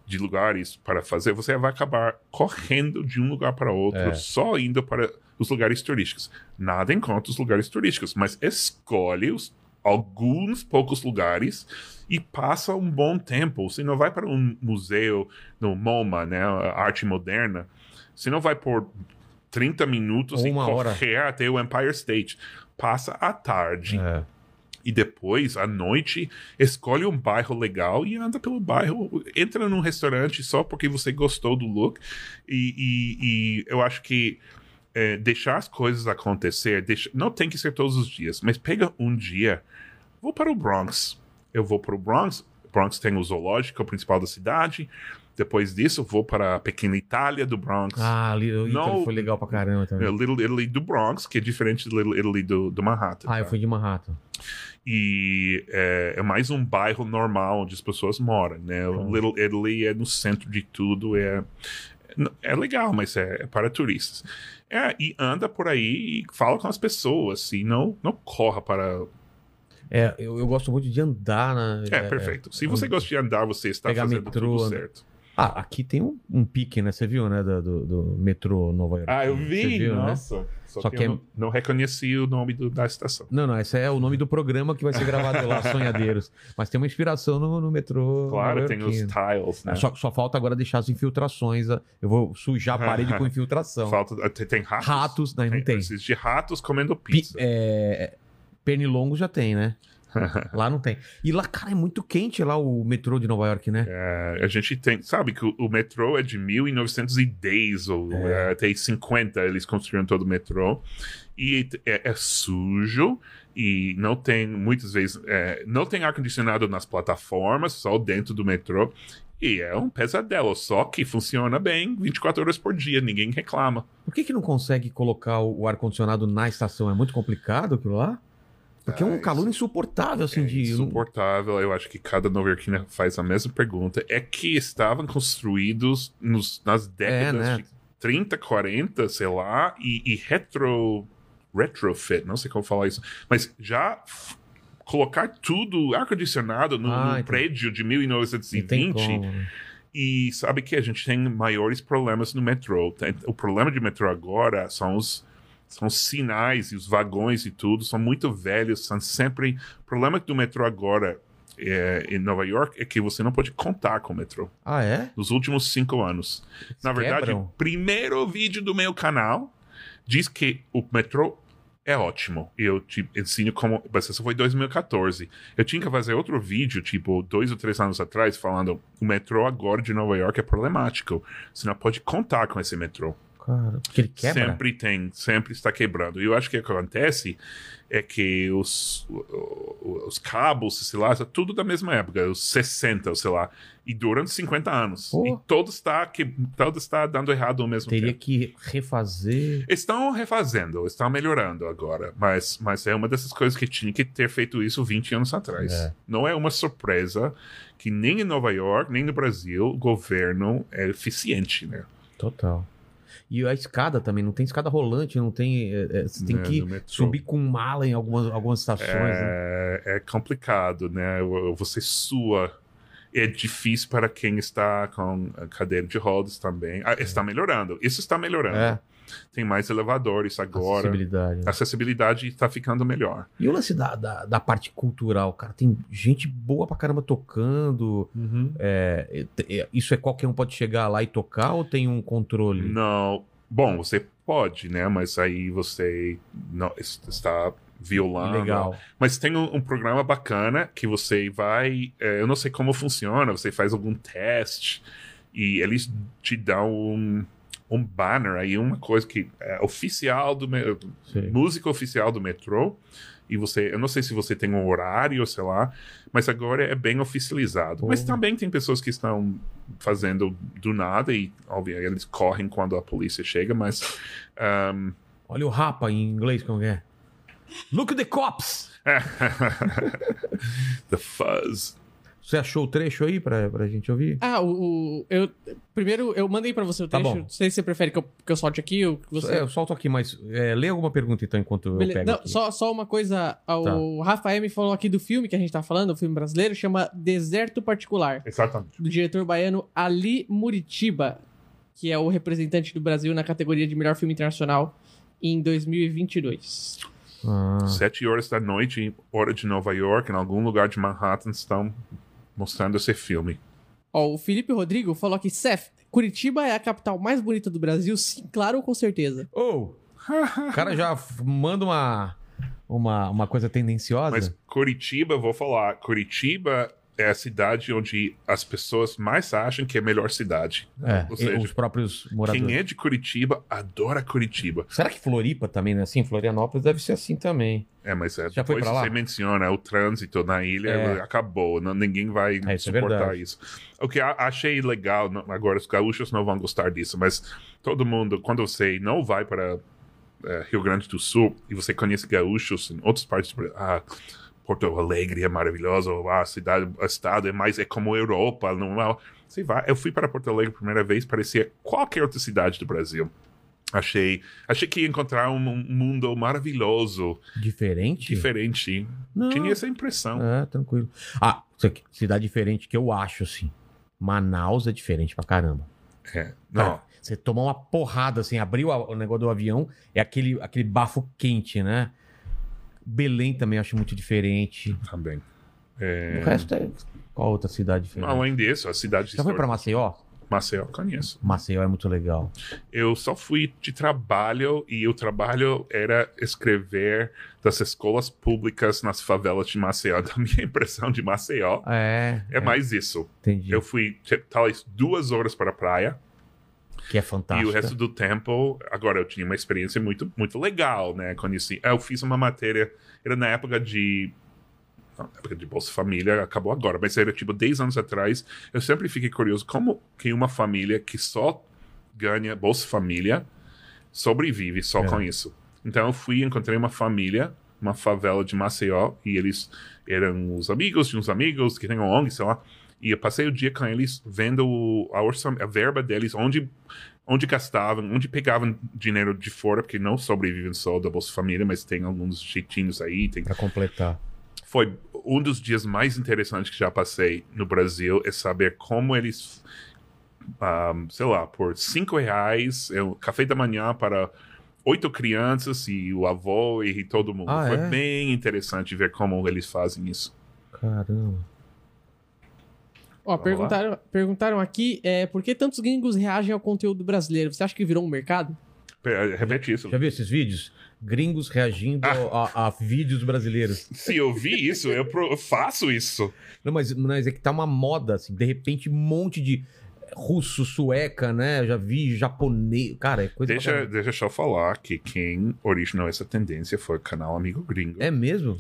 de lugares para fazer, você vai acabar correndo de um lugar para outro, É. só indo para os lugares turísticos. Nada em contra os lugares turísticos, mas escolhe os, alguns poucos lugares e passa um bom tempo. Você não vai para um museu no MoMA, né, arte moderna, você não vai por 30 minutos Ou e uma hora. correr até o Empire State. Passa a tarde É. e depois, à noite, escolhe um bairro legal e anda pelo bairro. Entra num restaurante só porque você gostou do look. E, e- e eu acho que é, deixar as coisas acontecer, deixa- não tem que ser todos os dias, mas pega um dia. Vou para o Bronx. Eu vou para o Bronx. Bronx tem o zoológico, o principal da cidade. Depois disso, vou para a pequena Itália do Bronx. Ah, o Italy Não- foi legal pra caramba também. É, Little Italy do Bronx, que é diferente do Little Italy do, do Manhattan. Ah, eu tá? fui de Manhattan. e é, é mais um bairro normal onde as pessoas moram, né? O Little Italy é no centro de tudo, é é legal, mas é, é para turistas. É, e anda por aí e fala com as pessoas, e não não corra para É, eu, eu gosto muito de andar na. é, perfeito. Se você gosta de andar, você está fazendo metrô, tudo né? certo. Ah, aqui tem um, um pique, né? Você viu, né? Do, do, do metrô Nova York. Ah, eu vi, viu, né? nossa. Só, Só que, que é- eu não, não reconheci o nome do- da estação. Não, não, esse é o nome do programa que vai ser gravado lá, Sonhadeiros. Mas tem uma inspiração no, no metrô. Claro, tem os tiles, né? Só, só falta agora deixar as infiltrações. ah, Eu vou sujar a parede com infiltração. Falta, tem, tem ratos? Ratos, não, não tem. Existe ratos comendo Pi- pizza. é, pernilongo já tem, né? Lá não tem. E lá, cara, é muito quente lá o metrô de Nova York, né? É, a gente tem, sabe que o, o metrô é de 1910 ou É. até 50 eles construíram todo o metrô e é, é sujo e não tem muitas vezes é, não tem ar condicionado nas plataformas, só dentro do metrô e é um pesadelo, só que funciona bem 24 horas por dia, ninguém reclama. Por que, que não consegue colocar o, o ar-condicionado na estação? É muito complicado aquilo lá? Porque é um Ah, calor insuportável, assim, É de. insuportável. Eu acho que cada novorquina faz a mesma pergunta. É que estavam construídos nos, nas décadas né? de 30, 40, sei lá, e, e retro. retrofit, não sei como falar isso, mas já colocar tudo ar-condicionado no, Ah, num prédio de Não tem 1920 como, né? e sabe que a gente tem maiores problemas no metrô. O problema de metrô agora são os, são sinais e os vagões e tudo, são muito velhos, são sempre... O problema do metrô agora é, em Nova York é que você não pode contar com o metrô Ah, é? nos últimos cinco anos. Na verdade, quebram? o primeiro vídeo do meu canal diz que o metrô é ótimo. Eu te ensino como. Mas isso foi em 2014. Eu tinha que fazer outro vídeo, tipo, dois ou três anos atrás, falando o metrô agora de Nova York é problemático. Você não pode contar com esse metrô. Cara, porque ele quebra? Sempre tem, sempre está quebrando. E eu acho que o que acontece é que os, os cabos, sei lá, é tudo da mesma época, os 60, sei lá, e duram 50 anos. Pô. E todo está, que, todo está dando errado ao mesmo Teria tempo. que refazer. Estão refazendo, estão melhorando agora, mas, mas é uma dessas coisas que tinha que ter feito isso 20 anos atrás. É. Não é uma surpresa que nem em Nova York, nem no Brasil, o governo é eficiente, né? Total. E a escada também, não tem escada rolante, não tem. é, é, você tem Né, que subir com mala em algumas, algumas estações. né? É, é complicado, né? Você sua. É difícil para quem está com cadeira de rodas também. Ah, está melhorando. Isso está melhorando. É, Tem mais elevadores agora. acessibilidade. né? A acessibilidade está ficando melhor. E o lance da, da, da parte cultural, cara, tem gente boa pra caramba tocando. É, é, é, isso é qualquer um pode chegar lá e tocar ou tem um controle? Não. Bom, você pode, né? Mas aí você não es- está violando. Legal. Mas tem um, um programa bacana que você vai. é, eu não sei como funciona, você faz algum teste e eles te dão um, um banner aí, uma coisa que é oficial do me- Sei. música oficial do metrô. E você, eu não sei se você tem um horário, sei lá, mas agora é bem oficializado. Mas Pô. também tem pessoas que estão fazendo do nada e, óbvio, eles correm quando a polícia chega, mas. ahm, Olha o rapa em inglês, como é? Look the Cops! The Fuzz. Você achou o trecho aí pra, pra gente ouvir? Ah, o, o- eu primeiro eu mandei pra você o Tá trecho. bom. Não sei se você prefere que eu, que eu solte aqui ou que você. É, eu solto aqui, mas é, lê alguma pergunta então enquanto eu Beleza. pego Não, aqui. só, só uma coisa. ah, O Rafael me falou aqui do filme que a gente tá falando, o filme brasileiro, chama Deserto Particular, Exatamente. do diretor baiano Ali Muritiba, que é o representante do Brasil na categoria de melhor filme internacional em 2022. Ah, Sete horas da noite, hora de Nova York, em algum lugar de Manhattan, estão mostrando esse filme. Ó, o Felipe Rodrigo falou aqui, Seth, Curitiba é a capital mais bonita do Brasil? Sim, claro, com certeza. Oh! o cara já manda uma, uma, uma coisa tendenciosa. Mas Curitiba, vou falar, Curitiba é a cidade onde as pessoas mais acham que é a melhor cidade. é, Ou e seja, os próprios moradores. quem é de Curitiba adora Curitiba. Será que Floripa também, né? Assim, Florianópolis deve ser assim também. É, mas é, Já foi depois pra lá? você menciona o trânsito na ilha, É. acabou. Não, ninguém vai É, isso é suportar verdade. isso. O que achei legal, não- agora os gaúchos não vão gostar disso, mas todo mundo, quando você não vai para eh, Rio Grande do Sul e você conhece gaúchos em outras partes do Brasil, ah, Porto Alegre é maravilhoso, a cidade, o estado é mais, é como Europa, não é? Você vai, eu fui para Porto Alegre a primeira vez, parecia qualquer outra cidade do Brasil. Achei, achei que ia encontrar um, mundo maravilhoso, Diferente? diferente. Não. Tinha essa impressão. É, tranquilo. Ah, aqui, cidade diferente que eu acho, assim. Manaus é diferente pra caramba. É. Não, você tomar uma porrada, assim, abriu o negócio do avião, é aquele, aquele bafo quente, né? Belém também eu acho muito diferente. também. O É, resto é. Qual outra cidade diferente? além disso, a cidade Já foi pra Maceió? Maceió, conheço. Maceió é muito legal. Eu só fui de trabalho e o trabalho era escrever das escolas públicas nas favelas de Maceió. Da minha impressão de Maceió É. é, mais isso. Entendi. Eu fui t- talvez duas horas para a praia Que é fantástico. e o resto do tempo, agora eu tinha uma experiência muito muito legal, né? Conheci, eu fiz uma matéria, era na época de na época de Bolsa Família, acabou agora, mas era tipo 10 anos atrás. Eu sempre fiquei curioso como que uma família que só ganha Bolsa Família sobrevive só É. com isso. Então eu fui e encontrei uma família, uma favela de Maceió, e eles eram os amigos de uns amigos que têm um ONG, sei lá. E eu passei o dia com eles vendo a, orçam, a verba deles, onde, onde gastavam, onde pegavam dinheiro de fora, porque não sobrevivem só da Bolsa Família, mas tem alguns jeitinhos aí, tem Pra completar. foi um dos dias mais interessantes que já passei no Brasil é saber como eles, ahm, sei lá, por cinco reais, é o café da manhã para oito crianças e o avô e todo mundo. Ah, Foi é? bem interessante ver como eles fazem isso. Caramba. Ó, perguntaram, perguntaram aqui é, por que tantos gringos reagem ao conteúdo brasileiro? Você acha que virou um mercado? Pe- Repete isso. Já viu esses vídeos? Gringos reagindo Ah. a, a vídeos brasileiros. Se eu vi isso, eu, pro- eu faço isso. Não, mas, mas é que tá uma moda, assim. De repente, um monte de russo, sueca, né? Eu já vi japonês. Cara, é coisa Deixa, deixa eu só falar que quem originou essa tendência foi o canal Amigo Gringo. É mesmo?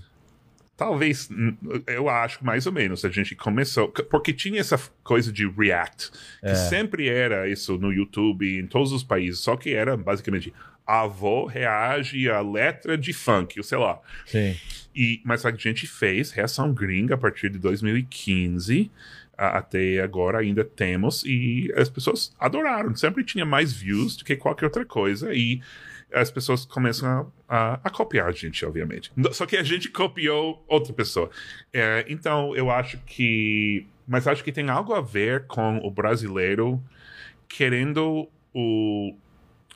Talvez, hum, eu acho mais ou menos. A gente começou. Porque tinha essa coisa de React, que sempre era isso no YouTube, em todos os países, só que era basicamente a avó reage à letra de funk, sei lá. Sim. E, mas a gente fez reação gringa a partir de 2015. a- Até agora ainda temos, e as pessoas adoraram. Sempre tinha mais views do que qualquer outra coisa, e as pessoas começam a, a- a copiar a gente, obviamente. Só que a gente copiou outra pessoa. É, então, eu acho que. Mas acho que tem algo a ver com o brasileiro querendo o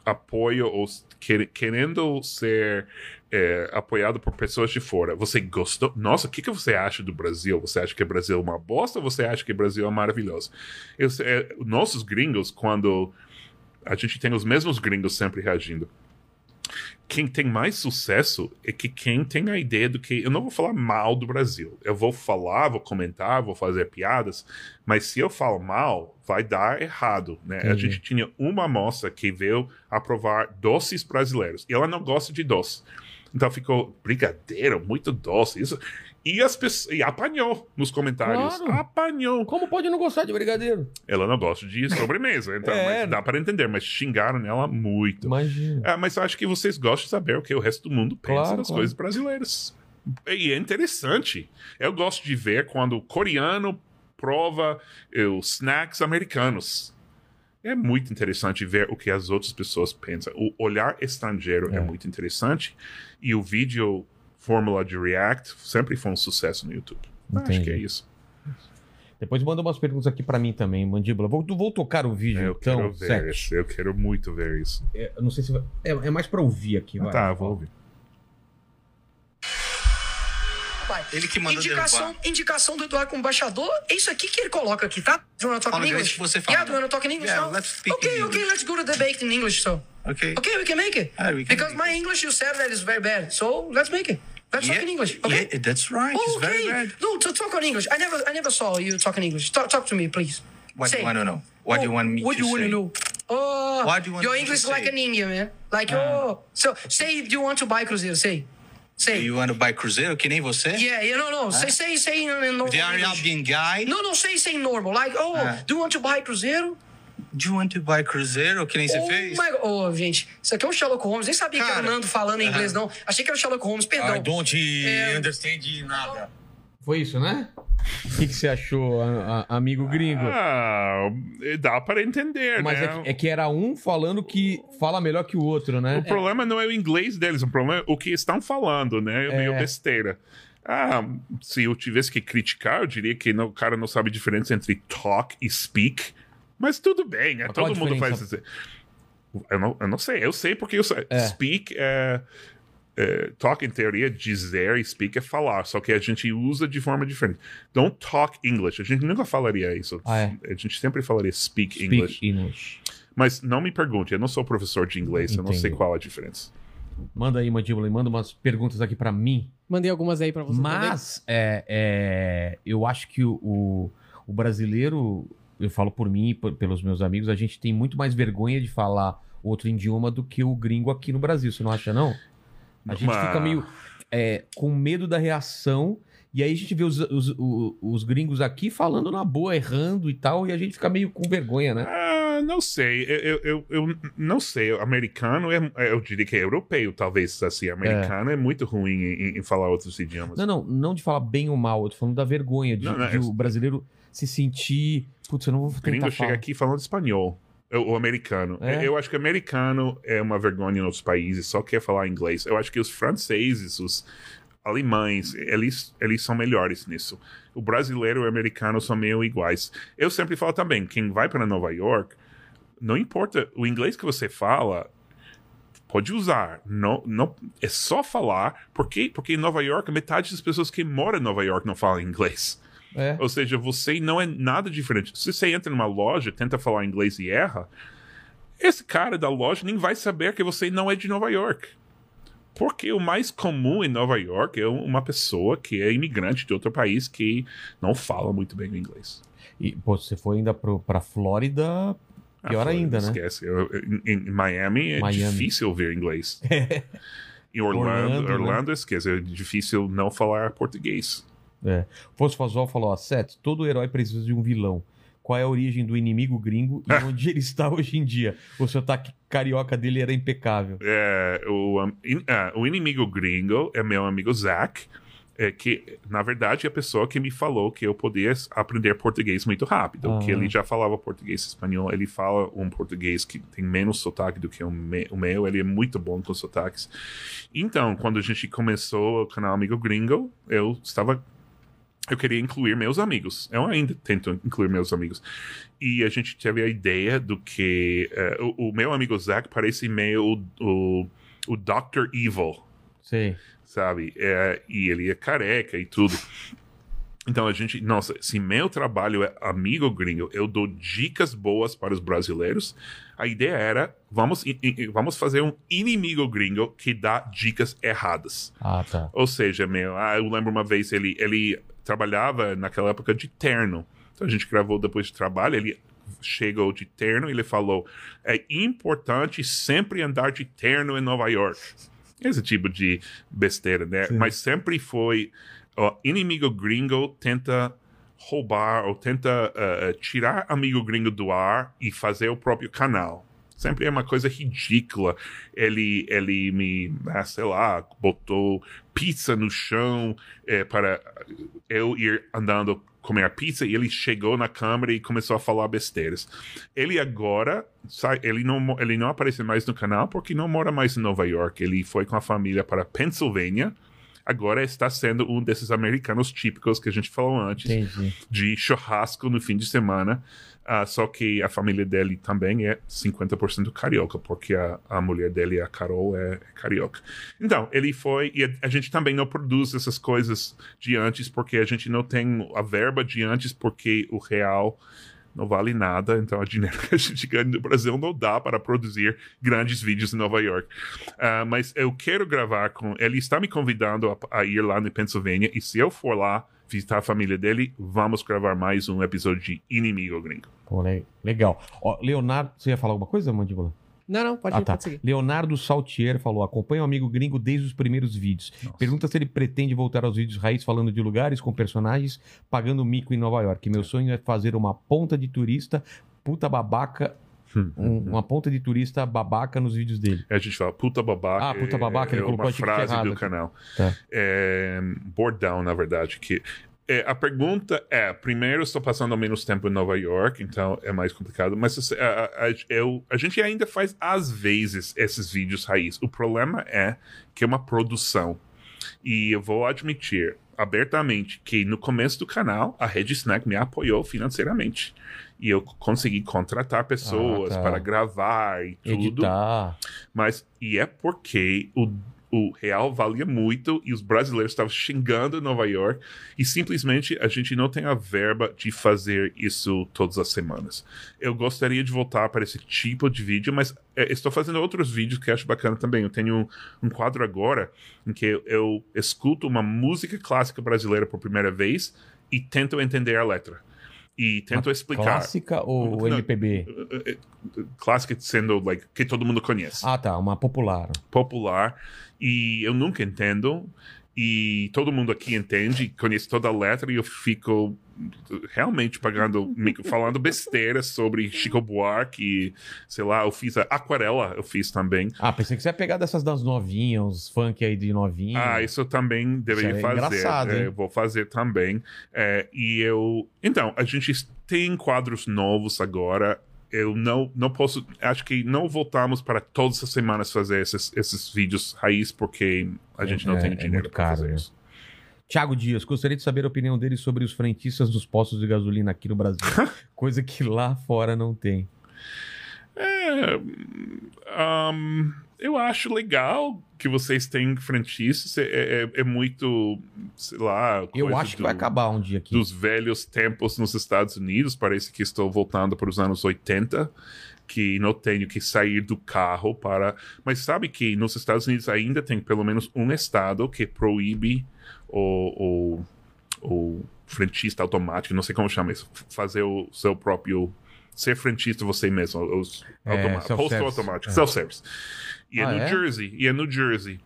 apoio, ou quer- querendo ser é, apoiado por pessoas de fora. Você gostou? Nossa, o que, que você acha do Brasil? Você acha que o Brasil é uma bosta ou você acha que o Brasil é maravilhoso? Eu, é, nossos gringos, quando a gente tem os mesmos gringos sempre reagindo. Quem tem mais sucesso é que quem tem a ideia do que. Eu não vou falar mal do Brasil. Eu vou falar, vou comentar, vou fazer piadas, mas se eu falo mal, vai dar errado. Né? A gente tinha uma moça que veio aprovar doces brasileiros e ela não gosta de doce. Então ficou brigadeiro, muito doce. Isso. E, as pessoas, e apanhou nos comentários. Claro. Apanhou. Como pode não gostar de brigadeiro? Ela não gosta de sobremesa, então É. mas dá para entender, mas xingaram ela muito. Imagina. É, mas eu acho que vocês gostam de saber o que o resto do mundo pensa Claro, das claro. coisas brasileiras. E é interessante. Eu gosto de ver quando o coreano prova eh, os snacks americanos. É muito interessante ver o que as outras pessoas pensam. O olhar estrangeiro é, É. muito interessante. E o vídeo Fórmula de React sempre foi um sucesso no YouTube. Acho Entendi. que é isso. Depois manda umas perguntas aqui pra mim também, Mandíbula. Vou, vou tocar o vídeo, Eu então. quero ver Sete. isso. Eu quero muito ver isso. É, eu não sei se vai... é, é mais pra ouvir aqui, Ah, vai. tá, vou ouvir. Ele que mandou indicação, derrubar. indicação do Eduardo como embaixador, é isso aqui que ele coloca aqui, tá? Do you want to talk in inglês English? você fala. Yeah, do you want to talk in English Yeah, now? let's speak okay, in okay, English. let's go to debate in English, so. Okay. Okay, we can make it. Ah, we can because make my it. English, you said that is very bad, so let's make it. Let's talk in English, okay? Yeah, that's right. Oh, it's very okay. bad. No, to talk on English. I never, I never saw you talk in English. Talk, talk to me, please. What Say. do you want to know? What do you Oh, want me what to say? What do you want to know? Oh, What do you want your English is like an Indian, man. Like, oh. So, say do you want to buy Cruzeiro, say. Say. Do You want to buy Cruzeiro, que nem você? Yeah, yeah, no, no. Say, say, say in, in normal The. Arabian guy? No, no, say, say normal. Like, oh, Ah. do you want to buy Cruzeiro? Do you want to buy Cruzeiro, que nem você oh, fez? my, oh, gente, isso aqui é o Sherlock Holmes. Nem sabia que era o Cara, Nando falando em inglês, não. Achei que era o Sherlock Holmes, perdão. I don't É. understand nada. Foi isso, né? O que, que você achou, a- a- amigo gringo? Ah, dá para entender, Mas né? é que, é que era um falando que fala melhor que o outro, né? O problema não é o inglês deles, o problema é o que estão falando, né? É meio É. besteira. Ah, se eu tivesse que criticar, eu diria que não- o cara não sabe a diferença entre talk e speak. Mas tudo bem, né? Mas a todo mundo faz isso. Eu não, eu não sei, eu sei porque eu sei. É. Speak é, é, Talk, em teoria, é dizer e speak é falar, só que a gente usa de forma diferente. Don't talk English. A gente nunca falaria isso. Ah, é? A gente sempre falaria speak, Speak English. English. Mas não me pergunte, eu não sou professor de inglês, eu não sei qual a diferença. Manda aí, Mandíbula, e manda umas perguntas aqui pra mim. Mandei algumas aí pra você Mas é, é, eu acho que o, o brasileiro, eu falo por mim e por- pelos meus amigos, a gente tem muito mais vergonha de falar outro idioma do que o gringo aqui no Brasil. Você não acha, não? A gente Mas- fica meio é, com medo da reação. E aí a gente vê os, os, o- os gringos aqui falando na boa, errando e tal, e a gente fica meio com vergonha, né? Ah, não sei. Eu, eu, eu, eu não sei. O americano é, eu diria que é europeu, talvez. Assim, americano é, muito ruim em, em falar outros idiomas. Não, não, não de falar bem ou mal, eu tô falando da vergonha, de, Não, não, de é- o brasileiro se sentir. Putz, eu não vou tentar gringo chega aqui falando espanhol. O, o americano. É? Eu acho que americano é uma vergonha em outros países, só quer falar inglês. Eu acho que os franceses, os alemães, eles, eles são melhores nisso. O brasileiro e o americano são meio iguais. Eu sempre falo também, quem vai para Nova York, não importa o inglês que você fala, pode usar. Não, não, é só falar. Por quê? Porque em Nova York, metade das pessoas que moram em Nova York não falam inglês. É. Ou seja, você não é nada diferente. Se você entra numa loja, tenta falar inglês e erra, esse cara da loja nem vai saber que você não é de Nova York. Porque o mais comum em Nova York é uma pessoa que é imigrante de outro país que não fala muito bem o inglês. E, pô, você foi ainda pro, pra Flórida, pior Ah, ainda, né? Esquece. Eu- em, em Miami é Miami. difícil ouvir inglês. em Orlando, Orlando, Orlando, né? esquece. É difícil não falar português. É. Fosfosol falou, ó, Seth, todo herói precisa de um vilão. Qual é a origem do inimigo gringo e onde ele está hoje em dia? O sotaque carioca dele era impecável. É, o, um, in- ah, o inimigo gringo é meu amigo Zach, é, que na verdade é a pessoa que me falou que eu podia aprender português muito rápido, Ah. que ele já falava português e espanhol, ele fala um português que tem menos sotaque do que o, me- o meu, ele é muito bom com sotaques. Então, quando a gente começou o canal Amigo Gringo, eu estava eu queria incluir meus amigos. Eu ainda tento incluir meus amigos. E a gente teve a ideia do que eh, o, o meu amigo Zach parece meio o, o, o Dr. Evil, Sei. sabe? É, e ele é careca e tudo. Então a gente, nossa, se meu trabalho é amigo gringo, eu dou dicas boas para os brasileiros. A ideia era, vamos, vamos fazer um inimigo gringo que dá dicas erradas. Ah, tá. Ou seja, meu, ah, eu lembro uma vez ele, ele trabalhava naquela época de terno. Então a gente gravou depois de trabalho, ele chegou de terno e ele falou: é importante sempre andar de terno em Nova York. Esse tipo de besteira, né? Sim. Mas sempre foi o inimigo gringo tenta roubar ou tenta eh, tirar amigo gringo do ar e fazer o próprio canal. Sempre é uma coisa ridícula. Ele, ele me, ah, sei lá, botou pizza no chão eh, para eu ir andando comer pizza e ele chegou na câmera e começou a falar besteiras. Ele agora, sai, ele não, ele não aparece mais no canal porque não mora mais em Nova York. Ele foi com a família para Pennsylvania. Agora está sendo um desses americanos típicos que a gente falou antes Entendi. de churrasco no fim de semana. Ah, só que a família dele também é 50% carioca, porque a, a mulher dele, a Carol, é, é carioca. Então, ele foi. E a, a gente também não produz essas coisas de antes, porque a gente não tem a verba de antes, porque o real não vale nada. Então, a dinheiro que a gente ganha no Brasil não dá para produzir grandes vídeos em Nova York. Ah, mas eu quero gravar com. Ele está me convidando a, a ir lá no Pennsylvania, e se eu for lá visitar a família dele, vamos gravar mais um episódio de Inimigo Gringo. Pô, le- legal. Ó, Leonardo, você ia falar alguma coisa, Mandíbula? Não, não, pode, Ah, tá. pode seguir. Leonardo Saltier falou: acompanha o amigo gringo desde os primeiros vídeos. Pergunta se ele pretende voltar aos vídeos raiz falando de lugares com personagens pagando mico em Nova York. Meu sonho é fazer uma ponta de turista puta babaca. Um- uma ponta de turista babaca nos vídeos dele. A gente fala puta babaca. Ah, puta babaca, é, ele é colocou uma frase errado do canal. Tá. É, bordão, na verdade, que é, a pergunta é: primeiro, estou passando menos tempo em Nova York, então é mais complicado. Mas assim, a, a- eu- a gente ainda faz às vezes esses vídeos raiz. O problema é que é uma produção. E eu vou admitir abertamente que no começo do canal a Rede Snack me apoiou financeiramente. E eu consegui contratar pessoas Ah, tá. para gravar e tudo. Editar. Mas, e é porque o, o real valia muito e os brasileiros estavam xingando Nova York e simplesmente a gente não tem a verba de fazer isso todas as semanas. Eu gostaria de voltar para esse tipo de vídeo, mas é, estou fazendo outros vídeos que acho bacana também. Eu tenho um, um quadro agora em que eu, eu escuto uma música clássica brasileira por primeira vez e tento entender a letra. E tento explicar. Clássica ou Não. MPB? Clássica sendo like, que todo mundo conhece Ah, tá. Uma popular. popular e eu nunca entendo e todo mundo aqui entende, conhece toda a letra e eu fico realmente pagando, falando besteira sobre Chico Buarque e, sei lá, eu fiz a Aquarela, eu fiz também. Ah, pensei que você ia pegar dessas das novinhas, uns funk aí de novinha. Ah, isso eu também deveria Isso é fazer. engraçado, É, eu vou fazer também. É, e eu. Então, a gente tem quadros novos agora. Eu não, não posso. Acho que não voltamos para todas as semanas fazer esses, esses vídeos raiz, porque a gente não É, tem é dinheiro muito para fazer né? isso. Tiago Dias, gostaria de saber a opinião dele sobre os frentistas dos postos de gasolina aqui no Brasil. Coisa que lá fora não tem. É, hum, eu acho legal que vocês têm frentistas. É, é, é muito, sei lá. Eu acho que do- vai acabar um dia aqui. dos velhos tempos nos Estados Unidos. Parece que estou voltando para os anos 80, que não tenho que sair do carro para. Mas sabe que nos Estados Unidos ainda tem pelo menos um estado que proíbe o, o, o frentista automático, não sei como chama isso, fazer o seu próprio. Ser frentista você mesmo, os É, posto automático, É. self-service. E é Ah, New é? Jersey, e é New Jersey.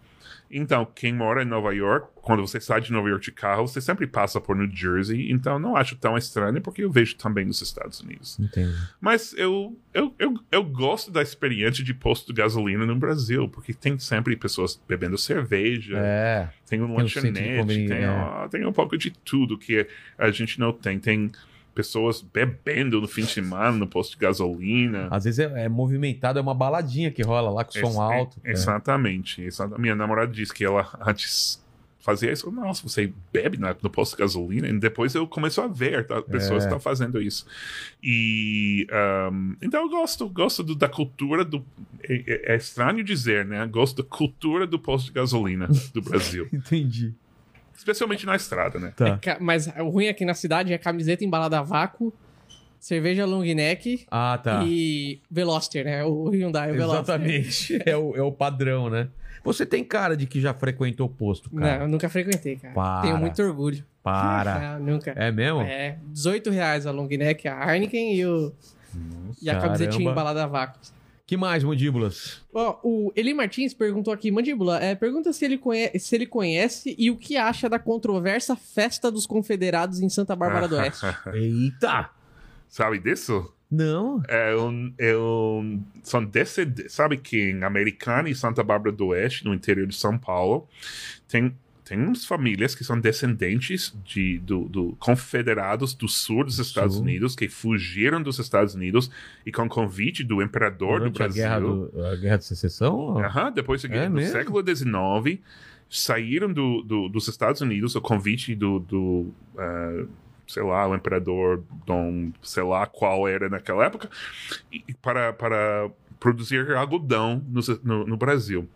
Então, quem mora em Nova York, quando você sai de Nova York de carro, você sempre passa por New Jersey. Então, não acho tão estranho, porque eu vejo também nos Estados Unidos. Entendi. Mas eu, eu, eu, eu gosto da experiência de posto de gasolina no Brasil, porque tem sempre pessoas bebendo cerveja, É. tem um Tem lanchonete, conveniência, tem, é. ó, tem um pouco de tudo que a gente não tem. Tem pessoas bebendo no fim de semana no posto de gasolina. Às vezes é, é movimentado, é uma baladinha que rola lá com som Ex- alto. é- Exatamente, exata- Minha namorada disse que ela antes fazia isso. Nossa, você bebe na- no posto de gasolina? E depois eu começo a ver tá, pessoas É. que estão fazendo isso. E ahm, então eu gosto, gosto do- da cultura do. É, é- é estranho dizer, né? Gosto da cultura do posto de gasolina do Brasil. Entendi. Especialmente na estrada, né? Tá. Ca- Mas o ruim aqui na cidade é camiseta embalada a vácuo, cerveja long neck Ah, tá. e Veloster, né? O Hyundai, o Veloster. Exatamente. É o, é o padrão, né? Você tem cara de que já frequentou o posto, Não, cara. eu nunca frequentei, cara. Para. Tenho muito orgulho. Para. Não, nunca. É mesmo? É, 18 reais a long neck, a Heineken e, o, e a camisetinha embalada a vácuo. Que mais, mandíbulas? Ó, o Eli Martins perguntou aqui, Mandíbula, é, pergunta se ele, conhece, se ele conhece e o que acha da controversa Festa dos Confederados em Santa Bárbara do Oeste. Eita! Sabe disso? Não. É um, é um, são descendentes. Sabe que em Americana e Santa Bárbara do Oeste, no interior de São Paulo, tem, tem umas famílias que são descendentes de, do, do confederados do sul dos Estados Sul. Unidos, que fugiram dos Estados Unidos e com convite do imperador do Durante a Brasil. guerra, do, a guerra de secessão? Aham, depois do, É do mesmo? século XIX, saíram do, do- dos Estados Unidos, o convite do, do ah, sei lá, o imperador Dom, sei lá qual era naquela época, e para, para produzir algodão no, no, no Brasil.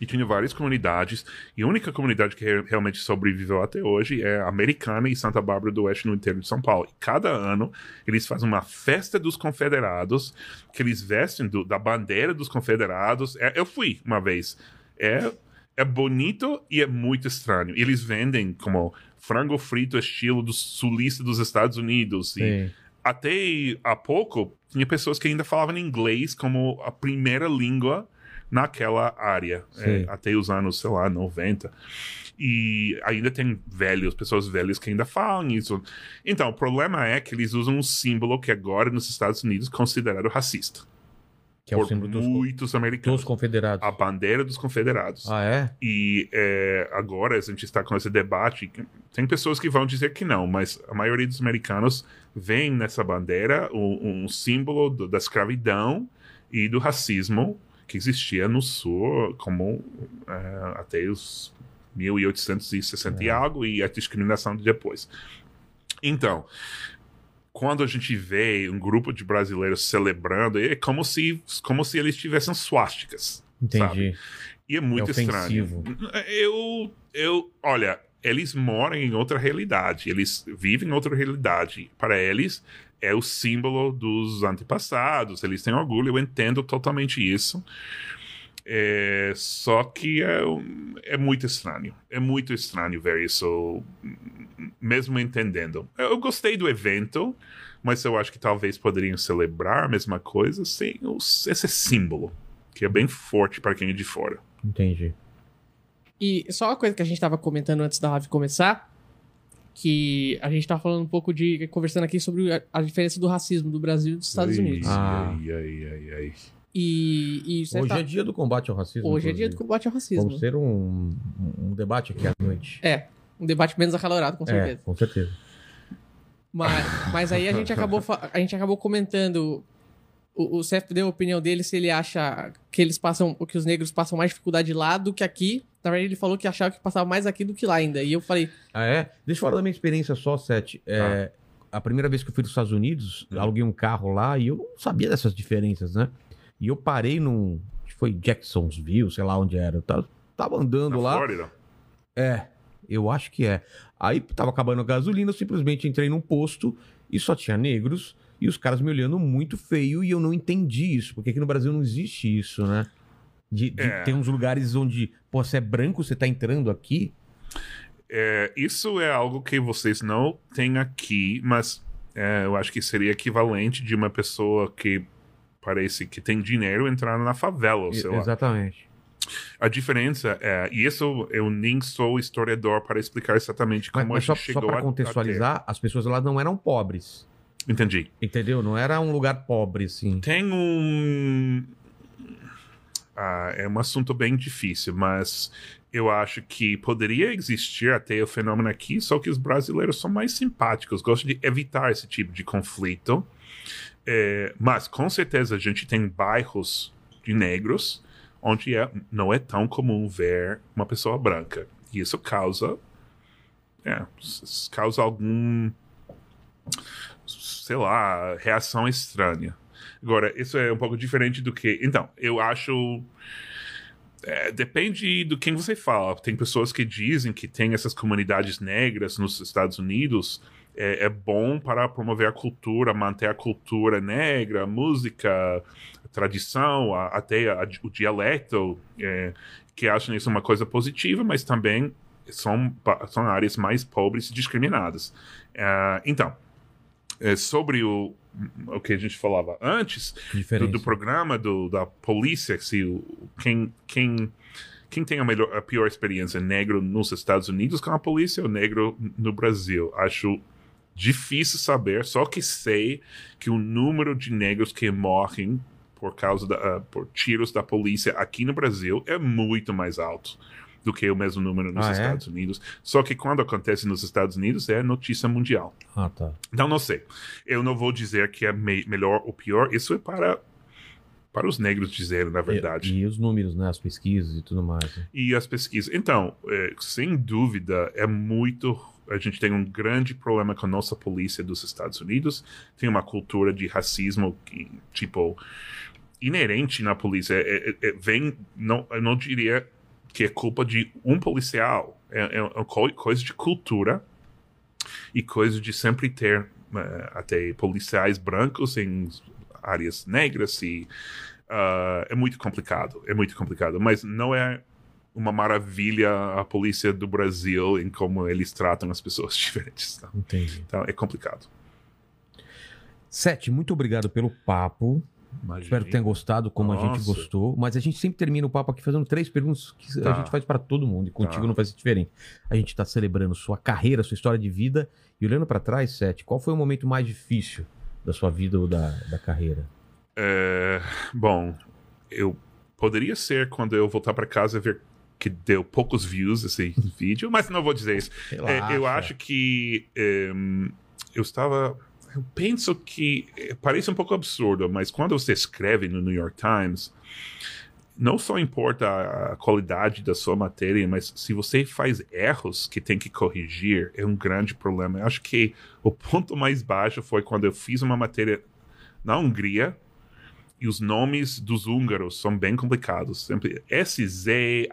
E tinha várias comunidades, e a única comunidade que re- realmente sobreviveu até hoje é a Americana e Santa Bárbara do Oeste, no interior de São Paulo. E cada ano eles fazem uma festa dos confederados, que eles vestem do- da bandeira dos confederados. É, eu fui uma vez. É, é bonito e é muito estranho. Eles vendem como frango frito estilo do sulista dos Estados Unidos. E até há pouco, tinha pessoas que ainda falavam inglês como a primeira língua naquela área, é, até os anos, sei lá, 90. E ainda tem velhos, pessoas velhas que ainda falam isso. Então, o problema é que eles usam um símbolo que agora nos Estados Unidos é considerado racista. Que é o símbolo dos, muitos americanos. dos confederados. A bandeira dos confederados. Ah, é? E é, agora a gente está com esse debate. Tem pessoas que vão dizer que não, mas a maioria dos americanos vê nessa bandeira um, um símbolo do- da escravidão e do racismo que existia no Sul, como é, até os 1860 e algo, e a discriminação de depois. Então, quando a gente vê um grupo de brasileiros celebrando, é como se, como se eles tivessem suásticas. Entendi. E é muito É estranho. Eu, eu, olha, eles moram em outra realidade, eles vivem em outra realidade. Para eles, é o símbolo dos antepassados, eles têm orgulho, eu entendo totalmente isso. É, só que é, é muito estranho. É muito estranho ver isso, mesmo entendendo. Eu gostei do evento, mas eu acho que talvez poderiam celebrar a mesma coisa sem os- esse símbolo, que é bem forte para quem é de fora. Entendi. E só uma coisa que a gente tava comentando antes da live começar, que a gente tava falando um pouco de. conversando aqui sobre a, a diferença do racismo do Brasil e dos Estados Ai, Unidos. Ah. Ai, ai, ai, ai. E, e você Hoje tá- é dia do combate ao racismo. hoje é dia do combate ao racismo. Vamos ter um, um debate aqui à noite. É, um debate menos acalorado, com É, certeza. com certeza. Mas, mas aí a gente acabou, a gente acabou comentando. O, o Cef deu a opinião dele se ele acha que eles passam. que os negros passam mais dificuldade lá do que aqui. Na verdade, ele falou que achava que passava mais aqui do que lá ainda. E eu falei, Ah, é? Deixa eu falar da minha experiência só, Sete. É, A primeira vez que eu fui dos Estados Unidos, Hum. aluguei um carro lá e eu não sabia dessas diferenças, né? E eu parei num. Foi Jacksonville, sei lá onde era. Eu tava, tava andando Na lá. Flórida? É, eu acho que é. Aí tava acabando a gasolina, eu simplesmente entrei num posto e só tinha negros e os caras me olhando muito feio e eu não entendi isso, porque aqui no Brasil não existe isso, né? De, de É. ter uns lugares onde, pô, você é branco, você tá entrando aqui. É, isso é algo que vocês não têm aqui, mas é, eu acho que seria equivalente de uma pessoa que parece que tem dinheiro entrar na favela, ou sei lá. Exatamente. A diferença é, e isso eu nem sou historiador para explicar exatamente Mas, como mas a só, gente só chegou para a- contextualizar, as pessoas lá não eram pobres. Entendi. Entendeu? Não era um lugar pobre, assim. Tem um. Ah, é um assunto bem difícil, mas eu acho que poderia existir até o fenômeno aqui, só que os brasileiros são mais simpáticos, gostam de evitar esse tipo de conflito. É, mas com certeza a gente tem bairros de negros onde é, não é tão comum ver uma pessoa branca. E isso causa. É, causa algum. sei lá, reação estranha. Agora, isso é um pouco diferente do que. Então, eu acho. é, depende do quem você fala. Tem pessoas que dizem que tem essas comunidades negras nos Estados Unidos. É, é bom para promover a cultura, manter a cultura negra, a música, a tradição, a- até a- o dialeto, é, que acham isso uma coisa positiva, mas também são, são áreas mais pobres e discriminadas. É, então, é, sobre o, o que a gente falava antes, do, do programa do, da polícia, se o, quem, quem, quem tem a, melhor, a pior experiência, negro nos Estados Unidos com a polícia ou negro no Brasil? Acho difícil saber, só que sei que o número de negros que morrem por causa da, ah, por tiros da polícia aqui no Brasil é muito mais alto do que o mesmo número nos Ah, é? Estados Unidos. Só que quando acontece nos Estados Unidos é notícia mundial. Ah, tá. Então, não sei. Eu não vou dizer que é me- melhor ou pior. Isso é para, para os negros dizerem, na verdade. E, e os números, né? As pesquisas e tudo mais. né? E, as pesquisas. Então, é, sem dúvida, é muito. A gente tem um grande problema com a nossa polícia dos Estados Unidos. Tem uma cultura de racismo que, tipo, inerente na polícia. É- é- é- vem. Não, eu não diria que é culpa de um policial. É, é uma co- coisa de cultura e coisa de sempre ter eh, até policiais brancos em áreas negras e ah, é muito complicado, é muito complicado, mas não é uma maravilha a polícia do Brasil em como eles tratam as pessoas diferentes. tá? Entendi. Então é complicado. Sete, muito obrigado pelo papo. Espero que tenha gostado como a gente Nossa. gostou. Mas a gente sempre termina o papo aqui fazendo três perguntas que a Tá. gente faz para todo mundo. E contigo Tá. não vai ser diferente. A gente está celebrando sua carreira, sua história de vida. E olhando para trás, Sete, qual foi o momento mais difícil da sua vida ou da, da carreira? É, bom, eu poderia ser quando eu voltar para casa e ver que deu poucos views esse vídeo, mas não vou dizer isso. É, eu acho que em, eu estava. Eu penso que eh, parece um pouco absurdo, mas quando você escreve no New York Times, não só importa a, qualidade da sua matéria, mas se você faz erros que tem que corrigir, é um grande problema. Eu acho que o ponto mais baixo foi quando eu fiz uma matéria na Hungria e os nomes dos húngaros são bem complicados. Sempre S-Z-A-Z-S,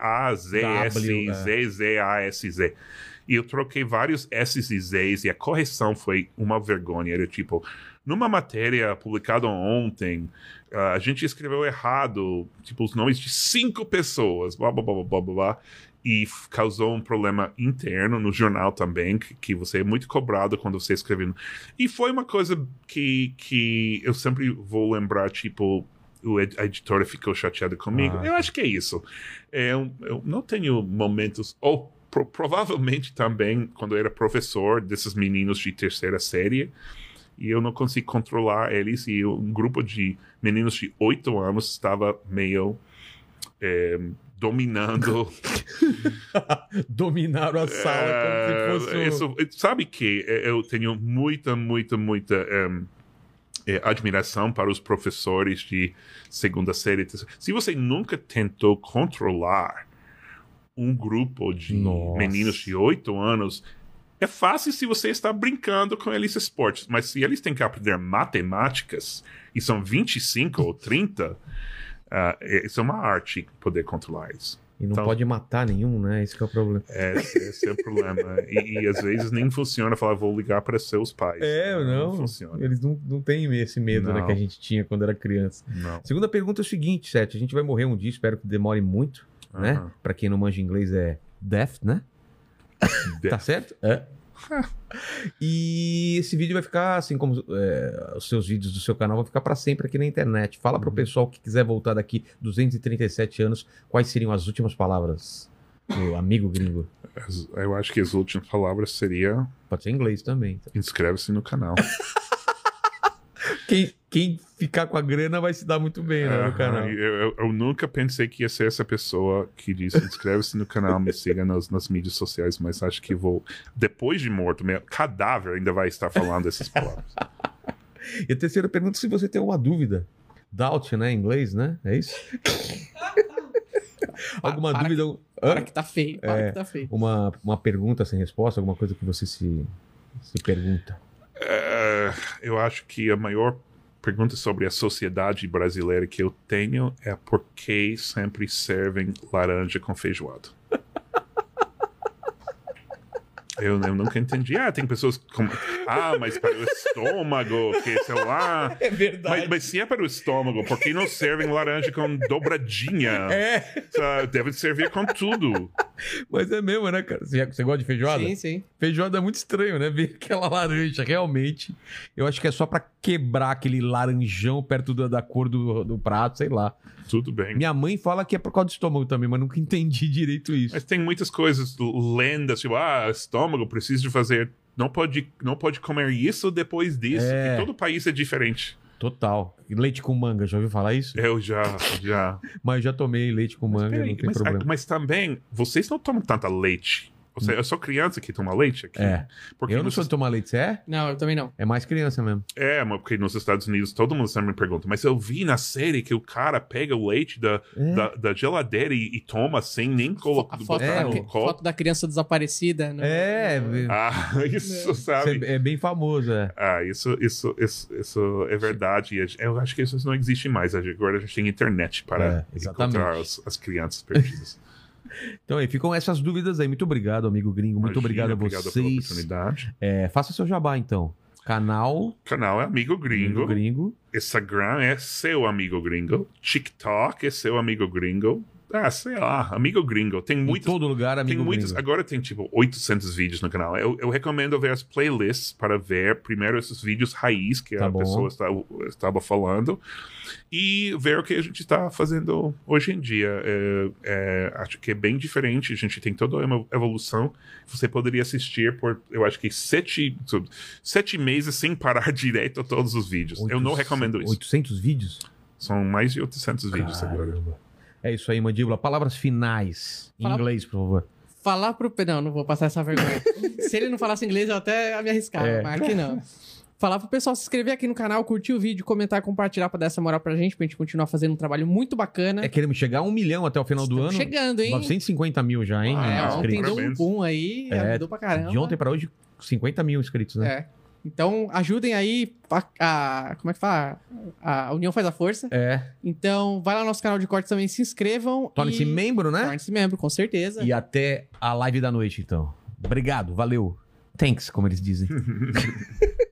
W, é. Z-Z-A-S-Z. E eu troquei vários S's e Z's e a correção foi uma vergonha. Era tipo, numa matéria publicada ontem, ah, a gente escreveu errado, tipo, os nomes de cinco pessoas, blá, blá, blá, blá, blá, blá. E causou um problema interno no jornal também, que, que você é muito cobrado quando você escreve. E foi uma coisa que, que eu sempre vou lembrar, tipo, o ed- a editora ficou chateada comigo. Ah. Eu acho que é isso. É, eu, eu não tenho momentos. Ou pro- provavelmente também, quando eu era professor desses meninos de terceira série, e eu não consigo controlar eles, e um grupo de meninos de oito anos estava meio. é, dominando Dominaram a sala é, como se fosse. um- isso- sabe que é, eu tenho muita, muita, muita em, é, admiração para os professores de segunda série. Se você nunca tentou controlar um grupo de Nossa. meninos de 8 anos, é fácil se você está brincando com eles esportes, mas se eles têm que aprender matemáticas e são 25 ou 30, ah, é- isso é uma arte poder controlar isso. E não então- pode matar nenhum, né? Esse que é o problema. É, esse é o problema. E, e às vezes nem funciona falar, vou ligar para seus pais. É, não. funciona. Eles não, não têm esse medo né, Não. que a gente tinha quando era criança. Não. Segunda pergunta é o seguinte, Sete. A gente vai morrer um dia, espero que demore muito, né? Aham. Pra quem não manja inglês é death, né? Tá certo? É. e esse vídeo vai ficar, assim como é, os seus vídeos do seu canal, vão ficar pra sempre aqui na internet. Fala Uhum. pro pessoal que quiser voltar daqui 237 anos, quais seriam as últimas palavras do amigo gringo? Eu acho que as últimas palavras seria Pode ser em inglês também. inscreve-se no canal. Quem, quem ficar com a grana vai se dar muito bem né, no Aham. canal. Eu, eu- eu nunca pensei que ia ser essa pessoa que disse inscreve-se no canal, me siga nas, nas mídias sociais, mas acho que vou, depois de morto, meu cadáver ainda vai estar falando essas palavras. E a terceira pergunta, se você tem alguma dúvida. Doubt, né? Em inglês, né? É isso? alguma para dúvida? Para Hã? que tá feio, para É. que tá feio. Uma, uma pergunta sem resposta? Alguma coisa que você se, se pergunta? É, eu acho que a maior pergunta sobre a sociedade brasileira que eu tenho é por que sempre servem laranja com feijoada. Eu, eu nunca entendi. Ah, tem pessoas. Com... Ah, mas para o estômago, que sei lá. É verdade. Mas, mas se é para o estômago, por que não servem laranja com dobradinha? É, Sabe, Deve servir com tudo. mas é mesmo, né, cara? Você, você gosta de feijoada? Sim, sim. Feijoada é muito estranho, né? Ver aquela laranja, realmente. Eu acho que é só pra quebrar aquele laranjão perto da, da cor do, do prato, sei lá. Tudo bem. Minha mãe fala que é por causa do estômago também, mas nunca entendi direito isso. Mas tem muitas coisas, lendas, tipo, ah, estômago, preciso de fazer. Não pode, não pode comer isso depois disso. É. Todo país é diferente. Total. Leite com manga, já ouviu falar isso? Eu já, já. Mas já tomei leite com manga, Peraí, não tem mas, problema. mas também, vocês não tomam tanta leite. Você, eu sou criança que toma leite aqui. É. Porque eu não nos- sou de tomar leite, você é? Não, eu também não. É mais criança mesmo. É, mas porque nos Estados Unidos todo mundo sempre me pergunta, mas eu vi na série que o cara pega o leite da, É. da, da geladeira e, e toma sem nem A colocar foto, É, no copo. foto da criança desaparecida. no- É, no- Ah, isso, isso sabe? é, é bem famoso, é. Ah, isso, isso, isso, isso é verdade. Eu acho que isso não existe mais. Agora a gente tem internet para É, encontrar as, as crianças perdidas. Então aí, ficam essas dúvidas aí. Muito obrigado, amigo gringo. Muito Imagina, obrigado a obrigado pela vocês. oportunidade. É, faça seu jabá, então. Canal canal é Amigo Gringo. Gringo. Instagram é seu amigo gringo. TikTok é seu amigo gringo. Ah, sei lá, amigo gringo. Tem Em muitos. todo lugar, amigo Tem muitos, gringo. agora tem tipo 800 vídeos no canal. Eu, eu recomendo ver as playlists para ver primeiro esses vídeos raiz que Tá a bom. pessoa está, estava falando e ver o que a gente está fazendo hoje em dia. É, é, acho que é bem diferente. A gente tem toda uma evolução. Você poderia assistir por, eu acho que sete, sete meses sem parar direito a todos os vídeos. eu não 800 recomendo isso. 800 vídeos? São mais de 800 vídeos agora. É isso aí, mandíbula. Palavras finais. Em Fala- inglês, por favor. Falar pro. Não, não vou passar essa vergonha. Se ele não falasse inglês, eu até me arriscava, É. mas aqui não. Falar pro pessoal se inscrever aqui no canal, curtir o vídeo, comentar, compartilhar pra dar essa moral pra gente, pra gente continuar fazendo um trabalho muito bacana. É, queremos chegar a um milhão até o final do Estamos ano. chegando, hein? 950 mil já, hein? É, Ah, ontem inscritos. deu um parabéns. boom aí, É, ajudou pra caramba. De ontem pra hoje, 50 mil inscritos, né? É. Então, ajudem aí. A, a- como é que fala? A união faz a força. É. Então, vai lá no nosso canal de cortes também, se inscrevam. Torne-se e... membro, né? Torne-se membro, com certeza. E até a live da noite, então. Obrigado, valeu. Thanks, como eles dizem.